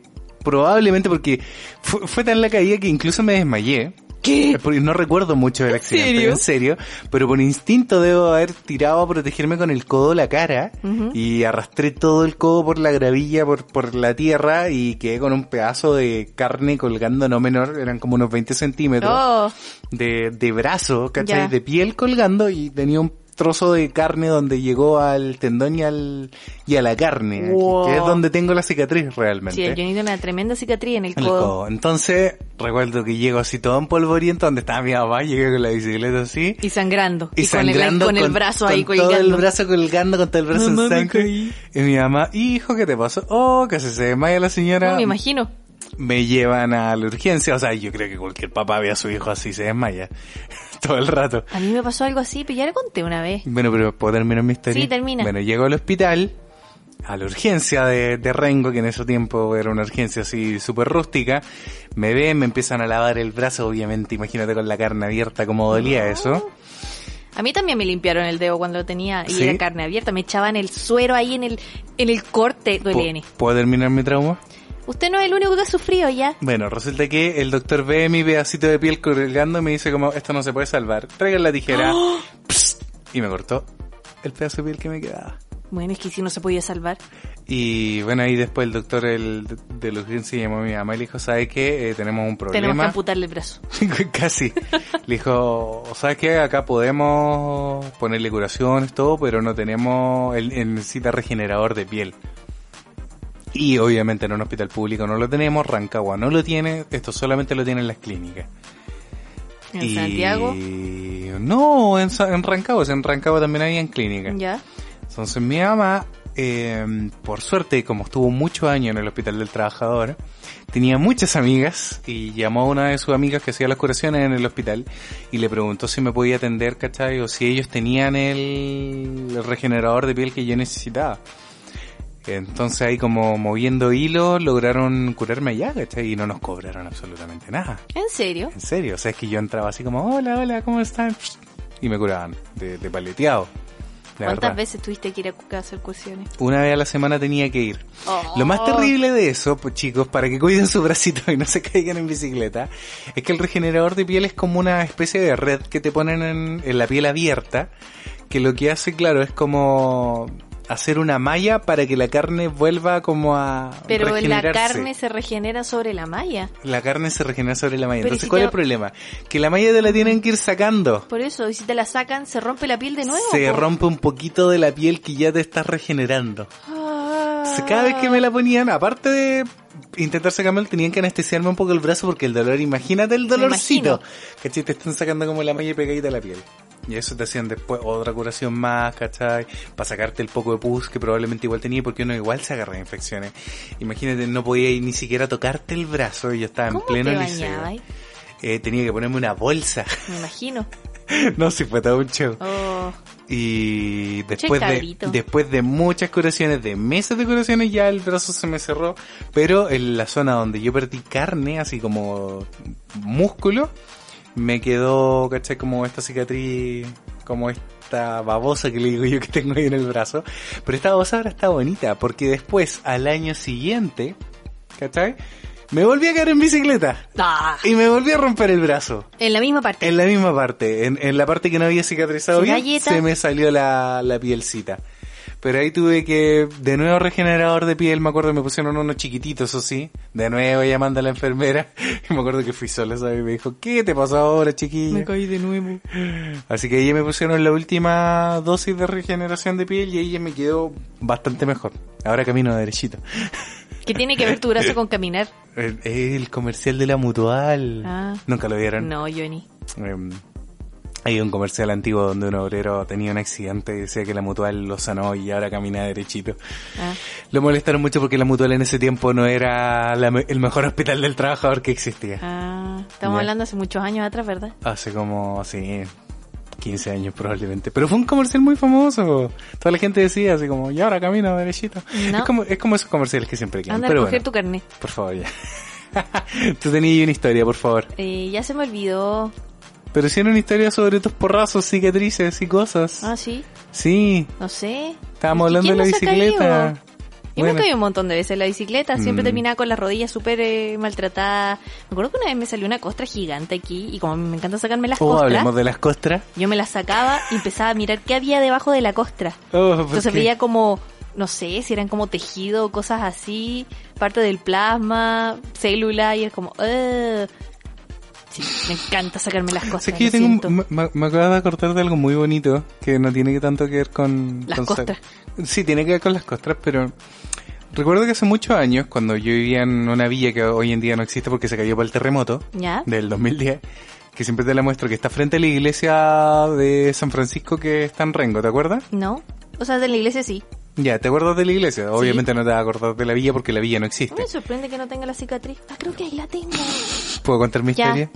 [SPEAKER 2] probablemente porque fue, tan la caída que incluso me desmayé.
[SPEAKER 3] ¿Qué?
[SPEAKER 2] No recuerdo mucho del
[SPEAKER 3] ¿En
[SPEAKER 2] accidente,
[SPEAKER 3] serio?
[SPEAKER 2] en serio, pero por instinto debo haber tirado a protegerme con el codo la cara y arrastré todo el codo por la gravilla, por, por la tierra y quedé con un pedazo de carne colgando no menor, eran como unos 20 centímetros
[SPEAKER 3] Oh,
[SPEAKER 2] de, de brazo, ¿cachai?
[SPEAKER 3] Ya.
[SPEAKER 2] De piel colgando y tenía un trozo de carne donde llegó al tendón y al y a la carne,
[SPEAKER 3] Wow.
[SPEAKER 2] que es donde tengo la cicatriz realmente.
[SPEAKER 3] sí, Johnny tiene una tremenda cicatriz en el
[SPEAKER 2] En el
[SPEAKER 3] codo.
[SPEAKER 2] codo. Entonces, recuerdo que llego así todo en polvoriento donde estaba mi papá, llegué con la bicicleta así.
[SPEAKER 3] Y sangrando.
[SPEAKER 2] Y,
[SPEAKER 3] con, el,
[SPEAKER 2] sangrando
[SPEAKER 3] con el brazo ahí
[SPEAKER 2] con todo el
[SPEAKER 3] colgando.
[SPEAKER 2] brazo colgando, con todo el brazo
[SPEAKER 3] Mamá,
[SPEAKER 2] en sangre. Y mi mamá, hijo, ¿qué te pasó? Oh, casi se desmaya la señora.
[SPEAKER 3] No, me imagino.
[SPEAKER 2] Me llevan a la urgencia. O sea, yo creo que cualquier papá ve a su hijo así se desmaya. todo el rato.
[SPEAKER 3] A mí me pasó algo así, pero ya le conté una vez.
[SPEAKER 2] Bueno, pero ¿puedo terminar mi historia?
[SPEAKER 3] Sí, termina.
[SPEAKER 2] Bueno, llego al hospital, a la urgencia de, de Rengo, que en ese tiempo era una urgencia así súper rústica. Me ven, me empiezan a lavar el brazo, obviamente, imagínate con la carne abierta cómo dolía eso.
[SPEAKER 3] A mí también me limpiaron el dedo cuando lo tenía y
[SPEAKER 2] ¿Sí?
[SPEAKER 3] era carne abierta. Me echaban el suero ahí en el, en el corte. Duele.
[SPEAKER 2] ¿Pu- ¿Puedo terminar mi trauma?
[SPEAKER 3] Usted no es el único que ha sufrido ya.
[SPEAKER 2] Bueno, resulta que el doctor ve mi pedacito de piel colgando y me dice como, esto no se puede salvar. Traigan la tijera. Psst, y me cortó el pedazo de piel que me quedaba.
[SPEAKER 3] Bueno, es que si no se podía salvar.
[SPEAKER 2] Y bueno, ahí después el doctor el, de la urgencia llamó a mi mamá y le dijo, ¿sabe qué? Eh, tenemos un
[SPEAKER 3] Tenemos que
[SPEAKER 2] problema.
[SPEAKER 3] amputarle el brazo.
[SPEAKER 2] Casi. Le dijo, ¿sabes qué? Acá podemos ponerle curaciones, todo, pero no tenemos, él, él necesita regenerador de piel. Y obviamente en un hospital público no lo tenemos, Rancagua no lo tiene, esto solamente lo tienen las clínicas.
[SPEAKER 3] En
[SPEAKER 2] y...
[SPEAKER 3] Santiago.
[SPEAKER 2] No, en, Rancagua, en Rancagua también había en clínica.
[SPEAKER 3] Ya.
[SPEAKER 2] Entonces mi mamá, eh, por suerte, como estuvo muchos años en el Hospital del Trabajador, tenía muchas amigas y llamó a una de sus amigas que hacía las curaciones en el hospital y le preguntó si me podía atender, ¿cachai? O si ellos tenían el, el regenerador de piel que yo necesitaba. Entonces ahí como moviendo hilos lograron curarme allá, ¿cachai? Y no nos cobraron absolutamente nada.
[SPEAKER 3] ¿En serio?
[SPEAKER 2] En serio, o sea, es que yo entraba así como, hola, hola, ¿cómo están? Y me curaban de, de paleteado. la
[SPEAKER 3] ¿Cuántas
[SPEAKER 2] verdad.
[SPEAKER 3] veces tuviste que ir a hacer cursiones?
[SPEAKER 2] Una vez a la semana tenía que ir. Lo más
[SPEAKER 3] Oh.
[SPEAKER 2] terrible de eso, pues chicos, para que cuiden su bracito y no se caigan en bicicleta, es que el regenerador de piel es como una especie de red que te ponen en, en la piel abierta, que lo que hace, claro, es como hacer una malla para que la carne vuelva como a
[SPEAKER 3] Pero la carne se regenera sobre la malla.
[SPEAKER 2] La carne se regenera sobre la malla.
[SPEAKER 3] Pero
[SPEAKER 2] Entonces,
[SPEAKER 3] si
[SPEAKER 2] ¿cuál
[SPEAKER 3] te-
[SPEAKER 2] es el problema? Que la malla te la tienen que ir sacando.
[SPEAKER 3] Por eso, y si te la sacan, se rompe la piel de nuevo.
[SPEAKER 2] Se rompe un poquito de la piel que ya te estás regenerando.
[SPEAKER 3] Ah.
[SPEAKER 2] Entonces, cada vez que me la ponían, aparte de intentar sacarme, tenían que anestesiarme un poco el brazo porque el dolor, imagínate el dolorcito. ¿Cachai? Te están sacando como la malla pegadita a la piel. Y eso te hacían después otra curación más, ¿cachai? Para sacarte el poco de pus que probablemente igual tenía porque uno igual se agarra de infecciones. Imagínate, no podía ni siquiera tocarte el brazo y yo estaba en
[SPEAKER 3] ¿Cómo
[SPEAKER 2] pleno
[SPEAKER 3] te
[SPEAKER 2] liceo. Eh, tenía que ponerme una bolsa.
[SPEAKER 3] Me imagino.
[SPEAKER 2] no, si fue todo un show.
[SPEAKER 3] Oh,
[SPEAKER 2] Y después de, después de muchas curaciones, de meses de curaciones, ya el brazo se me cerró. Pero en la zona donde yo perdí carne, así como músculo, me quedó, ¿cachai? Como esta cicatriz, como esta babosa que le digo yo que tengo ahí en el brazo. Pero esta babosa ahora está bonita, porque después, al año siguiente, ¿cachai? Me volví a caer en bicicleta.
[SPEAKER 3] Ah,
[SPEAKER 2] Y me volví a romper el brazo.
[SPEAKER 3] en la misma parte.
[SPEAKER 2] En la misma parte, en, en la parte que no había cicatrizado
[SPEAKER 3] ¿Su
[SPEAKER 2] bien,
[SPEAKER 3] galleta?
[SPEAKER 2] se me salió la, la pielcita. Pero ahí tuve que, de nuevo regenerador de piel, me acuerdo me pusieron unos chiquititos, eso sí, de nuevo llamando a la enfermera, y me acuerdo que fui sola, ¿sabes? Y me dijo, ¿qué te pasó ahora, chiquilla?
[SPEAKER 3] caí de nuevo.
[SPEAKER 2] Así que ahí me pusieron la última dosis de regeneración de piel y ahí ya me quedó bastante mejor. Ahora camino derechito.
[SPEAKER 3] ¿Qué tiene que ver tu brazo con caminar?
[SPEAKER 2] El, el comercial de la mutual.
[SPEAKER 3] Ah.
[SPEAKER 2] Nunca lo vieron.
[SPEAKER 3] No, Johnny.
[SPEAKER 2] Eh, hay un comercial antiguo donde un obrero tenía un accidente y decía que la mutual lo sanó y ahora camina derechito.
[SPEAKER 3] Ah.
[SPEAKER 2] Lo molestaron mucho porque la mutual en ese tiempo no era la el mejor hospital del trabajador que existía.
[SPEAKER 3] Ah, estamos
[SPEAKER 2] Ya.
[SPEAKER 3] hablando hace muchos años atrás, ¿verdad?
[SPEAKER 2] Hace como, sí, 15 años probablemente. Pero fue un comercial muy famoso. Toda la gente decía así como, y ahora camina derechito.
[SPEAKER 3] No.
[SPEAKER 2] Es, como, es como esos comerciales que siempre quedan.
[SPEAKER 3] Anda a
[SPEAKER 2] Pero
[SPEAKER 3] recoger
[SPEAKER 2] bueno,
[SPEAKER 3] tu carnet.
[SPEAKER 2] por favor ya. Tú tenías una historia, por favor.
[SPEAKER 3] Eh, ya se me olvidó.
[SPEAKER 2] Pero si era una historia sobre tus porrazos, cicatrices y cosas.
[SPEAKER 3] Ah, sí.
[SPEAKER 2] Sí,
[SPEAKER 3] No sé.
[SPEAKER 2] Estábamos
[SPEAKER 3] ¿Y
[SPEAKER 2] hablando de la bicicleta.
[SPEAKER 3] caído? Y me caí un montón de veces en la bicicleta, siempre mm. terminaba con las rodillas súper eh, maltratadas. Me acuerdo que una vez me salió una costra gigante aquí y como me encanta sacarme las oh, costras.
[SPEAKER 2] hablemos de las costras.
[SPEAKER 3] Yo me las sacaba y empezaba a mirar qué había debajo de la costra. Oh, Entonces veía como no sé, si eran como tejido, cosas así, parte del plasma, célula, y es como, Sí, me encanta sacarme las cosas.
[SPEAKER 2] que tengo me, acabo de acordar de algo muy bonito que no tiene tanto que ver con...
[SPEAKER 3] Las costras.
[SPEAKER 2] Sí, tiene que ver con las costras, pero recuerdo que hace muchos años, cuando yo vivía en una villa que hoy en día no existe porque se cayó por el terremoto del 2010, que siempre te la muestro, que está frente a la iglesia de San Francisco que está en Rengo, ¿te acuerdas?
[SPEAKER 3] No, o sea, de la iglesia sí.
[SPEAKER 2] Ya, ¿te acuerdas de la iglesia? Obviamente no te vas a acordar de la villa porque la villa no existe.
[SPEAKER 3] Me sorprende que no tenga la cicatriz. Ah, creo que ahí la tengo.
[SPEAKER 2] ¿Puedo contar mi historia?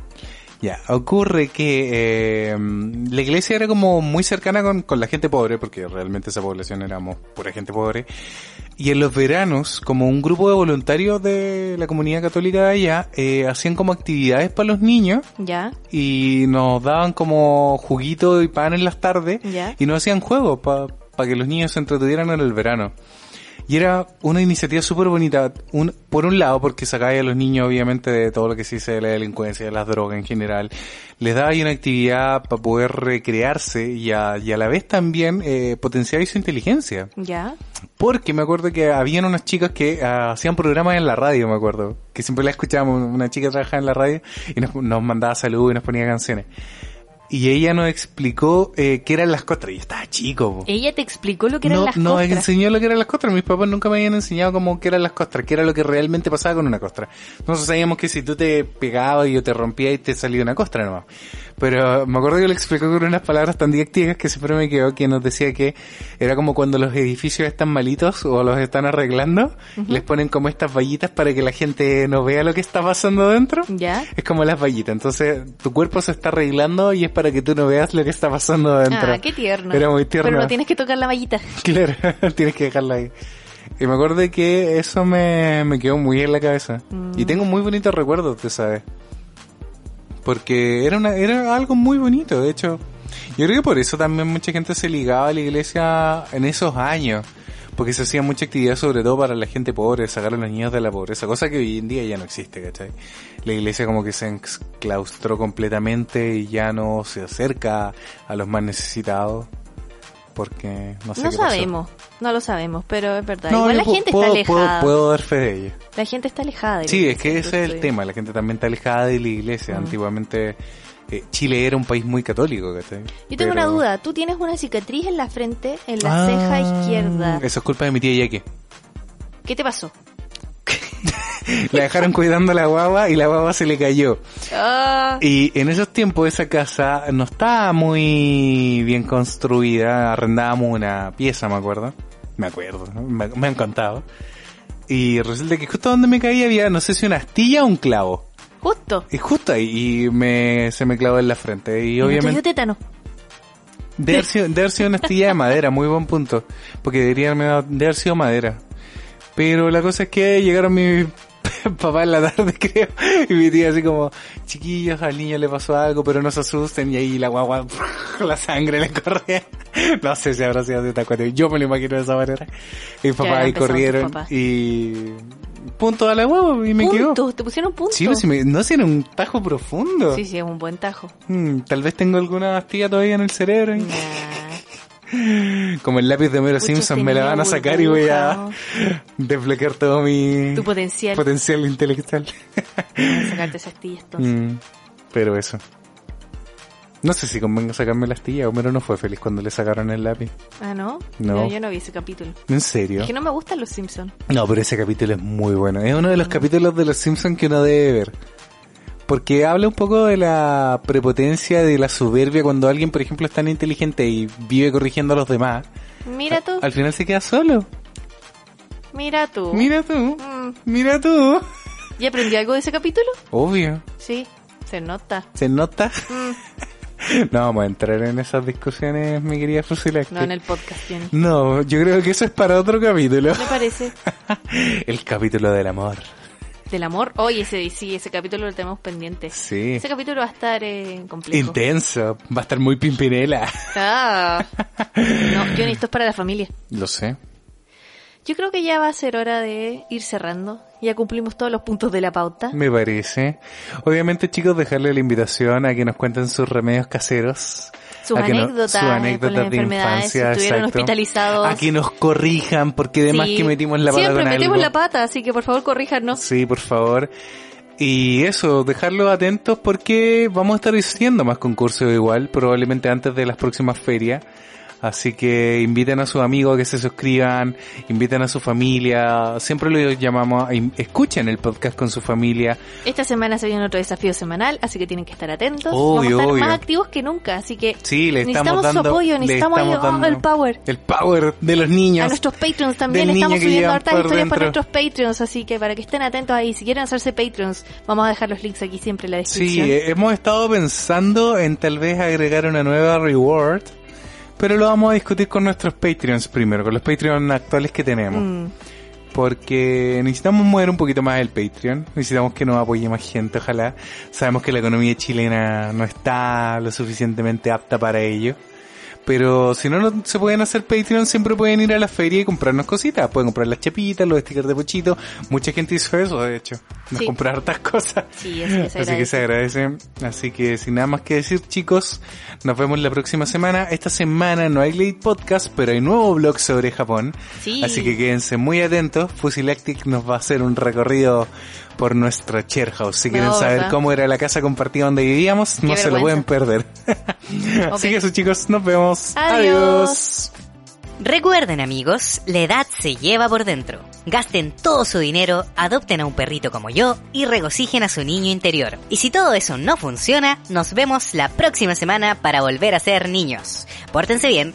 [SPEAKER 2] Ya, ocurre que eh, la iglesia era como muy cercana con, con, la gente pobre, porque realmente esa población éramos pura gente pobre. Y en los veranos, como un grupo de voluntarios de la comunidad católica de allá, eh, hacían como actividades para los niños.
[SPEAKER 3] Ya.
[SPEAKER 2] Y nos daban como juguito y pan en las tardes.
[SPEAKER 3] Ya.
[SPEAKER 2] Y nos hacían juegos para para que los niños se entretuvieran en el verano. Y era una iniciativa súper bonita, un, por un lado, porque sacaba a los niños obviamente de todo lo que se dice de la delincuencia, de las drogas en general, les daba ahí una actividad para poder recrearse y a, y a la vez también eh, potenciar su inteligencia.
[SPEAKER 3] Ya.
[SPEAKER 2] Porque me acuerdo que habían unas chicas que ah, hacían programas en la radio, me acuerdo, que siempre la escuchábamos, una chica trabajaba en la radio y nos, nos mandaba saludos y nos ponía canciones y ella nos explicó eh, qué eran las costras. Yo estaba chico.
[SPEAKER 3] ¿Ella te explicó lo que eran las
[SPEAKER 2] costras? Nos enseñó lo que eran las costras. Mis papás nunca me habían enseñado cómo que eran las costras, qué era lo que realmente pasaba con una costra. Nosotros sabíamos que si tú te pegabas y yo te rompía y te salía una costra nomás. Pero me acuerdo que le explicó con unas palabras tan directivas que siempre me quedó que nos decía que era como cuando los edificios están malitos o los están arreglando, les ponen como estas vallitas para que la gente no vea lo que está pasando dentro.
[SPEAKER 3] Ya.
[SPEAKER 2] Es como las vallitas. Entonces, tu cuerpo se está arreglando y es para que tú no veas lo que está pasando dentro.
[SPEAKER 3] Ah, qué tierno.
[SPEAKER 2] Era muy tierno.
[SPEAKER 3] Pero no tienes que tocar la vallita.
[SPEAKER 2] Claro, tienes que dejarla ahí. Y me acuerdo que eso me, me quedó muy en la cabeza. Y mm. tengo muy bonitos recuerdos, ¿te sabes? Porque era, una, era algo muy bonito, de hecho. Yo creo que por eso también mucha gente se ligaba a la iglesia en esos años. Porque se hacía mucha actividad sobre todo para la gente pobre, sacar a los niños de la pobreza, cosa que hoy en día ya no existe, ¿cachai? La iglesia como que se enclaustró completamente y ya no se acerca a los más necesitados porque no sé
[SPEAKER 3] No sabemos, no lo sabemos, pero es verdad. Igual la gente está alejada.
[SPEAKER 2] Puedo, dar fe de ello.
[SPEAKER 3] La gente está alejada de
[SPEAKER 2] Sí, es que ese es el tema, la gente también está alejada de la iglesia. Antiguamente eh, Chile era un país muy católico,
[SPEAKER 3] Yo tengo una duda, tú tienes una cicatriz en la frente, en la ceja ah, izquierda.
[SPEAKER 2] Eso es culpa de mi tía Yake.
[SPEAKER 3] ¿Qué te pasó?
[SPEAKER 2] la dejaron cuidando a la guagua y la guagua se le cayó. Ah. Y en esos tiempos esa casa no estaba muy bien construida, arrendábamos una pieza, me acuerdo. Me acuerdo, me, han contado. Y resulta que justo donde me caí había, no sé si una astilla o un clavo.
[SPEAKER 3] Justo.
[SPEAKER 2] Y justo ahí, y me, se me clavó en la frente. Y, obviamente...
[SPEAKER 3] No tétano?
[SPEAKER 2] De haber, sido, una astilla de madera, muy buen punto. Porque debería haber sido madera. Pero la cosa es que llegaron mis papá en la tarde, creo. Y mi tía así como, chiquillos, al niño le pasó algo, pero no se asusten. Y ahí la guagua, la sangre le corría. No sé si habrá sido de taco. Yo me lo imagino de esa manera. Y mi papá ahí corrieron y punto a la guagua y me quedó.
[SPEAKER 3] ¿Te pusieron punto?
[SPEAKER 2] Sí, pues, no, si era un tajo profundo.
[SPEAKER 3] Sí, sí, es un buen tajo.
[SPEAKER 2] Mm, tal vez tengo alguna astilla todavía en el cerebro. Como el lápiz de Homero Simpson me la van a sacar y voy a desbloquear todo mi
[SPEAKER 3] tu potencial,
[SPEAKER 2] potencial intelectual.
[SPEAKER 3] sacarte esa astilla entonces. Mm,
[SPEAKER 2] pero eso. No sé si convenga sacarme la astilla. Homero no fue feliz cuando le sacaron el lápiz.
[SPEAKER 3] Ah, ¿no?
[SPEAKER 2] No.
[SPEAKER 3] yo no vi ese capítulo.
[SPEAKER 2] ¿En serio?
[SPEAKER 3] Es que no me gustan los Simpsons.
[SPEAKER 2] No, pero ese capítulo es muy bueno. Es uno de los mm. capítulos de los Simpsons que uno debe ver porque habla un poco de la prepotencia, de la soberbia cuando alguien, por ejemplo, es tan inteligente y vive corrigiendo a los demás.
[SPEAKER 3] Mira tú.
[SPEAKER 2] Al final se queda solo.
[SPEAKER 3] Mira tú.
[SPEAKER 2] Mira tú. Mm. Mira tú.
[SPEAKER 3] ¿Y aprendí algo de ese capítulo?
[SPEAKER 2] Obvio.
[SPEAKER 3] Sí, se nota.
[SPEAKER 2] ¿Se nota? Mm. No vamos a entrar en esas discusiones, mi querida Fusilacte.
[SPEAKER 3] No, en el podcast tiene.
[SPEAKER 2] No, yo creo que eso es para otro capítulo.
[SPEAKER 3] Me parece.
[SPEAKER 2] el capítulo del amor.
[SPEAKER 3] Del amor. Oye, ese, sí, ese capítulo lo tenemos pendiente.
[SPEAKER 2] Sí.
[SPEAKER 3] Ese capítulo va a estar eh, complejo.
[SPEAKER 2] Intenso. Va a estar muy pimpinela.
[SPEAKER 3] Ah. No, yo esto es para la familia.
[SPEAKER 2] Lo sé.
[SPEAKER 3] Yo creo que ya va a ser hora de ir cerrando. Ya cumplimos todos los puntos de la pauta.
[SPEAKER 2] Me parece. Obviamente, chicos, dejarle la invitación a que nos cuenten sus remedios caseros.
[SPEAKER 3] Sus
[SPEAKER 2] a no-
[SPEAKER 3] anécdotas,
[SPEAKER 2] anécdotas
[SPEAKER 3] las
[SPEAKER 2] de infancia,
[SPEAKER 3] si estuvieron
[SPEAKER 2] exacto.
[SPEAKER 3] hospitalizados.
[SPEAKER 2] A que nos corrijan, porque además
[SPEAKER 3] Sí.
[SPEAKER 2] que metimos la pata
[SPEAKER 3] Siempre
[SPEAKER 2] con
[SPEAKER 3] metemos
[SPEAKER 2] algo.
[SPEAKER 3] la pata, así que por favor corríjanos.
[SPEAKER 2] Sí, por favor. Y eso, dejarlos atentos porque vamos a estar haciendo más concursos igual, probablemente antes de las próximas ferias. Así que inviten a sus amigos a que se suscriban, inviten a su familia, siempre los llamamos, a escuchen el podcast con su familia.
[SPEAKER 3] Esta semana se viene otro desafío semanal, así que tienen que estar atentos.
[SPEAKER 2] Obvio,
[SPEAKER 3] Vamos a estar
[SPEAKER 2] obvio.
[SPEAKER 3] más activos que nunca, así que
[SPEAKER 2] Sí, le
[SPEAKER 3] necesitamos
[SPEAKER 2] dando
[SPEAKER 3] su apoyo,
[SPEAKER 2] le
[SPEAKER 3] necesitamos ahí,
[SPEAKER 2] estamos
[SPEAKER 3] oh,
[SPEAKER 2] dando
[SPEAKER 3] el power.
[SPEAKER 2] El power de los niños.
[SPEAKER 3] A nuestros Patreons también estamos subiendo hartas historias para nuestros Patreons, así que para que estén atentos ahí, si quieren hacerse Patreons, vamos a dejar los links aquí siempre en la descripción.
[SPEAKER 2] Sí, hemos estado pensando en tal vez agregar una nueva reward, pero lo vamos a discutir con nuestros Patreons primero, con los Patreons actuales que tenemos.
[SPEAKER 3] Mm,
[SPEAKER 2] Porque necesitamos mover un poquito más el Patreon, necesitamos que nos apoye más gente, ojalá. Sabemos que la economía chilena no está lo suficientemente apta para ello. Pero si no, no se pueden hacer Patreon, siempre pueden ir a la feria y comprarnos cositas. Pueden comprar las chapitas, los stickers de pochito. Mucha gente hizo eso, de hecho. Nos
[SPEAKER 3] Sí.
[SPEAKER 2] comprar hartas cosas.
[SPEAKER 3] Sí, así que se
[SPEAKER 2] Así que se agradece. Así que sin nada más que decir, chicos, nos vemos la próxima semana. Esta semana no hay late podcast, pero hay nuevo blog sobre Japón.
[SPEAKER 3] Sí.
[SPEAKER 2] Así que quédense muy atentos. Fusilactic nos va a hacer un recorrido por nuestro share house. Si
[SPEAKER 3] Me
[SPEAKER 2] quieren
[SPEAKER 3] gusta.
[SPEAKER 2] saber cómo era la casa compartida donde vivíamos, no se lo pueden perder. Así
[SPEAKER 3] Ok.
[SPEAKER 2] que eso, chicos, nos vemos.
[SPEAKER 3] Adiós.
[SPEAKER 1] Recuerden amigos, la edad se lleva por dentro. Gasten todo su dinero, adopten a un perrito como yo y regocijen a su niño interior. Y si todo eso no funciona, nos vemos la próxima semana para volver a ser niños. Pórtense bien